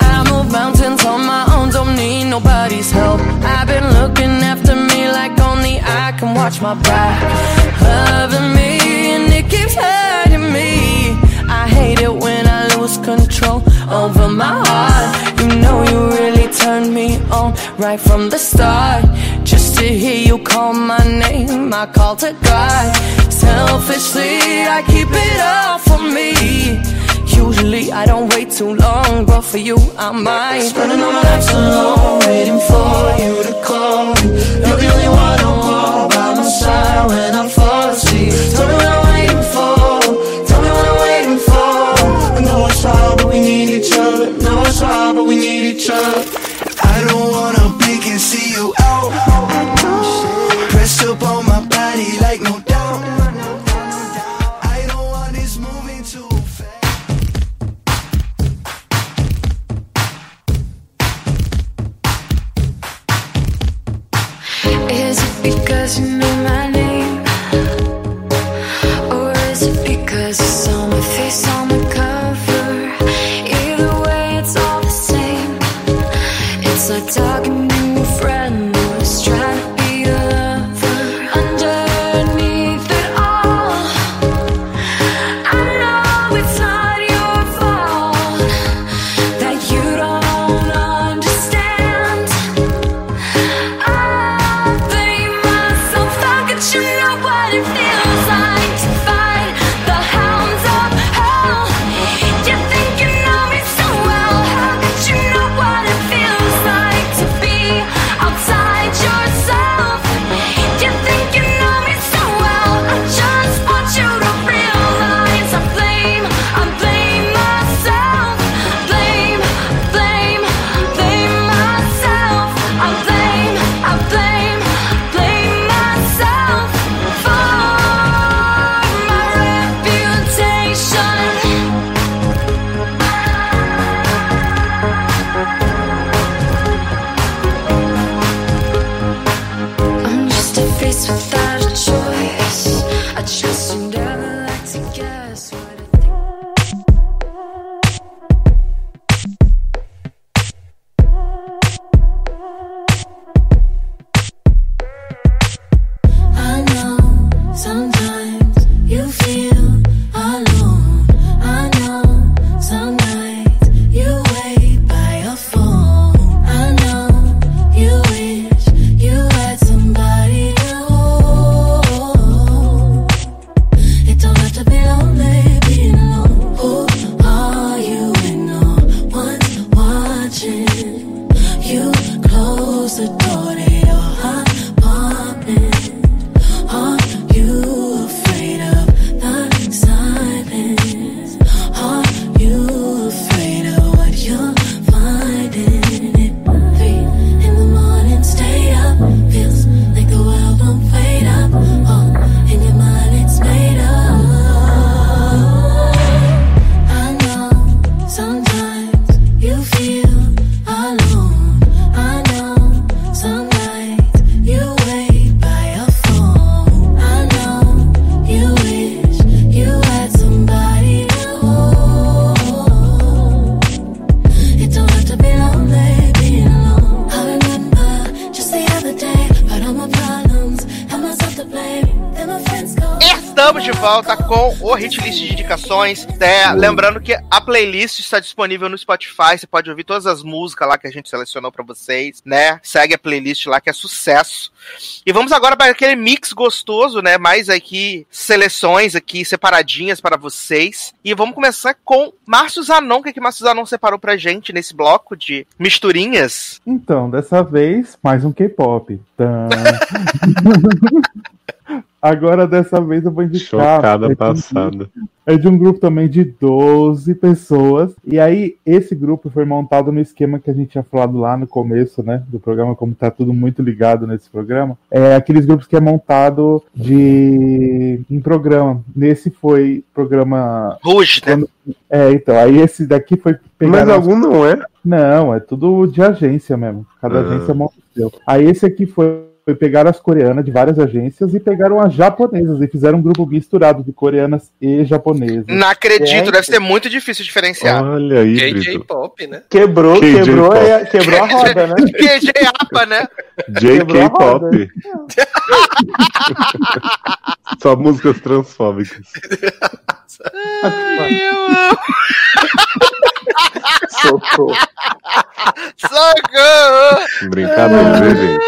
[SPEAKER 1] I move mountains on my own, don't need nobody's help. I've been looking after me like only I can watch my back. Loving me, and it keeps hurting me. I hate it when I lose control over my heart. Turned me on right from the start. Just to hear you call my name, I call to God. Selfishly, I keep it all for me. Usually I don't wait too long, but for you I might.
[SPEAKER 8] Spending all my life nights alone, waiting for you to call me. You're the only one I want by my side when I fall
[SPEAKER 2] Né? lembrando que a playlist está disponível no Spotify. Você pode ouvir todas as músicas lá que a gente selecionou pra vocês, né? Segue a playlist lá que é sucesso. E vamos agora para aquele mix gostoso, né? Mais aqui seleções aqui separadinhas para vocês. E vamos começar com Márcio Zanon. O que, que Márcio Zanon separou pra gente nesse bloco de misturinhas?
[SPEAKER 4] Então, dessa vez, mais um K-pop. Tã. Agora, dessa vez, eu vou indicar.
[SPEAKER 6] Chocada
[SPEAKER 4] é de um
[SPEAKER 6] passada.
[SPEAKER 4] grupo- É de um grupo também de 12 pessoas. E aí, esse grupo foi montado no esquema que a gente tinha falado lá no começo, né? Do programa, como tá tudo muito ligado nesse programa. É aqueles grupos que é montado de. em programa. Nesse foi programa.
[SPEAKER 2] Ruge, né?
[SPEAKER 4] É, então. Aí esse daqui foi.
[SPEAKER 6] Mas
[SPEAKER 4] pegaram as-
[SPEAKER 6] algum não é?
[SPEAKER 4] não, é tudo de agência mesmo. Cada
[SPEAKER 6] Ah.
[SPEAKER 4] agência monta o seu. Aí esse aqui foi, foi pegar as coreanas de várias agências e pegaram as japonesas e fizeram um grupo misturado de coreanas e japonesas.
[SPEAKER 2] Não acredito,
[SPEAKER 4] É,
[SPEAKER 2] deve ser muito difícil diferenciar.
[SPEAKER 6] Olha aí,
[SPEAKER 5] KJ
[SPEAKER 6] Brito.
[SPEAKER 5] Pop, né?
[SPEAKER 3] Quebrou,
[SPEAKER 6] KJ
[SPEAKER 3] quebrou,
[SPEAKER 6] Pop.
[SPEAKER 3] a- quebrou a roda, né?
[SPEAKER 2] QG APA, né?
[SPEAKER 3] Quebrou a
[SPEAKER 6] JK
[SPEAKER 3] roda.
[SPEAKER 6] Pop. Só músicas transfóbicas.
[SPEAKER 2] Ai, eu amo.
[SPEAKER 3] Socorro.
[SPEAKER 2] Socorro!
[SPEAKER 6] Brincadeira, né, gente?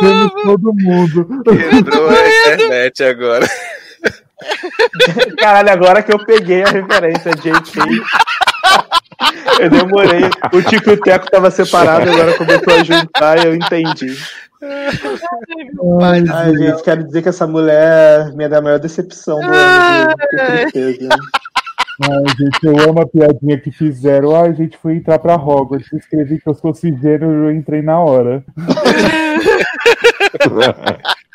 [SPEAKER 4] Perdemos todo mundo.
[SPEAKER 5] Quebrou a internet agora.
[SPEAKER 3] Caralho, agora que eu peguei a referência, JK. Eu demorei. O Tico e o Teco tava separado, agora começou a juntar e eu entendi.
[SPEAKER 4] Ai,
[SPEAKER 3] Ai, gente, quero dizer que essa mulher é minha da maior decepção do ano. viu? Que tristeza.
[SPEAKER 4] Ai, gente, eu amo a piadinha que fizeram. Ai, gente, fui entrar pra Hogwarts. Escrevi que eu sou cisgênero e eu entrei na hora.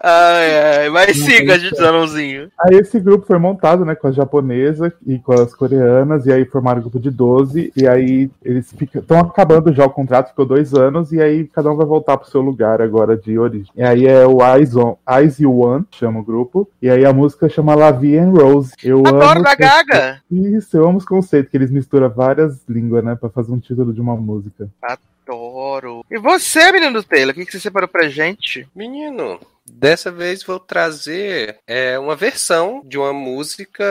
[SPEAKER 2] Ai, ai, mas siga, gente, Zanãozinho.
[SPEAKER 4] Aí esse grupo foi montado, né, com as japonesas e com as coreanas, e aí formaram um grupo de 12, e aí eles estão acabando já o contrato, ficou dois anos, e aí cada um vai voltar pro seu lugar agora de origem. E aí é o Eyes, on, Eyes You Want, chama o grupo, e aí a música chama La Vie en Rose. Eu
[SPEAKER 2] Adoro
[SPEAKER 4] amo
[SPEAKER 2] da Gaga.
[SPEAKER 4] Isso, eu amo os conceitos, que eles misturam várias línguas, né, pra fazer um título de uma música.
[SPEAKER 2] Adoro. E você, menino do Taylor, o que, que você separou pra gente?
[SPEAKER 5] Menino, dessa vez vou trazer é, uma versão de uma música,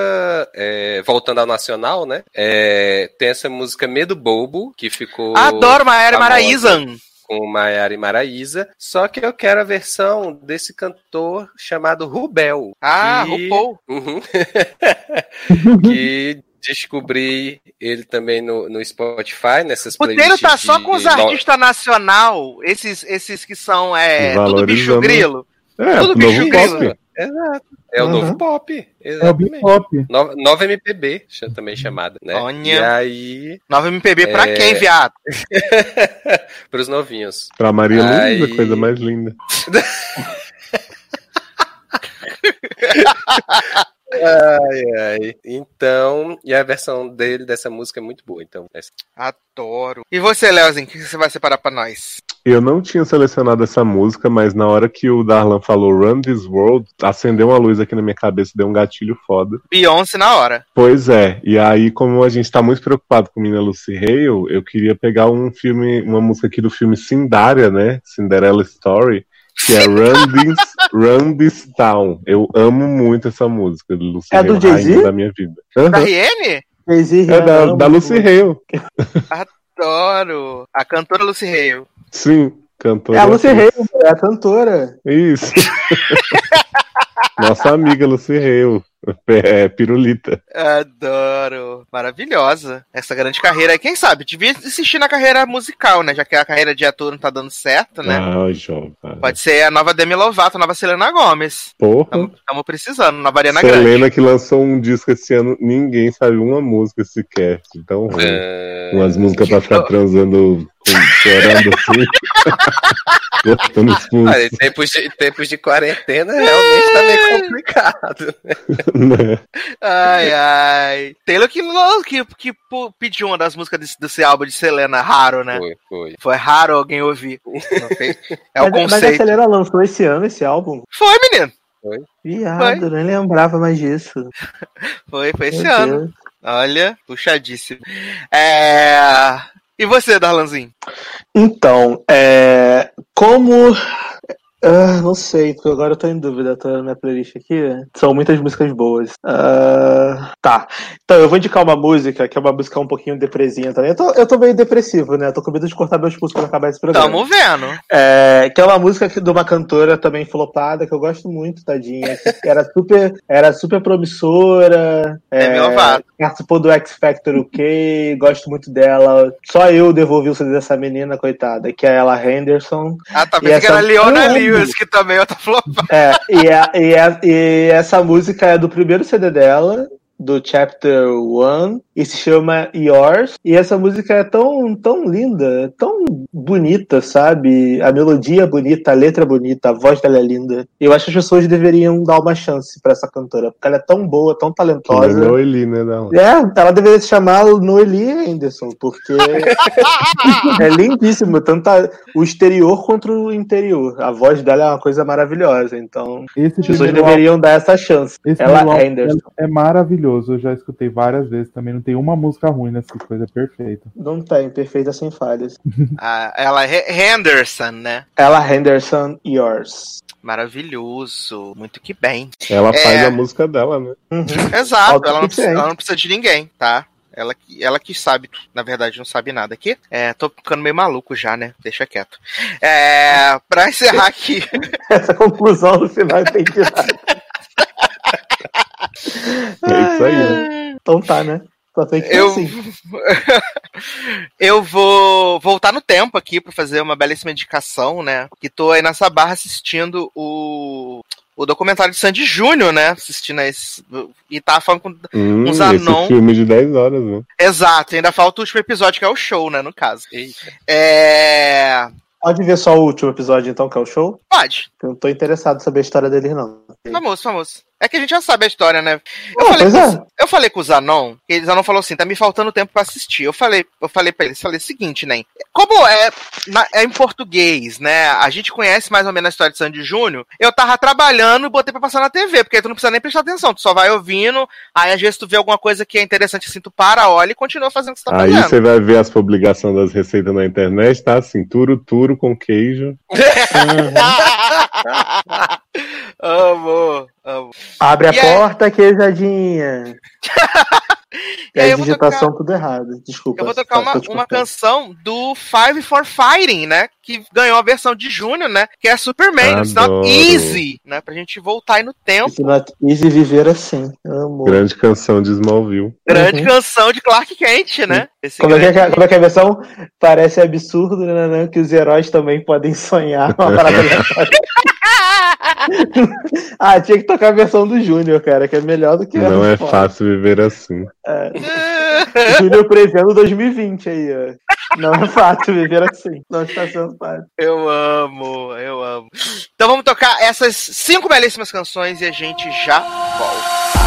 [SPEAKER 5] é, voltando ao nacional, né? É, tem essa música Medo Bobo, que ficou.
[SPEAKER 2] Adoro Maiara
[SPEAKER 5] famosa
[SPEAKER 2] Maraízan.
[SPEAKER 5] Com Maiara e Maraísa. Só que eu quero a versão desse cantor chamado Rubel.
[SPEAKER 2] Ah,
[SPEAKER 5] que-
[SPEAKER 2] RuPaul.
[SPEAKER 5] Uhum. que descobri ele também no, no Spotify, nessas
[SPEAKER 2] O Taylor
[SPEAKER 5] playlists
[SPEAKER 2] tá só com os
[SPEAKER 5] no-
[SPEAKER 2] artistas nacional, esses, esses que são é, tudo bicho grilo.
[SPEAKER 6] É,
[SPEAKER 2] Tudo bicho
[SPEAKER 6] pop.
[SPEAKER 2] grilo.
[SPEAKER 5] Exato. É o
[SPEAKER 3] Uhum.
[SPEAKER 5] novo pop.
[SPEAKER 4] É o
[SPEAKER 5] Exatamente.
[SPEAKER 4] Big-Pop.
[SPEAKER 5] Nova, nova MPB, também chamada, né?
[SPEAKER 2] Olha.
[SPEAKER 5] E aí,
[SPEAKER 2] Nova MPB pra
[SPEAKER 5] É.
[SPEAKER 2] quem, viado?
[SPEAKER 5] pros novinhos.
[SPEAKER 6] Pra Maria
[SPEAKER 5] Aí-
[SPEAKER 6] Luísa, coisa mais linda.
[SPEAKER 5] Ai, ai. Então, e a versão dele dessa música é muito boa. Então,
[SPEAKER 2] Adoro. E você, Leozinho, o que você vai separar pra nós?
[SPEAKER 6] Eu não tinha selecionado essa música, mas na hora que o Darlan falou Run This World, acendeu uma luz aqui na minha cabeça, deu um gatilho foda.
[SPEAKER 2] Beyoncé na hora.
[SPEAKER 6] Pois é, e aí, como a gente tá muito preocupado com Mina Lucy Hale, eu queria pegar um filme, uma música aqui do filme Cindária, né? Cinderella Story, que é Run This, Run This Town. Eu amo muito essa música do Lucy
[SPEAKER 3] É
[SPEAKER 6] Hale,
[SPEAKER 3] do Jay-Z?
[SPEAKER 6] rainha da minha vida.
[SPEAKER 2] Da
[SPEAKER 6] Aham.
[SPEAKER 2] Riene?
[SPEAKER 6] É da, da Lucy Hale.
[SPEAKER 2] Adoro. A cantora Lucy Hale.
[SPEAKER 6] Sim, cantora.
[SPEAKER 3] É a Lucy Hale, é a cantora.
[SPEAKER 6] Isso. Nossa amiga Lucy Hale. É, pirulita.
[SPEAKER 2] Adoro. Maravilhosa. Essa grande carreira aí. Quem sabe? Devia insistir na carreira musical, né? Já que a carreira de ator não tá dando certo, né?
[SPEAKER 6] Ai, jovem.
[SPEAKER 2] Pode ser a nova Demi Lovato, a nova Selena Gomes.
[SPEAKER 6] Porra.
[SPEAKER 2] Estamos precisando, nova Ariana Grande.
[SPEAKER 6] Selena que lançou um disco esse ano, ninguém sabe uma música sequer. Então.
[SPEAKER 5] É,
[SPEAKER 6] Umas músicas pra ficar transando, com, chorando assim. Cortando os
[SPEAKER 5] Olha,
[SPEAKER 6] pulsos.
[SPEAKER 5] tempos de, tempos de quarentena realmente tá meio complicado.
[SPEAKER 6] né?
[SPEAKER 2] Ai, ai. Taylor que, que, que pediu uma das músicas desse, desse álbum de Selena, raro, né?
[SPEAKER 5] Foi, foi.
[SPEAKER 2] Foi raro alguém ouvir. É o
[SPEAKER 3] mas, mas a
[SPEAKER 2] conceito.
[SPEAKER 3] Selena lançou esse ano esse álbum.
[SPEAKER 2] Foi, menino.
[SPEAKER 3] Viado, nem lembrava mais disso.
[SPEAKER 2] Foi, foi esse
[SPEAKER 3] Meu
[SPEAKER 2] ano.
[SPEAKER 3] Deus.
[SPEAKER 2] Olha, puxadíssimo. É... E você, Darlanzinho?
[SPEAKER 3] Então, é, como. Ah, não sei, porque agora eu tô em dúvida, tô na minha playlist aqui. São muitas músicas boas. Ah, tá. Então, eu vou indicar uma música, que é uma música um pouquinho depresinha também. Eu tô, eu tô meio depressivo, né? Eu tô com medo de cortar meus pulsos quando acabar esse programa.
[SPEAKER 2] Tamo vendo.
[SPEAKER 3] É, que é uma música que- de uma cantora também flopada, que eu gosto muito, tadinha. que era super, era super promissora.
[SPEAKER 2] Demi Lovato.
[SPEAKER 3] Participou do X Factor UK, gosto muito dela. Só eu devolvi o CD dessa menina, coitada, que é ela Henderson.
[SPEAKER 2] Ah, tá. Pensei que era Leona
[SPEAKER 3] Eu
[SPEAKER 2] que também é outra flopada.
[SPEAKER 3] É, e, a- e a- e essa música é do primeiro CD dela, do Chapter 1, e se chama Yours. E essa música é tão, tão linda, tão bonita, sabe? A melodia é bonita, a letra é bonita, a voz dela é linda. Eu acho que as pessoas deveriam dar uma chance pra essa cantora, porque ela é tão boa, tão talentosa.
[SPEAKER 6] Noeli, né? Dela.
[SPEAKER 3] É, ela deveria se chamar Noeli Anderson, porque é lindíssimo, tanto a- o exterior quanto o interior. A voz dela é uma coisa maravilhosa, então
[SPEAKER 4] Esse
[SPEAKER 3] as pessoas deveriam dar essa chance.
[SPEAKER 4] Esse
[SPEAKER 3] Ela é Anderson.
[SPEAKER 4] é maravilhoso, eu já escutei várias vezes também. Não tem uma música ruim nessa coisa, é perfeita.
[SPEAKER 3] Não tem, perfeita sem falhas.
[SPEAKER 2] Ah, ela é Henderson, né?
[SPEAKER 3] Ela Henderson Yours.
[SPEAKER 2] Maravilhoso. Muito que bem.
[SPEAKER 6] Ela
[SPEAKER 2] É.
[SPEAKER 6] faz a música dela, né?
[SPEAKER 2] Exato, ela não, precisa, ela não precisa de ninguém, tá? Ela que, ela que sabe, na verdade não sabe nada aqui. É, tô ficando meio maluco já, né? Deixa quieto. É, pra encerrar aqui,
[SPEAKER 3] Essa conclusão no final é entendi nada.
[SPEAKER 6] É isso aí, né?
[SPEAKER 3] Então tá, né? Só tem que ser
[SPEAKER 2] eu,
[SPEAKER 3] assim.
[SPEAKER 2] eu vou voltar no tempo aqui pra fazer uma belíssima indicação, né? Que tô aí nessa barra assistindo o, o documentário de Sandy Júnior, né? Assistindo a esse. E tava falando com
[SPEAKER 6] Hum,
[SPEAKER 2] uns
[SPEAKER 6] esse
[SPEAKER 2] anão.
[SPEAKER 6] filme de 10 horas, né?
[SPEAKER 2] Exato, ainda falta o último episódio, que é o show, né? No caso. É.
[SPEAKER 3] Pode ver só o último episódio, então, que é o show?
[SPEAKER 2] Pode.
[SPEAKER 3] Eu não tô interessado em saber a história deles, não.
[SPEAKER 2] Famoso, famoso. É que a gente já sabe a história, né? Eu,
[SPEAKER 3] Ah,
[SPEAKER 2] falei, com,
[SPEAKER 3] é.
[SPEAKER 2] eu falei com o Zanon, que o Zanon falou assim, tá me faltando tempo pra assistir. Eu falei, eu falei pra ele, falei o seguinte, né? Como é, na- é em português, né? A gente conhece mais ou menos a história de Sandy Júnior. Eu tava trabalhando e botei pra passar na TV, porque aí tu não precisa nem prestar atenção, tu só vai ouvindo, aí às vezes tu vê alguma coisa que é interessante assim, tu para, olha e continua fazendo o que você tá
[SPEAKER 6] Aí
[SPEAKER 2] fazendo.
[SPEAKER 6] você vai ver as publicações das receitas na internet, tá assim, turo, turo com queijo.
[SPEAKER 2] amo, amo.
[SPEAKER 3] Abre a
[SPEAKER 2] E aí-
[SPEAKER 3] porta, queijadinha.
[SPEAKER 2] E
[SPEAKER 3] É
[SPEAKER 2] aí
[SPEAKER 3] a digitação tudo errado. Desculpa.
[SPEAKER 2] Eu vou tocar uma,
[SPEAKER 3] te
[SPEAKER 2] uma
[SPEAKER 3] cortando.
[SPEAKER 2] canção do Five for Fighting, né? Que ganhou a versão de Júnior, né? Que é Superman, It's Not
[SPEAKER 6] Adoro.
[SPEAKER 2] Easy, né? Pra gente voltar aí no tempo.
[SPEAKER 3] It's not easy viver assim. Amo.
[SPEAKER 6] Grande canção de Smallville.
[SPEAKER 2] Grande
[SPEAKER 3] Uhum.
[SPEAKER 2] canção de Clark Kent, né? Esse
[SPEAKER 3] Como é, que
[SPEAKER 2] grande-
[SPEAKER 3] é, como é que é a versão? Parece absurdo, né, né, que os heróis também podem sonhar. Uma parada. ah, tinha que tocar a versão do Júnior, cara, que é melhor do que a
[SPEAKER 6] Não
[SPEAKER 3] do
[SPEAKER 6] é
[SPEAKER 3] Ford.
[SPEAKER 6] fácil viver assim.
[SPEAKER 3] Júnior prevendo 2020 aí, ó. Não é fácil viver assim. Não está sendo fácil.
[SPEAKER 2] Eu amo, eu amo. Então vamos tocar essas cinco belíssimas canções e a gente já volta.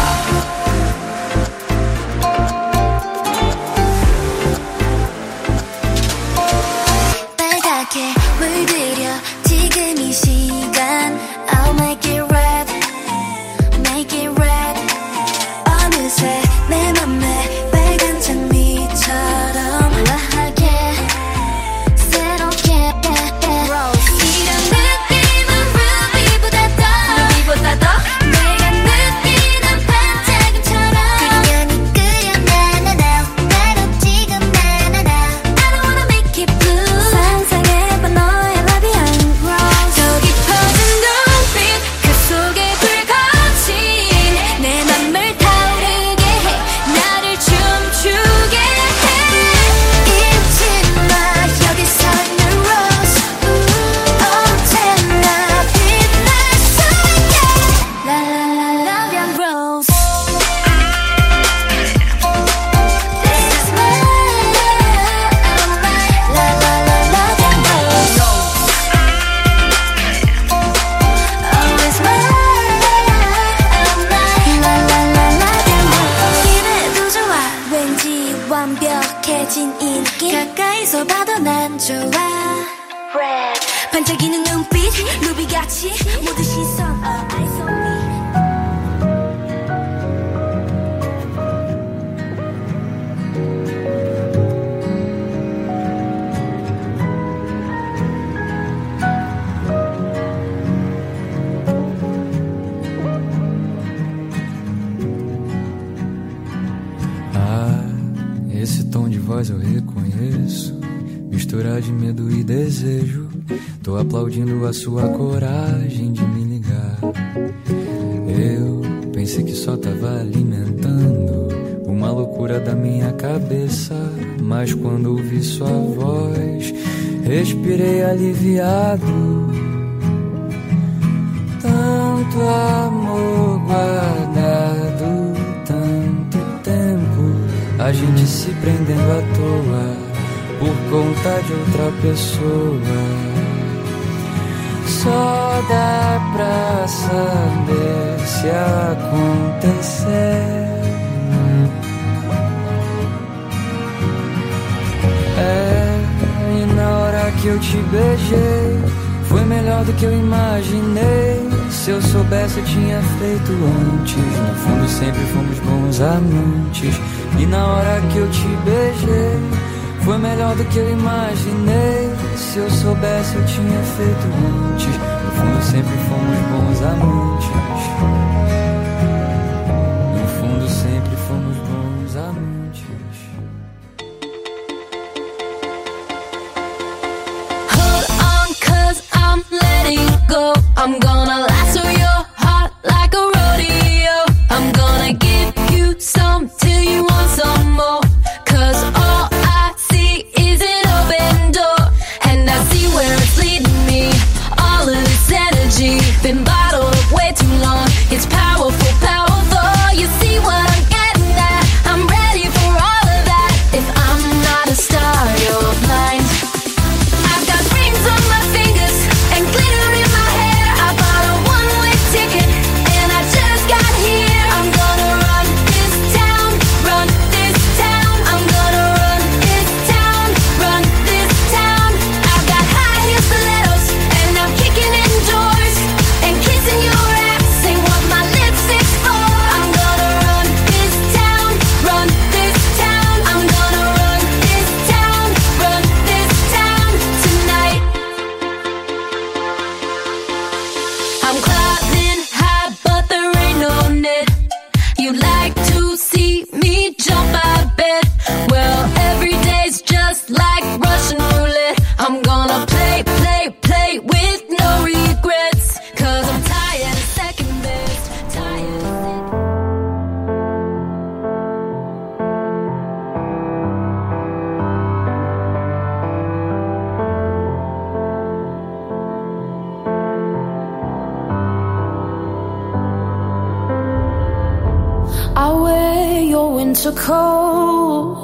[SPEAKER 1] so cold.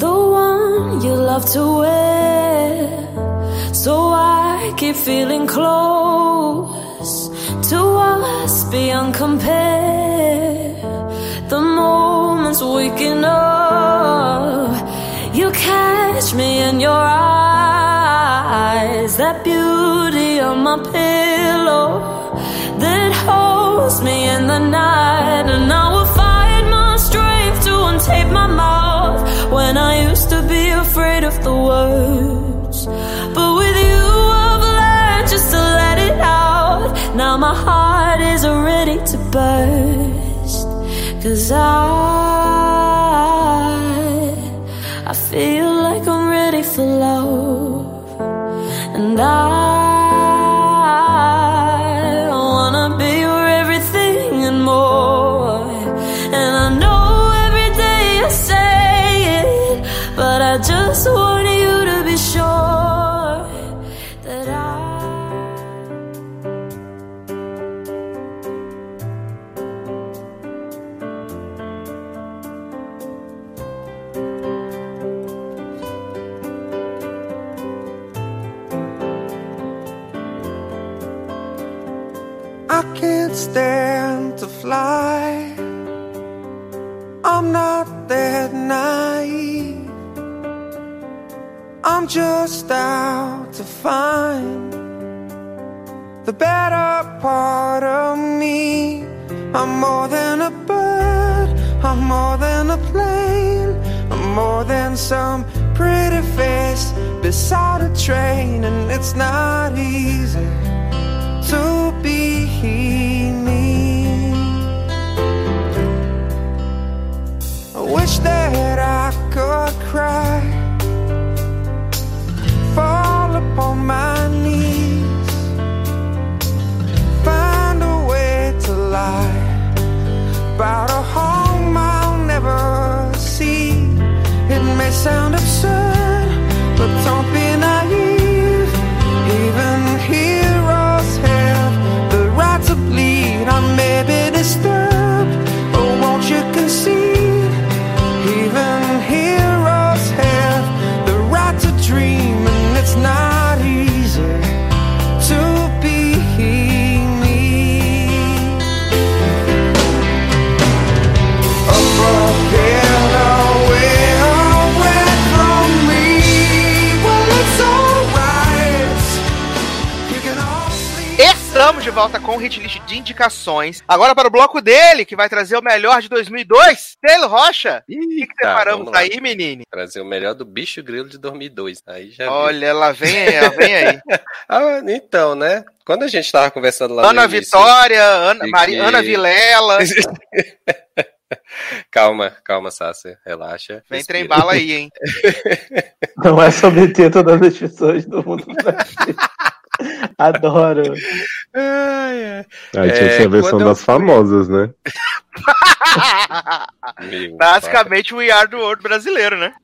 [SPEAKER 1] The one you love to wear. So I keep feeling close To us beyond compare. The moment's waking up You catch me in your eyes. That beauty on my pillow That holds me in the night. And I tape my mouth when I used to be afraid of the words. But with you, I've learned just to let it out. Now my heart is ready to burst. Cause I, I feel like I'm ready for love. And I
[SPEAKER 8] the better part of me. I'm more than a bird, I'm more than a plane, I'm more than some pretty face beside a train, and it's not easy sound
[SPEAKER 2] volta com o hit list de indicações. Agora para o bloco dele, que vai trazer o melhor de 2002. Taylor Rocha. O que, que
[SPEAKER 5] Tá,
[SPEAKER 2] separamos
[SPEAKER 5] lá.
[SPEAKER 2] aí, menine?
[SPEAKER 5] Trazer o melhor do bicho grilo de 2002. Aí já.
[SPEAKER 2] Olha, ela vem, ela vem aí.
[SPEAKER 5] Ah, então, né? Quando a gente tava conversando lá
[SPEAKER 2] Ana
[SPEAKER 5] no início,
[SPEAKER 2] Vitória, Ana,
[SPEAKER 5] que-
[SPEAKER 2] Ana Vilela.
[SPEAKER 5] calma, calma, Sácia, relaxa.
[SPEAKER 2] Vem
[SPEAKER 5] respira.
[SPEAKER 2] trem bala aí, hein?
[SPEAKER 3] Não é sobre ter todas as pessoas do mundo. Adoro.
[SPEAKER 5] Ai, ai.
[SPEAKER 6] Aí tinha que ser
[SPEAKER 5] É,
[SPEAKER 6] a versão das famosas, né?
[SPEAKER 5] Meu
[SPEAKER 2] Basicamente o We Are do World brasileiro, né?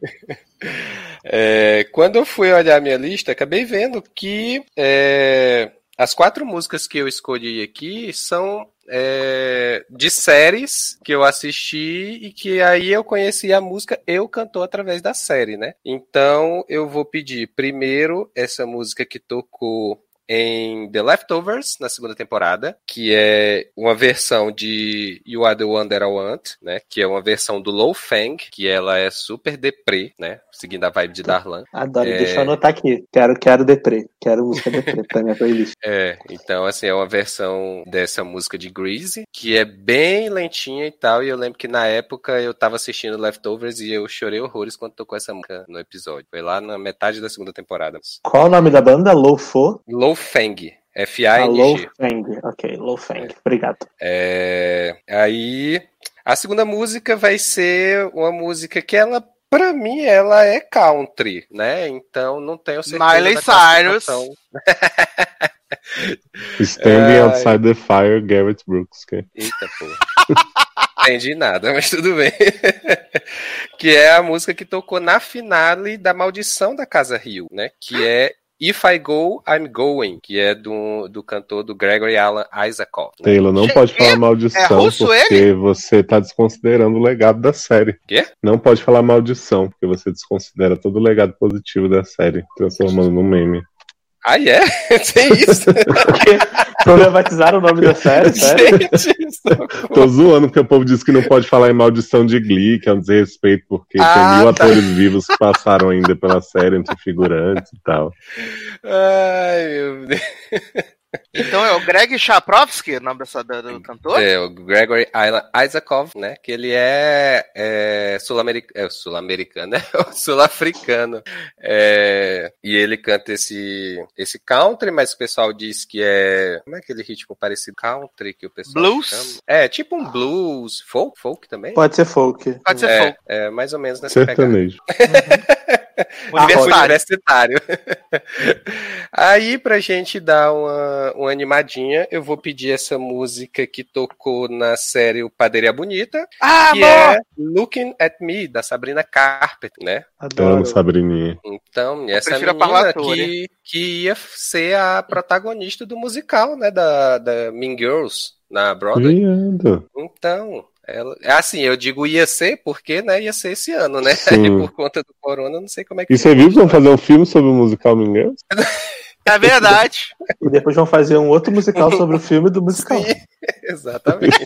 [SPEAKER 5] É, quando eu fui olhar a minha lista, acabei vendo que é, as quatro músicas que eu escolhi aqui são é, de séries que eu assisti e que aí eu conheci a música Eu Cantou através da série, né? Então eu vou pedir primeiro essa música que tocou em The Leftovers, na segunda temporada, que é uma versão de You Are the One That I Want, né? Que é uma versão do Low Fang, que ela é super deprê, né? Seguindo a vibe de Darlan.
[SPEAKER 3] Adoro.
[SPEAKER 5] É,
[SPEAKER 3] Deixa eu anotar aqui. Quero, quero deprê. Quero música deprê pra minha playlist.
[SPEAKER 5] É, então assim, é uma versão dessa música de Greasy, que é bem lentinha e tal, e eu lembro que na época eu tava assistindo Leftovers e eu chorei horrores quando tocou essa música no episódio. Foi lá na metade da segunda temporada.
[SPEAKER 3] Qual o nome da banda? Lofo?
[SPEAKER 5] Low Fang,
[SPEAKER 3] Ah,
[SPEAKER 5] F-A-N-G.
[SPEAKER 3] Low Fang. Ok, Low Fang. Obrigado.
[SPEAKER 5] É, aí a segunda música vai ser uma música que ela Pra mim, ela é country, né? Então não tenho certeza.
[SPEAKER 2] Miley Cyrus.
[SPEAKER 6] Standing
[SPEAKER 5] Ai.
[SPEAKER 6] Outside the Fire, Garrett Brooks. Que...
[SPEAKER 5] Eita, pô. Entendi nada, mas tudo bem. que é a música que tocou na finale da Maldição da Casa Rio, né? Que é If I Go, I'm Going, que é do, do cantor do Gregory Alan Isaacoff. né?
[SPEAKER 6] Taylor, não
[SPEAKER 2] Gente,
[SPEAKER 6] pode falar
[SPEAKER 2] é
[SPEAKER 6] maldição,
[SPEAKER 2] russo
[SPEAKER 6] porque você tá desconsiderando o legado da série.
[SPEAKER 5] Quê?
[SPEAKER 6] Não pode falar maldição, porque você desconsidera todo o legado positivo da série, transformando num meme.
[SPEAKER 5] Ah, é? Tem isso?
[SPEAKER 3] Problematizaram o nome da série, sério?
[SPEAKER 5] Gente.
[SPEAKER 6] Tô zoando porque o povo diz que não pode falar em maldição de Glee, que é um desrespeito, porque
[SPEAKER 5] Ah,
[SPEAKER 6] tem mil
[SPEAKER 5] tá.
[SPEAKER 6] atores vivos que passaram ainda pela série entre figurantes e tal.
[SPEAKER 5] Ai, meu Deus.
[SPEAKER 2] Então é o Greg Chaprowski, o nome dessa, do, do cantor?
[SPEAKER 5] É, o Gregory Isaacoff, né? Que ele é, é sul-americano, é, sul-americano, né? Sul-africano. É, e ele canta esse, esse country, mas o pessoal diz que é. Como é aquele ritmo parecido country que o pessoal
[SPEAKER 2] Blues?
[SPEAKER 5] chama? É, tipo um blues, folk, folk também?
[SPEAKER 3] Pode ser folk.
[SPEAKER 2] Pode ser
[SPEAKER 5] é,
[SPEAKER 2] folk.
[SPEAKER 5] é, mais ou menos nessa pegada.
[SPEAKER 6] Sertanejo.
[SPEAKER 2] Universitário.
[SPEAKER 5] Universitário. Aí, pra gente dar uma, uma animadinha, eu vou pedir essa música que tocou na série O Padeira Bonita,
[SPEAKER 2] Ah,
[SPEAKER 5] que
[SPEAKER 2] amor!
[SPEAKER 5] é Looking at Me, da Sabrina Carpenter, né?
[SPEAKER 6] Amo
[SPEAKER 3] Adoro.
[SPEAKER 6] Sabrininha.
[SPEAKER 5] Então, essa menina
[SPEAKER 2] Parlatore.
[SPEAKER 5] que, que ia ser a protagonista do musical, né, da, da Mean Girls, na Broadway.
[SPEAKER 6] Viado.
[SPEAKER 5] Então, ela, é assim, eu digo ia ser porque, né, ia ser esse ano, né?
[SPEAKER 6] Sim.
[SPEAKER 5] Aí, por conta do corona, não sei como é que
[SPEAKER 6] E você viu que vão fazer um filme sobre o musical Girls?
[SPEAKER 2] É verdade.
[SPEAKER 3] E depois vão fazer um outro musical sobre o filme do musical.
[SPEAKER 5] Sim, exatamente.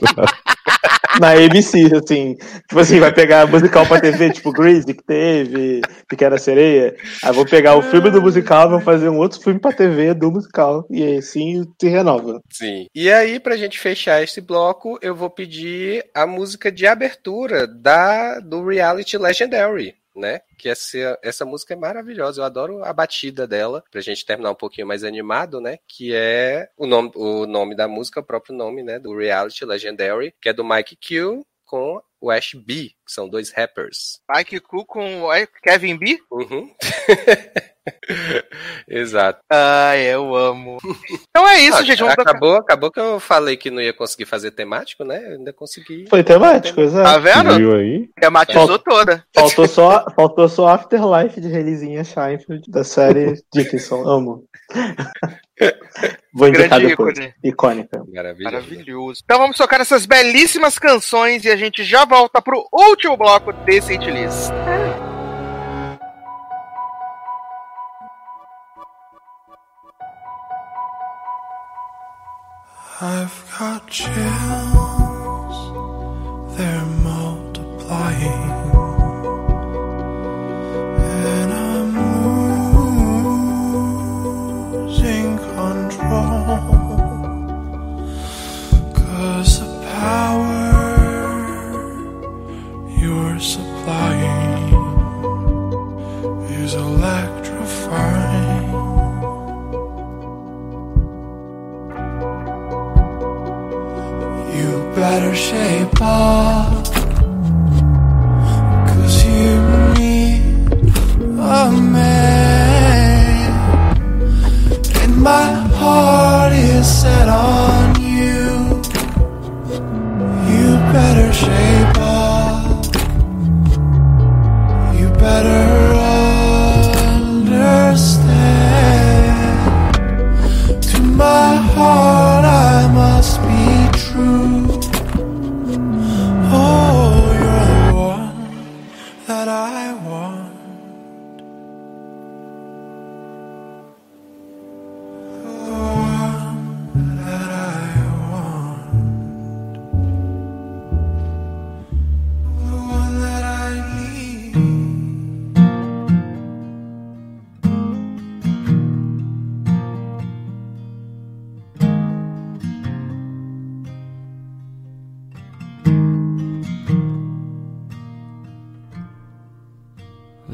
[SPEAKER 3] Na ABC, assim. Tipo assim, vai pegar musical pra TV, tipo Grease, que teve, Pequena Sereia. Aí vou pegar o filme do musical e vou fazer um outro filme pra TV do musical. E aí assim se renova.
[SPEAKER 5] Sim. E aí, pra gente fechar esse bloco, eu vou pedir a música de abertura da do reality Legendary. Né? Que essa, essa música é maravilhosa, eu adoro a batida dela, pra gente terminar um pouquinho mais animado, né? Que é o nome, o nome da música, o próprio nome, né? Do Reality Legendary, que é do Mike Q com o Ash B, que são dois rappers.
[SPEAKER 2] Mike Ku com o Kevin B?
[SPEAKER 5] Uhum. Exato.
[SPEAKER 2] Ai, eu amo. Então é isso,
[SPEAKER 5] Ah,
[SPEAKER 2] gente. Tocar-
[SPEAKER 5] acabou, acabou que eu falei que não ia conseguir fazer temático, né? Eu ainda consegui.
[SPEAKER 3] Foi temático, exato.
[SPEAKER 2] Tá vendo?
[SPEAKER 6] Viu aí?
[SPEAKER 2] Tematizou toda.
[SPEAKER 3] Faltou só, faltou só Afterlife de Relizinha Scheinfeld da série Dickinson. Amo. Vou indicar
[SPEAKER 2] Grande
[SPEAKER 3] depois.
[SPEAKER 2] ícone.
[SPEAKER 3] Icônica.
[SPEAKER 5] Maravilhoso.
[SPEAKER 2] Maravilhoso. Então vamos tocar essas belíssimas canções e a gente já volta pro último bloco desse hit list.
[SPEAKER 8] I've got chills, they're multiplying. And I'm losing control. Cause the power you're supplying better shape up. Cause you need a man. And my heart is set on you. You better shape up. You better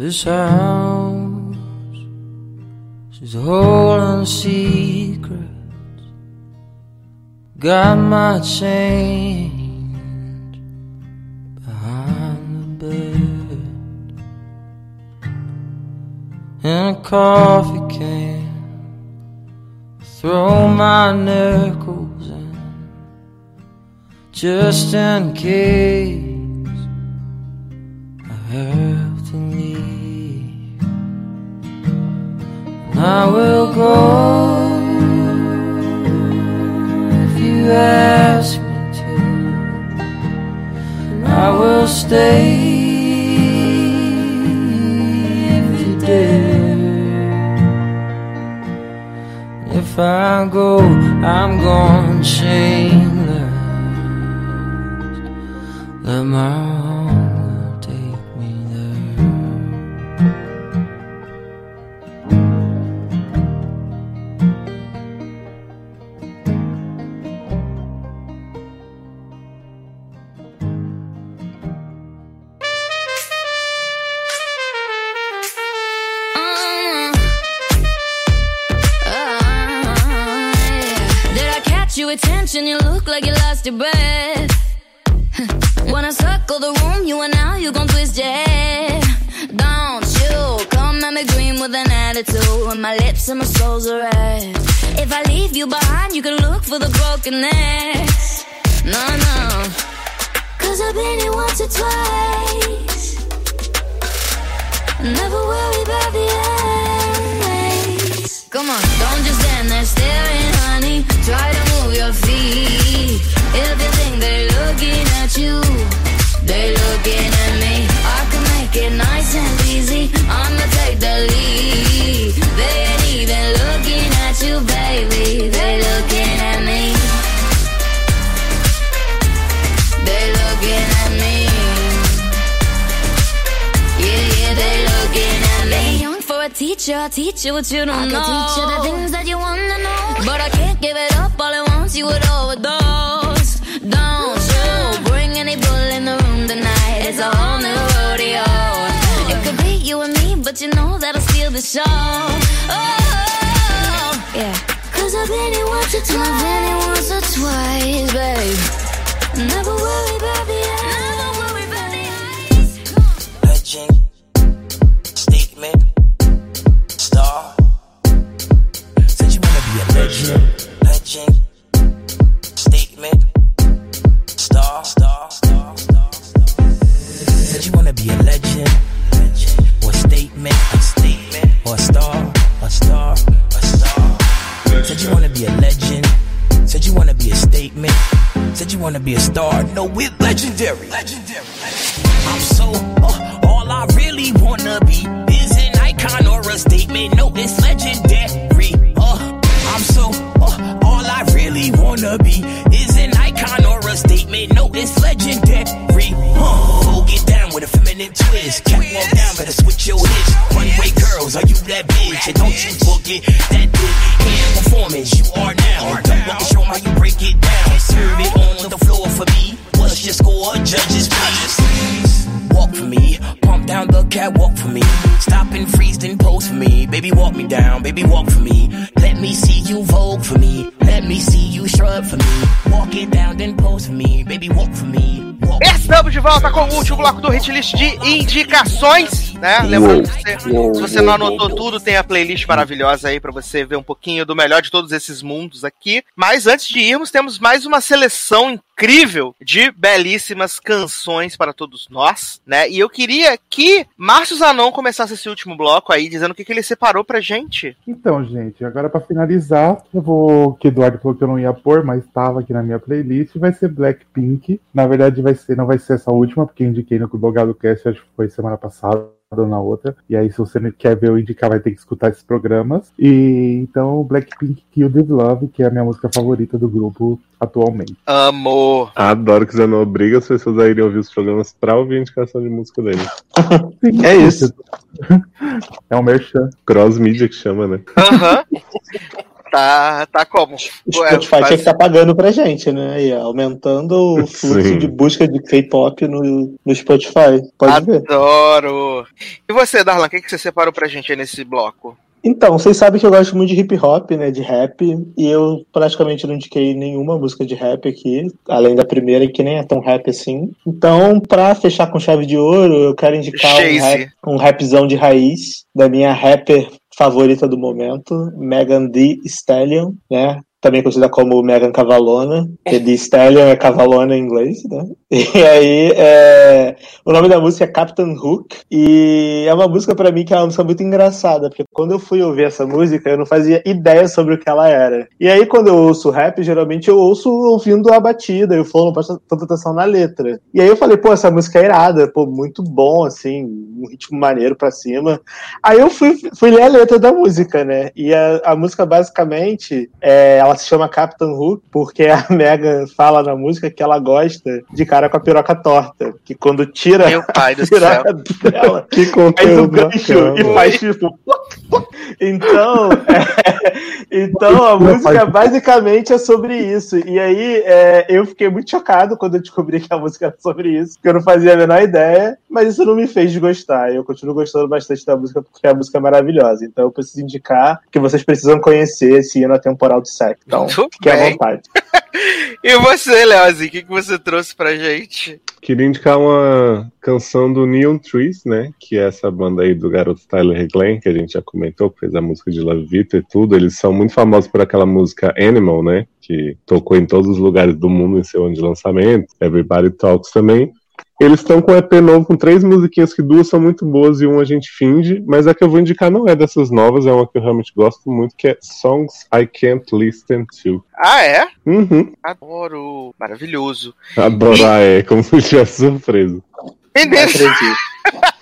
[SPEAKER 13] This house is holding secrets. Got my change behind the bed. And a coffee can. Throw my nickels in. Just in case I will go if you ask me to. And I will stay if you dare. If I go, I'm gonna chain last. Let my
[SPEAKER 1] with an attitude. And my lips and my soul's a rest. If I leave you behind, you can look for the brokenness. No, no. Cause I've been here once or twice. Never worry about the end. Come on, don't just stand there staring, honey. Try to move your feet. If you think they're looking at you, they're looking at me. I can make it nice and easy. I'ma take the lead. I teach you what you don't
[SPEAKER 11] I
[SPEAKER 1] know.
[SPEAKER 11] can teach you the things that you wanna know.
[SPEAKER 1] But I can't give it up all at once. You would overdose. Don't you bring any bull in the room tonight? It's a whole new rodeo. It could be you and me, but you know that'll steal the show. Oh, yeah. Cause I've been here once or twice. I've been here once or twice, babe. Never worry about the
[SPEAKER 14] be a legend, or a statement, a statement, or a star, a star, a star. Said you wanna be a legend. Said you wanna be a statement. Said you wanna be a star. No, we're legendary. Legendary. I'm so, uh, all I really wanna be is an icon or a statement. No, it's legendary. Uh, I'm so, uh, all I really wanna be is an icon or a statement. No, it's legendary. Feminine twist. Catwalk down, better switch your hips. Runway girls, are you that bitch? And don't you forget that big hand performance you are now. Don't want to show how you break it down. Serve it on the floor for me. What's your score? Judges, please. Walk for me, pump down the catwalk for me. Stop and freeze, then pose for me. Baby, walk me down, baby, walk for me. Let me see you vogue for me. Let me see you shrug for me. Walk it down, then pose for me. Baby, walk for me. Walk
[SPEAKER 2] Estamos de volta com o último bloco do Hitlist de indicações, né? Lembrando que você, se você não anotou tudo, tem a playlist maravilhosa aí pra você ver um pouquinho do melhor de todos esses mundos aqui. Mas antes de irmos, temos mais uma seleção incrível de belíssimas canções para todos nós, né? E eu queria que Márcio Zanon começasse esse último bloco aí, dizendo o que, que ele separou pra gente.
[SPEAKER 4] Então, gente, agora pra finalizar, eu vou. Que Eduardo falou que eu não ia pôr, mas estava aqui na minha playlist. Vai ser Blackpink. Na verdade, vai ser, não vai ser essa última, porque indiquei no Bogado Cast, acho que foi semana passada na outra. E aí, se você quer ver eu indicar, vai ter que escutar esses programas. E então, Blackpink Kill the Love, que é a minha música favorita do grupo atualmente.
[SPEAKER 2] Amor.
[SPEAKER 6] Adoro que você não obriga as pessoas a irem ouvir os programas pra ouvir a indicação de música dele.
[SPEAKER 3] É isso.
[SPEAKER 4] É um merchan.
[SPEAKER 6] Cross mídia que chama, né?
[SPEAKER 2] Aham. tá, tá como?
[SPEAKER 3] O Spotify tinha que estar pagando pra gente, né? E aumentando o fluxo
[SPEAKER 6] Sim.
[SPEAKER 3] de busca de K-pop no, no Spotify. Pode ver.
[SPEAKER 2] Adoro. E você, Darlan, o que, que você separou pra gente aí nesse bloco?
[SPEAKER 3] Então, vocês sabem que eu gosto muito de hip hop, né? De rap. E eu praticamente não indiquei nenhuma música de rap aqui, além da primeira, que nem é tão rap assim. Então, pra fechar com chave de ouro, eu quero indicar um, rap, um rapzão de raiz da minha rapper favorita do momento, Megan Thee Stallion, né? Também conhecida como Megan Cavalona, que The Stallion é Cavalona em inglês, né? E aí, é... o nome da música é Captain Hook, e é uma música pra mim que é uma música muito engraçada, porque quando eu fui ouvir essa música, eu não fazia ideia sobre o que ela era. E aí, quando eu ouço rap, geralmente eu ouço ouvindo a batida, e o flow não presta tanta atenção na letra. E aí eu falei, pô, essa música é irada, pô, muito bom, assim, um ritmo maneiro pra cima. Aí eu fui, fui ler a letra da música, né? E a, a música, basicamente, é, ela se chama Captain Hook, porque a Megan fala na música que ela gosta de cara com a piroca torta. Que quando tira
[SPEAKER 2] Meu pai do
[SPEAKER 3] a piroca dela,
[SPEAKER 6] Que
[SPEAKER 3] faz um gancho e faz tipo. Então, é, então a música basicamente é sobre isso. E aí é, eu fiquei muito chocado quando eu descobri que a música era sobre isso, porque eu não fazia a menor ideia, mas isso não me fez desgostar. Eu continuo gostando bastante da música porque a música é maravilhosa. Então eu preciso indicar que vocês precisam conhecer esse hino atemporal de Sec. Então, fique à vontade.
[SPEAKER 2] E você, Leozinho, o que, que você trouxe pra gente?
[SPEAKER 6] Queria indicar uma canção do Neon Trees, né? Que é essa banda aí do garoto Tyler Glenn, que a gente já comentou, que fez a música de Love Vita e tudo. Eles são muito famosos por aquela música Animal, né? Que tocou em todos os lugares do mundo em seu ano de lançamento. Everybody Talks também. Eles estão com um EP novo com três musiquinhas que duas são muito boas e uma a gente finge, mas a que eu vou indicar não é dessas novas, é uma que eu realmente gosto muito, que é Songs I Can't Listen To.
[SPEAKER 2] Ah, é?
[SPEAKER 6] Uhum.
[SPEAKER 2] Adoro. Maravilhoso.
[SPEAKER 6] Adorar é, como se tivesse surpresa.
[SPEAKER 2] Entendeu?
[SPEAKER 3] Acredito.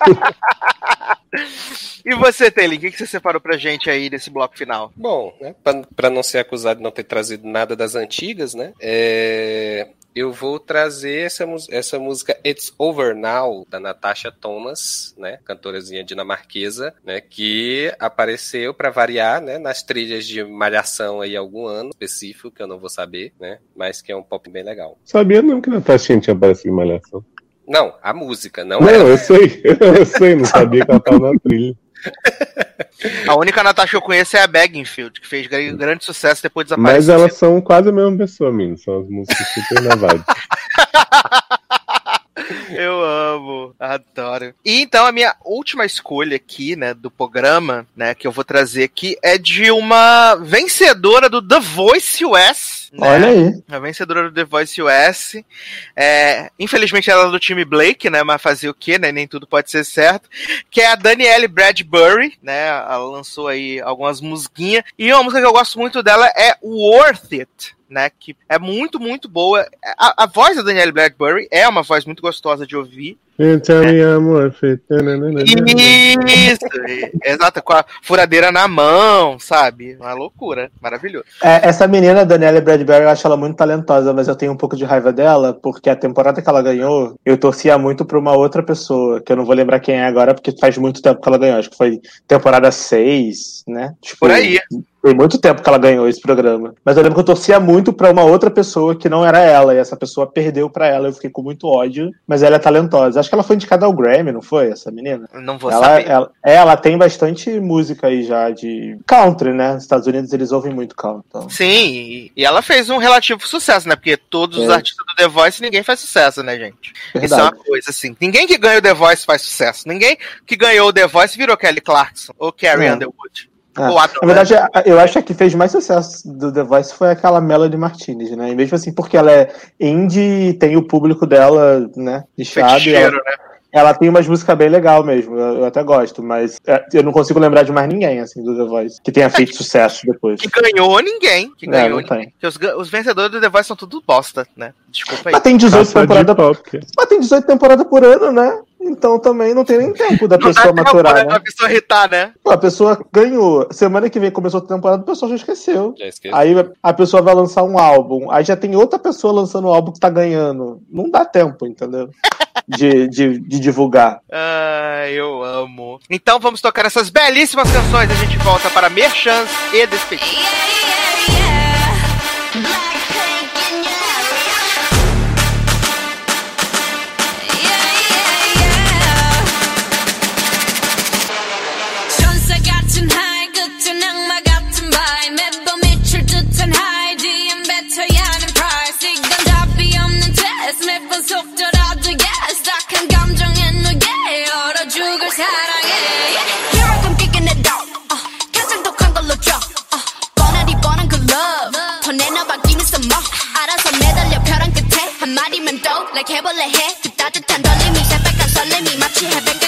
[SPEAKER 2] E você, Taylor, o que, que você separou pra gente aí nesse bloco final?
[SPEAKER 5] Bom, né, pra, pra não ser acusado de não ter trazido nada das antigas, né? é, eu vou trazer essa, essa música It's Over Now, da Natasha Thomas, né? Cantorazinha dinamarquesa, né? Que apareceu, pra variar, né? Nas trilhas de Malhação aí algum ano específico, que eu não vou saber, né? Mas que é um pop bem legal.
[SPEAKER 6] Sabia não que Natasha tinha aparecido em Malhação.
[SPEAKER 5] Não, a música, não,
[SPEAKER 6] Não, eu sei, eu sei, não sabia que ela tava na trilha.
[SPEAKER 2] A única Natasha que eu conheço é a Bagginfield, que fez gra- grande sucesso depois
[SPEAKER 6] Mas
[SPEAKER 2] desapareceu.
[SPEAKER 6] elas são quase a mesma pessoa, menino. São as músicas super na vibe.
[SPEAKER 2] Eu amo, adoro. E então a minha última escolha aqui, né, do programa, né, que eu vou trazer aqui é de uma vencedora do The Voice US. Né?
[SPEAKER 3] Olha aí.
[SPEAKER 2] A vencedora do The Voice US. É, infelizmente ela é do time Blake, né? Mas fazer o quê, né? Nem tudo pode ser certo. Que é a Danielle Bradbury, né? Ela lançou aí algumas musiquinhas. E uma música que eu gosto muito dela é Worth It. Né, que é muito, muito boa. A, a voz da Danielle Bradbury é uma voz muito gostosa de ouvir.
[SPEAKER 6] Tell me I'm worth it.
[SPEAKER 2] Isso, exato, com a furadeira na mão, sabe? Uma loucura, maravilhoso.
[SPEAKER 3] É, essa menina, Daniela Bradbury, eu acho ela muito talentosa, mas eu tenho um pouco de raiva dela, porque a temporada que ela ganhou, eu torcia muito pra uma outra pessoa, que eu não vou lembrar quem é agora, porque faz muito tempo que ela ganhou. Acho que foi temporada 6, né? Tipo,
[SPEAKER 2] Por aí.
[SPEAKER 3] Foi muito tempo que ela ganhou esse programa. Mas eu lembro que eu torcia muito pra uma outra pessoa que não era ela, e essa pessoa perdeu pra ela, eu fiquei com muito ódio, mas ela é talentosa. Acho que ela foi indicada ao Grammy, não foi, essa menina?
[SPEAKER 2] Não vou
[SPEAKER 3] ela,
[SPEAKER 2] saber.
[SPEAKER 3] Ela, é, ela tem bastante música aí já de country, né? Nos Estados Unidos eles ouvem muito country. Então.
[SPEAKER 2] Sim, e, ela fez um relativo sucesso, né? Porque todos os
[SPEAKER 3] É.
[SPEAKER 2] artistas do The Voice, ninguém faz sucesso, né, gente? Isso é
[SPEAKER 3] Verdade.
[SPEAKER 2] uma coisa assim. Ninguém que ganha o The Voice faz sucesso. Ninguém que ganhou o The Voice virou Kelly Clarkson ou Carrie
[SPEAKER 3] É.
[SPEAKER 2] Underwood.
[SPEAKER 3] É.
[SPEAKER 2] Ou Adam
[SPEAKER 3] Na verdade, a- eu acho que a que fez mais sucesso do The Voice foi aquela Melody Martinez, né? E mesmo assim, porque ela é indie, tem o público dela, né? E
[SPEAKER 2] Feticheiro,
[SPEAKER 3] ela,
[SPEAKER 2] né?
[SPEAKER 3] ela tem umas músicas bem legal mesmo, eu, eu até gosto, mas é, eu não consigo lembrar de mais ninguém, assim, do The Voice, que tenha feito sucesso depois.
[SPEAKER 2] Que ganhou ninguém. Que
[SPEAKER 3] É,
[SPEAKER 2] ganhou
[SPEAKER 3] não tem.
[SPEAKER 2] ninguém. Os, os vencedores do The Voice são tudo bosta, né? Desculpa aí.
[SPEAKER 3] Mas tem 18
[SPEAKER 6] Caça de
[SPEAKER 3] temporadas. Mas tem 18 temporadas por ano, né? Então também não tem nem tempo da
[SPEAKER 2] Não dá
[SPEAKER 3] pessoa
[SPEAKER 2] tempo,
[SPEAKER 3] maturar,
[SPEAKER 2] né,
[SPEAKER 3] né?
[SPEAKER 2] pra pessoa irritar, né?
[SPEAKER 3] A pessoa ganhou. Semana que vem começou a temporada, a pessoa já esqueceu.
[SPEAKER 5] Já esqueci.
[SPEAKER 3] Aí a pessoa vai lançar um álbum. Aí já tem outra pessoa lançando o álbum que tá ganhando. Não dá tempo, entendeu? De, de, de divulgar.
[SPEAKER 2] Ah, eu amo. Então vamos tocar essas belíssimas canções. A gente volta para Merchants e Despedida.
[SPEAKER 1] 천사 한마디만 더 like 해볼래 해그 따뜻한 떨림이 새빨간 설렘이 마치 해변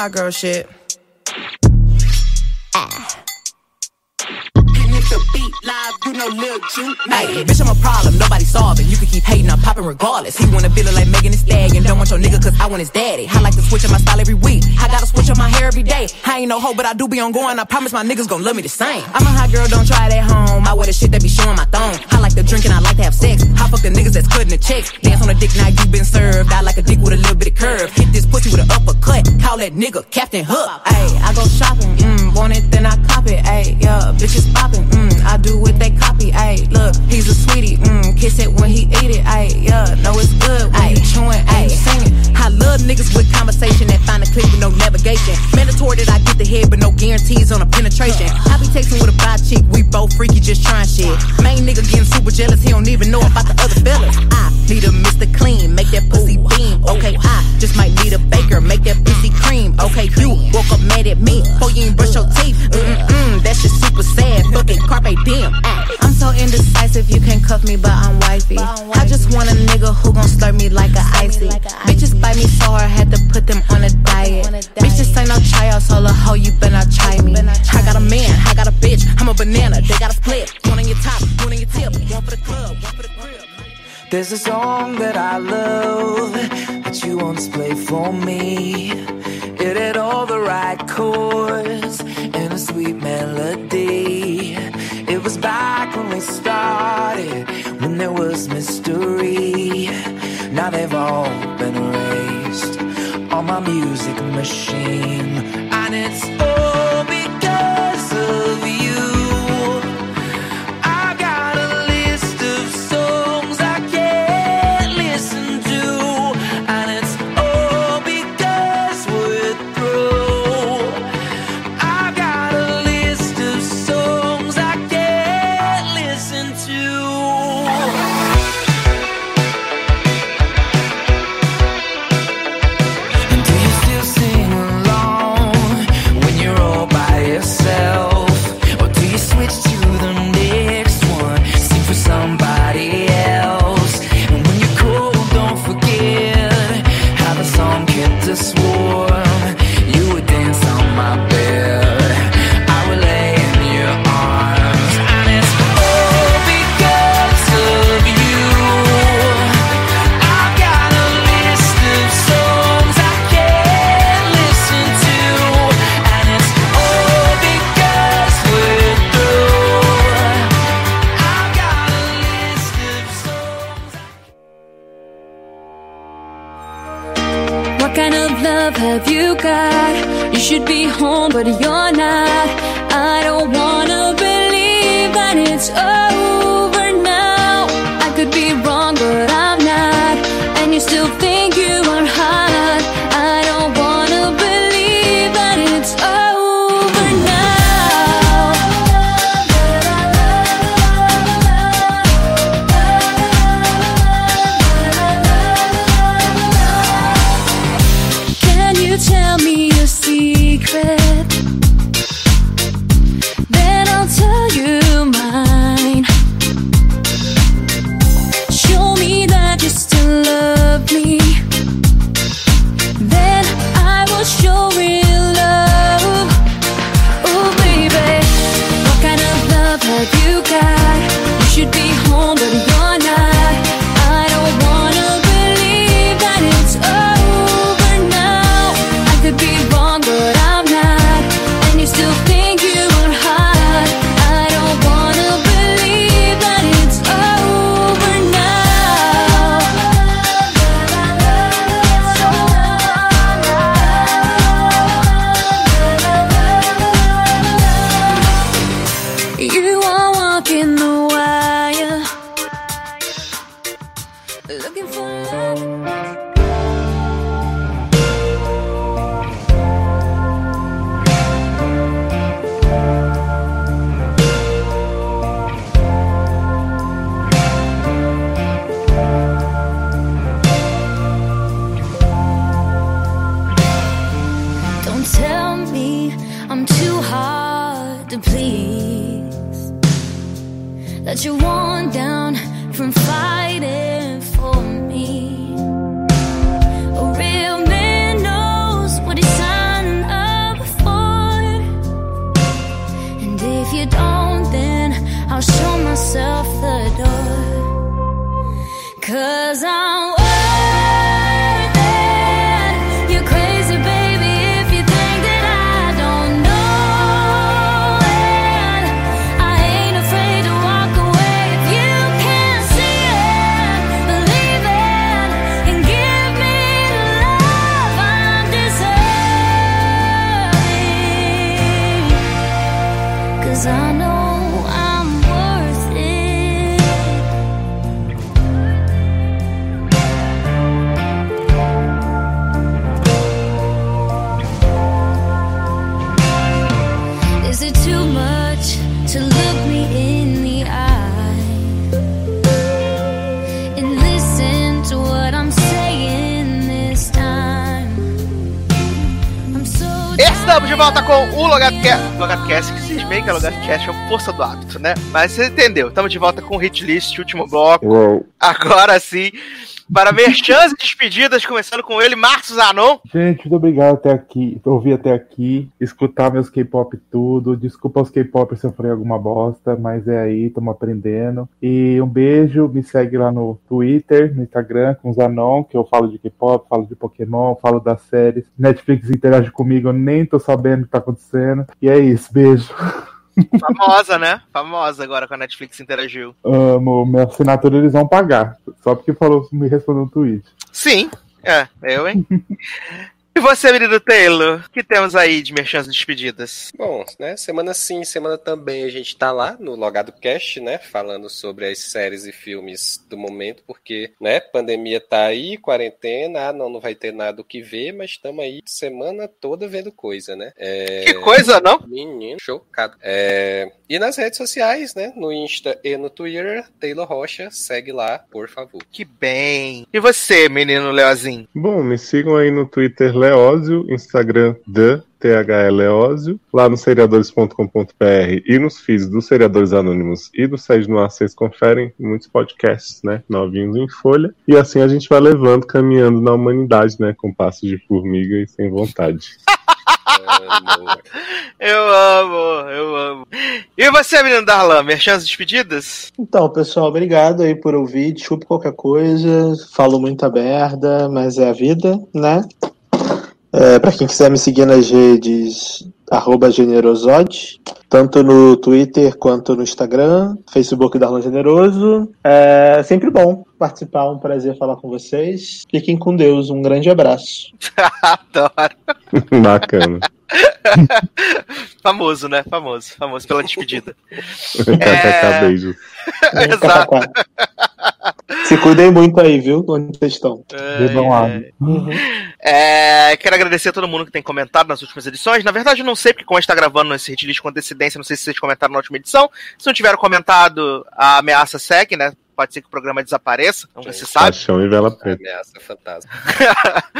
[SPEAKER 1] hot girl shit. Ah it
[SPEAKER 15] Real hot girl shit. Hey, bitch, I'm a problem, nobody solving. You can keep hating, I'm popping regardless. He wanna feel it like Megan Thee Stallion. Don't want your nigga cause I want his daddy. I like to switch up my style every week. I gotta switch up my hair every day. I ain't no hoe, but I do be on going. I promise my niggas gon' love me the same. I'm a hot girl, don't try it at home. I wear the shit that be showing my thong. I like to drink and I like to have sex. I fuck the niggas that's cutting the checks. Dance on the dick, now you been served. I like a dick with a little bit of curve. Hit this pussy with an uppercut. Call that nigga Captain Hook. Ayy, I go shopping, mm, want it, then I cop it. Ayy, yeah, bitches popping, mm, I do what they copy. Ayy, look, he's a sweetie, mm, kiss it when he eat it. Ayy, yeah, know it's good when you chewing, ayy, singing. I love niggas with conversation that find a clip with no navigation. Mandatory that I get the head, but no guarantees on a penetration. I be texting with a bi chick, we both freaky, just trying shit. Main nigga getting super jealous, he don't even know about the other fellas. I need a Mr. Clean, make that pussy beam. Okay, I just might need a baker, make that pussy cream. Okay, you woke up mad at me, before you ain't brush your teeth. Mm-mm, that shit super sad, fucking carpe diem. Ah. I'm so indecisive, you can't cuff me, but I'm wifey. I just want a nigga who gon' slurp me like a icy. Bitches bite me so hard, had to put them on a diet. Bitches ain't no tryouts, so a hoe, you better not try me. I got a man, I got a bitch, I'm a banana, they got a split. One on your top, one on your tip, one for the club, one for the crib.
[SPEAKER 8] There's a song that I love that you once played for me. It had all the right chords and a sweet melody. It was back when we started, when there was mystery. Now they've all been erased on my music machine, and it's all
[SPEAKER 1] What kind of love have you got? You should be home, but you're not. I don't wanna believe that it's over
[SPEAKER 2] do hábito, né? Mas você entendeu. Estamos de volta com o Hit List, último bloco.
[SPEAKER 6] Uou.
[SPEAKER 2] Agora sim, para merchans e despedidas, começando com ele, Marcos Zanon.
[SPEAKER 4] Gente, muito obrigado até aqui, ouvir até aqui, escutar meus K-pop tudo. Desculpa os K-pop se eu falei alguma bosta, mas é aí, estamos aprendendo. E um beijo, me segue lá no Twitter, no Instagram, com o Zanon, que eu falo de K-pop, falo de Pokémon, falo das séries. Netflix interage comigo, eu nem tô sabendo o que tá acontecendo. E é isso, beijo.
[SPEAKER 2] Famosa, né? Famosa agora com a Netflix interagiu.
[SPEAKER 4] Amo, minha assinatura eles vão pagar. Só porque falou, me respondeu no tweet.
[SPEAKER 2] Sim, é, eu, hein? E você, menino Taylor, o que temos aí de merchans e despedidas?
[SPEAKER 5] Bom, né, semana sim, semana também a gente tá lá no Logado Cast, né, falando sobre as séries e filmes do momento, porque, né, pandemia tá aí, quarentena, ah, não, não vai ter nada o que ver, mas estamos aí semana toda vendo coisa, né? É...
[SPEAKER 2] Que coisa, não?
[SPEAKER 5] Menino, chocado. É... E nas redes sociais, né, no Insta e no Twitter, Taylor Rocha, segue lá, por favor.
[SPEAKER 2] Que bem. E você, menino Leozinho?
[SPEAKER 6] Bom, me sigam aí no Twitter Leózio, Instagram The THE Leózio, lá no seriadores.com.br e nos feeds dos Seriadores Anônimos e do Sede no Ar, vocês conferem muitos podcasts, né, novinhos em folha, e assim a gente vai levando, caminhando na humanidade, né, com passos de formiga e sem vontade.
[SPEAKER 2] Eu amo, eu amo. E você, menino Darlan, merchans e despedidas?
[SPEAKER 3] Então, pessoal, obrigado aí por ouvir. Desculpe qualquer coisa. Falo muita merda, mas é a vida, né? É, para quem quiser me seguir nas redes, arroba generosode, tanto no Twitter quanto no Instagram, Facebook Darlan Generoso. É sempre bom participar, um prazer falar com vocês. Fiquem com Deus, um grande abraço.
[SPEAKER 2] Adoro.
[SPEAKER 6] Bacana.
[SPEAKER 2] Famoso, né? Famoso. Famoso pela despedida.
[SPEAKER 6] KKK, beijos.
[SPEAKER 2] Exato.
[SPEAKER 3] Se cuidem muito aí, viu? Onde vocês estão.
[SPEAKER 4] Bebam água.
[SPEAKER 2] É, quero agradecer a todo mundo que tem comentado nas últimas edições. Na verdade, eu não sei, porque como a gente tá gravando esse hit list com antecedência, não sei se vocês comentaram na última edição. Se não tiveram comentado, a ameaça segue, né? Pode ser que o programa desapareça, não se sabe.
[SPEAKER 6] Paixão e vela preta.
[SPEAKER 5] Ameaça fantasma.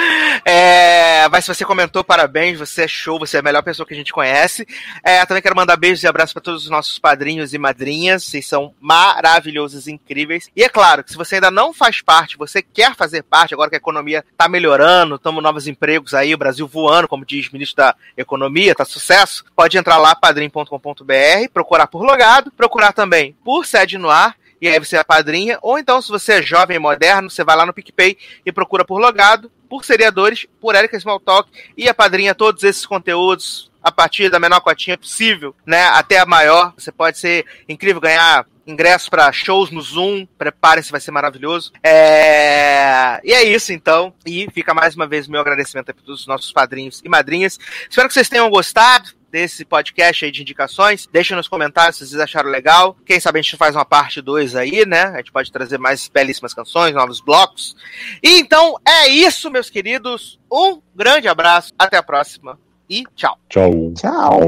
[SPEAKER 2] É, mas se você comentou, parabéns, você é show, você é a melhor pessoa que a gente conhece. É, também quero mandar beijos e abraços para todos os nossos padrinhos e madrinhas, vocês são maravilhosos, incríveis. E é claro que se você ainda não faz parte, você quer fazer parte, agora que a economia tá melhorando, estamos novos empregos aí, o Brasil voando, como diz o ministro da Economia, tá sucesso, pode entrar lá, padrim.com.br, procurar por logado, procurar também por sede no ar, e aí você é padrinha, ou então se você é jovem e moderno, você vai lá no PicPay e procura por logado, por seriadores, por Erika Smalltalk e a padrinha todos esses conteúdos a partir da menor cotinha possível, né, até a maior. Você pode ser incrível ganhar ingressos para shows no Zoom, preparem-se, vai ser maravilhoso. É... E é isso então, e fica mais uma vez meu agradecimento a todos os nossos padrinhos e madrinhas. Espero que vocês tenham gostado desse podcast aí de indicações. Deixa nos comentários se vocês acharam legal. Quem sabe a gente faz uma parte 2 aí, né? A gente pode trazer mais belíssimas canções, novos blocos. E então é isso, meus queridos. Um grande abraço, até a próxima e tchau.
[SPEAKER 6] Tchau.
[SPEAKER 3] Tchau.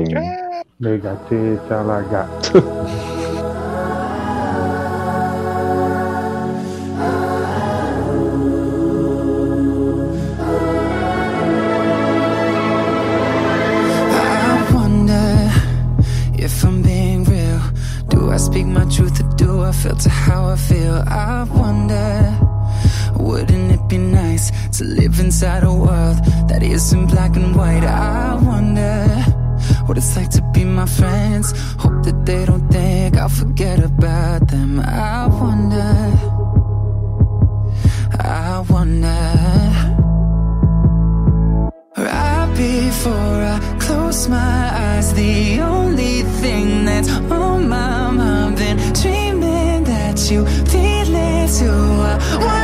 [SPEAKER 4] Legateta, lagarto.
[SPEAKER 8] speak my truth or do I filter how I feel? I wonder, wouldn't it be nice to live inside a world that isn't black and white? I wonder what it's like to be my friends. Hope that they don't think I'll forget about them. I wonder, I wonder. Right before I close my eyes, the only thing that's on you feel it too. I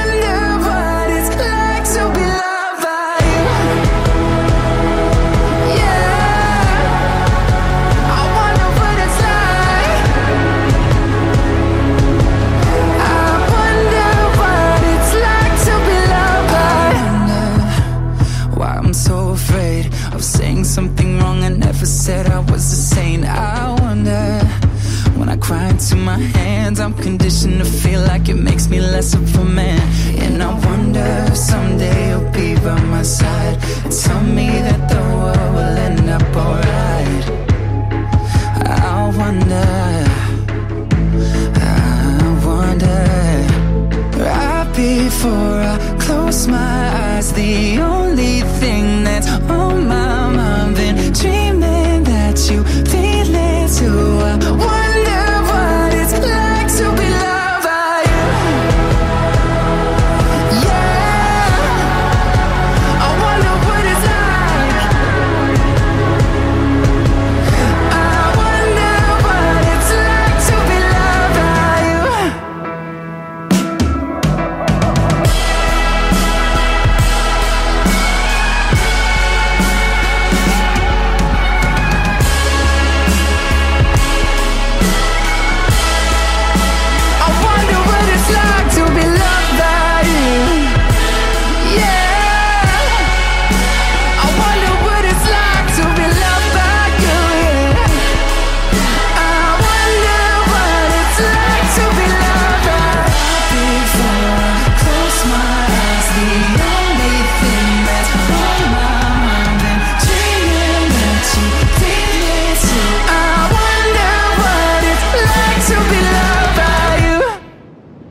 [SPEAKER 8] to my hands. I'm conditioned to feel like it makes me less of a man. And I wonder if someday you'll be by my side. Tell me that the world will end up alright. I wonder. I wonder. Right before I close my eyes, the only thing that's on my mind been dreaming that you feel it too. I